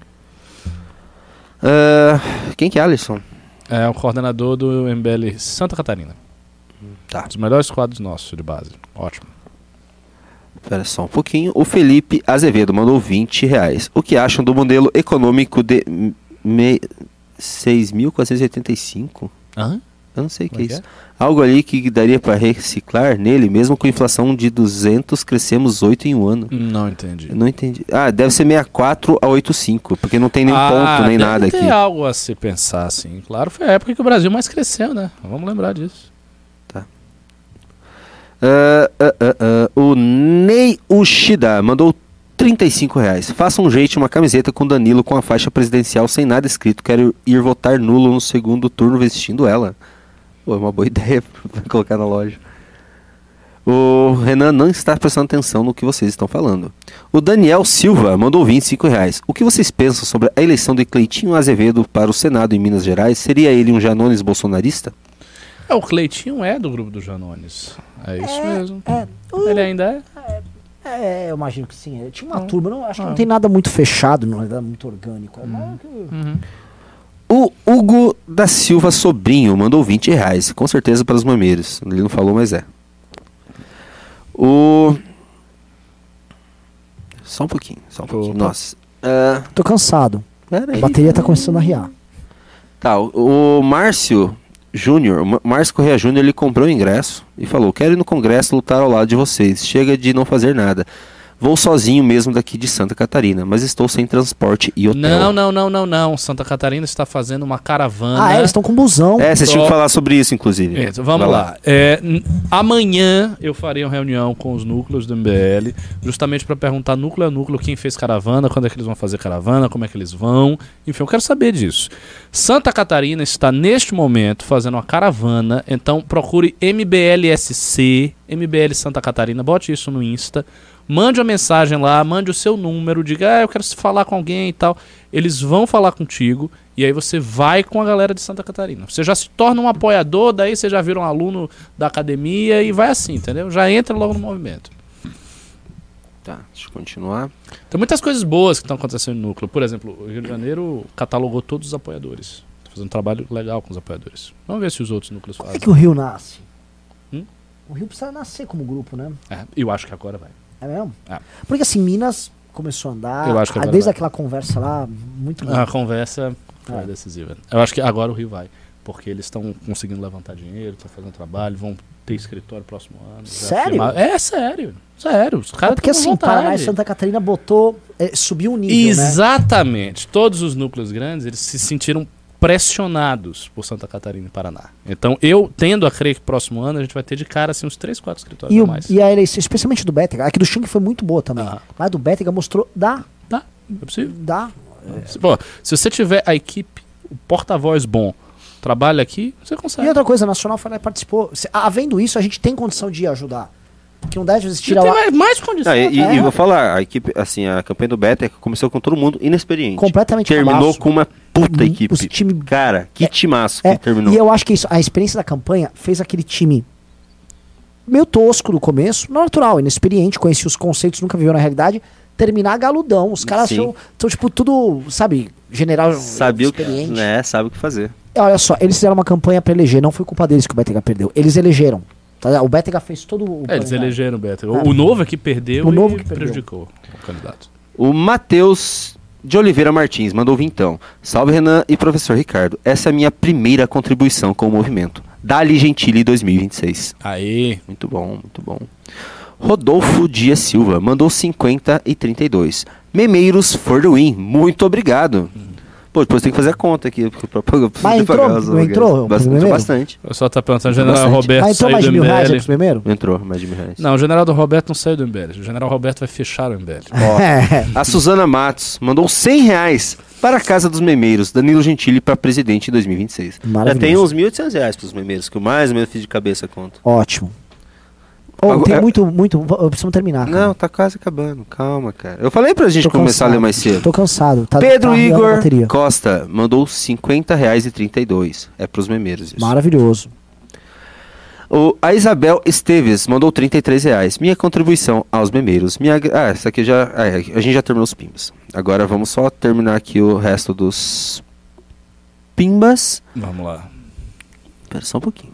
Ah, quem que é Alisson? É o coordenador do MBL Santa Catarina. Tá. Dos melhores quadros nossos de base. Ótimo. Espera só um pouquinho. O Felipe Azevedo mandou 20 reais. O que acham do modelo econômico de me... 6.485? Hã? Eu não sei o que é é isso. Algo ali que daria para reciclar nele, mesmo com inflação de 200, crescemos 8 em um ano. Não entendi. Eu não entendi. Ah, deve ser 64 a 85, porque não tem nem Ah, ponto, nem nada aqui. algo a se pensar, assim. Claro, foi a época que o Brasil mais cresceu, né? Vamos lembrar disso. Ah, ah, ah, o Ney Ushida mandou 35 reais. Faça um jeito uma camiseta com Danilo com a faixa presidencial sem nada escrito. Quero ir votar nulo no segundo turno vestindo ela. Pô, é uma boa <laughs> ideia pra colocar na loja. O Renan não está prestando atenção no que vocês estão falando. O Daniel Silva mandou 25 reais. O que vocês pensam sobre a eleição de Cleitinho Azevedo para o Senado em Minas Gerais? Seria ele um Janones bolsonarista? É, o Cleitinho é do grupo do Janones. É isso mesmo. É, Ele ainda é? é, eu imagino que sim. É, Tinha uma Ah. turma, não, acho que Ah. não tem nada muito fechado, não é nada muito orgânico. É que- Uhum. O Hugo da Silva Sobrinho mandou 20 reais, com certeza para os mameiros. Ele não falou, mas é. O. Só um pouquinho, só um pouquinho. Opa. Nossa. Ah, Tô cansado. pera A aí. bateria tá começando a riar. Tá, o, o Márcio Júnior, Márcio Correia Júnior, ele comprou o ingresso e falou: Quero ir no Congresso lutar ao lado de vocês. Chega de não fazer nada. Vou sozinho mesmo daqui de Santa Catarina, mas estou sem transporte e hotel. Não, não, não, não, não. Santa Catarina está fazendo uma caravana. Ah, é, eles estão com busão. É, vocês tinham que falar sobre isso, inclusive. Isso, vamos Vai lá. É, n- amanhã eu farei uma reunião com os núcleos do MBL, justamente para perguntar núcleo a núcleo quem fez caravana, quando é que eles vão fazer caravana, como é que eles vão. Enfim, eu quero saber disso. Santa Catarina está neste momento fazendo uma caravana, então procure MBLSC, MBL Santa Catarina, bote isso no Insta. Mande uma mensagem lá, mande o seu número, diga, ah, eu quero falar com alguém e tal. Eles vão falar contigo e aí você vai com a galera de Santa Catarina. Você já se torna um apoiador, daí você já vira um aluno da academia e vai assim, entendeu? Já entra logo no movimento. Tá, deixa eu continuar. Tem muitas coisas boas que estão acontecendo no núcleo. Por exemplo, o Rio de Janeiro catalogou todos os apoiadores. Tá fazendo um trabalho legal com os apoiadores. Vamos ver se os outros núcleos Como é fazem. que o Rio nasce? O Rio precisa nascer como grupo, né? É, eu acho que agora vai. É mesmo? É. Porque assim, Minas começou a andar. Eu acho que ah, agora desde vai. aquela conversa lá, muito bom. A conversa foi É. decisiva. Eu acho que agora o Rio vai. Porque eles estão conseguindo levantar dinheiro, estão fazendo trabalho, vão ter escritório próximo ano. Sério? É sério. Sério. Os É caras porque tão com assim, Paraná e vontade. Santa Catarina botou. é, subiu o nível, né? Exatamente. Todos os núcleos grandes, eles se sentiram pressionados por Santa Catarina e Paraná. Então, eu tendo a crer que próximo ano a gente vai ter de cara assim, uns 3, 4 escritórios E, a o, mais. e a eleição, especialmente do Bétega, a que do Chung foi muito boa também. Ah. Mas a do Bétega mostrou, dá, Tá, é possível. dá. Se- Pô, se você tiver a equipe, o porta-voz bom, trabalha aqui, você E consegue. outra coisa, a Nacional foi lá e participou. Se- Havendo isso, a gente tem condição de ajudar. Porque não Você tirar tem lá mais, mais condições. Ah, e, é. e vou falar, a equipe, assim, a campanha do Beta começou com todo mundo inexperiente. completamente Terminou com uma puta equipe. os time- Cara, que timaço É, que terminou. E eu acho que isso, a experiência da campanha fez aquele time meio tosco no começo, natural, inexperiente, conhecia os conceitos, nunca viveu na realidade, terminar galudão. Os caras são, são, tipo, tudo, sabe, general Sabia o que, experiente. né, sabe o que fazer. Olha só, eles fizeram uma campanha pra eleger, não foi culpa deles que o Betega perdeu. Eles elegeram. Tá? O Betega fez todo o. É, eles elegeram o Beto. É. O, o novo aqui perdeu O novo e que perdeu. prejudicou o candidato. O Matheus de Oliveira Martins mandou vintão. Salve Renan e professor Ricardo. Essa é a minha primeira contribuição com o movimento. Dali Gentili 2026. Aí, Muito bom, muito bom. Rodolfo Dias Silva mandou 50 e 32. Memeiros for the win. Muito obrigado. Pô, depois tem que fazer a conta aqui. porque pra- pra- pra Mas <laughs> entrou? pagar os Não entrou o Bast- primeiro? entrou bastante. eu só tá perguntando, o Entrou general bastante. Roberto então saiu mais do de mil reais pro primeiro? Entrou, mais de mil reais. Não, o general do Roberto não saiu do MBL. O general Roberto vai fechar o MBL. <laughs> Ó, a Suzana Matos mandou 100 reais para a Casa dos Memeiros, Danilo Gentili para presidente em 2026. Já tem uns 1.800 reais para os memeiros, que eu mais ou menos fiz de cabeça a conta. Ótimo. Oh, tem é- muito, muito. Precisamos terminar. cara. Não, tá quase acabando. Calma, cara. Eu falei pra gente Tô começar a ler mais cedo. Tô cansado. Tá, Pedro tá Igor. Costa mandou 50 reais e 32. É pros memeiros isso. Maravilhoso. O, a Isabel Esteves mandou 33 reais. Minha contribuição aos memeiros. Minha, ah, essa aqui já. ah, a gente já terminou os pimbas. Agora vamos só terminar aqui o resto dos pimbas. Vamos lá. Pera só um pouquinho.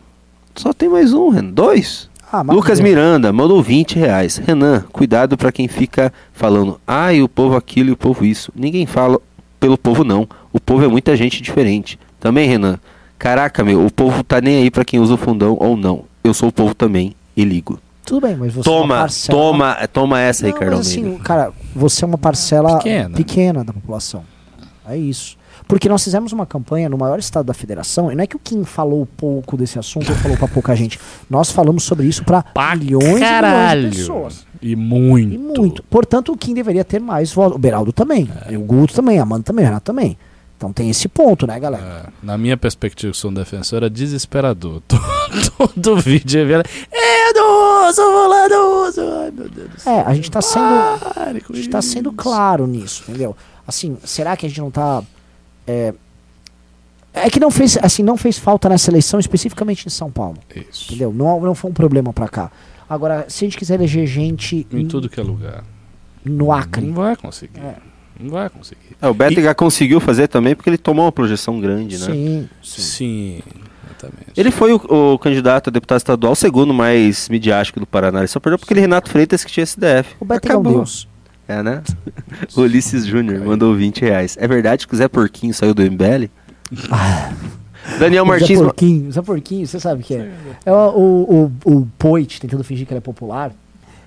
Só tem mais um, Renan. Dois. Ah, Lucas. Miranda mandou 20 reais. Renan, cuidado pra quem fica falando, ai, o povo aquilo e o povo isso. Ninguém fala pelo povo, não. O povo é muita gente diferente. Também, Renan. Caraca, meu, o povo tá nem aí pra quem usa o fundão ou não. Eu sou o povo também e ligo. Tudo bem, mas você é uma Toma, parcela- toma, toma essa, Não, Ricardo mas Almeida. assim, cara, você é uma parcela Pequena. pequena. da população. É isso. Porque nós fizemos uma campanha no maior estado da federação, e não é que o Kim falou pouco desse assunto ou falou pra pouca <laughs> gente. Nós falamos sobre isso pra Pra milhões e milhões de pessoas. E muito. E muito. Portanto, o Kim deveria ter mais voz. O Beraldo também. É. O Guto também, a Amanda também, o Renato também. Então tem esse ponto, né, galera? É, na minha perspectiva, que sou um defensor, é desesperador. <laughs> Todo, vídeo é velho. Eu não uso, fulano uso. Ai, meu Deus do céu. É, a gente tá sendo. A gente tá sendo claro nisso, entendeu? Assim, será que a gente não tá. É, é que não fez, assim, não fez falta nessa eleição, especificamente em São Paulo. Isso. Entendeu? Não, não foi um problema pra cá. Agora, se a gente quiser eleger gente Em tudo que é lugar. no Acre. Não vai conseguir. É. Não vai conseguir. É, o Betega conseguiu fazer também porque ele tomou uma projeção grande, né? Sim, sim. Sim, exatamente. Ele foi o, o candidato a deputado estadual, segundo mais midiático do Paraná. Ele só perdeu porque ele Renato Freitas que tinha SDF. O Beto é um Acabou. deus. É, né? <laughs> Ulisses Júnior mandou 20 reais. É verdade que o Zé Porquinho saiu do MBL? <laughs> Daniel O Zé Martins. Porquinho, Zé Porquinho, você sabe o que é? É o, o, o, o Poit tentando fingir que ele é popular.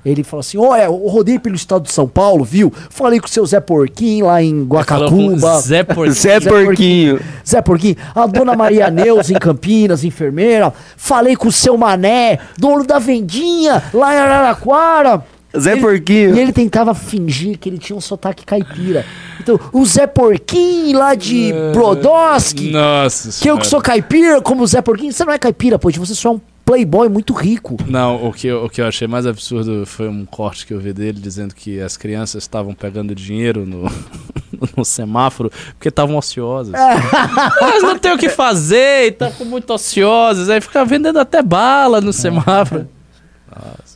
Ele falou assim: Olha, eu rodei pelo estado de São Paulo, viu? Falei com o seu Zé Porquinho lá em Guacacuba. <laughs> Zé Porquinho. Zé Porquinho. Zé Porquinho, a dona Maria Neuza em Campinas, enfermeira. Falei com o seu Mané, dono da vendinha, lá em Araraquara. Zé Ele- Porquinho. E ele tentava fingir que ele tinha um sotaque caipira. Então, o Zé Porquinho lá de Brodowski, Nossa que eu que sou caipira, como o Zé Porquinho. Você não é caipira, pô, você só é um playboy muito rico. Não, o que, eu, o que eu achei mais absurdo foi um corte que eu vi dele dizendo que as crianças estavam pegando dinheiro no, <laughs> no semáforo porque estavam ociosas. Elas não têm o que fazer e estavam muito ociosas. Aí fica vendendo até bala no semáforo.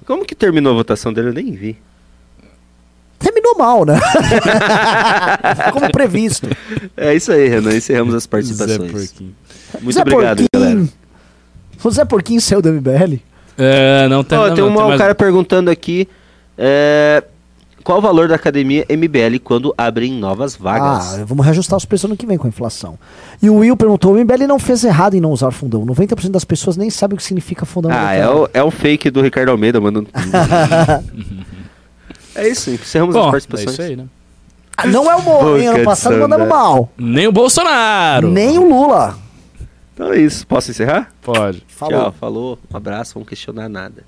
Como que terminou a votação dele? Eu nem vi. Terminou mal, né? <laughs> como previsto. É isso aí, Renan. Encerramos as Zé participações. Porquinho. Muito Zé obrigado, Porquinho. galera. O Zé Porquinho saiu do MBL. É, não tem, Ó, não, tem um mais- cara perguntando aqui. é, qual o valor da academia MBL quando abrem novas vagas? Ah, vamos reajustar os preços ano que vem com a inflação. E o Will perguntou: o MBL não fez errado em não usar fundão. 90% das pessoas nem sabem o que significa fundão. Ah, é o, é o fake do Ricardo Almeida mandando. <laughs> é isso, encerramos Bom, as é participações. isso aí, né? Não é o Moro, hein? Ano passado mandando mal. Nem o Bolsonaro. Nem o Lula. Então é isso. Posso encerrar? Pode. Falou. Tchau, falou. Um abraço, vamos questionar nada.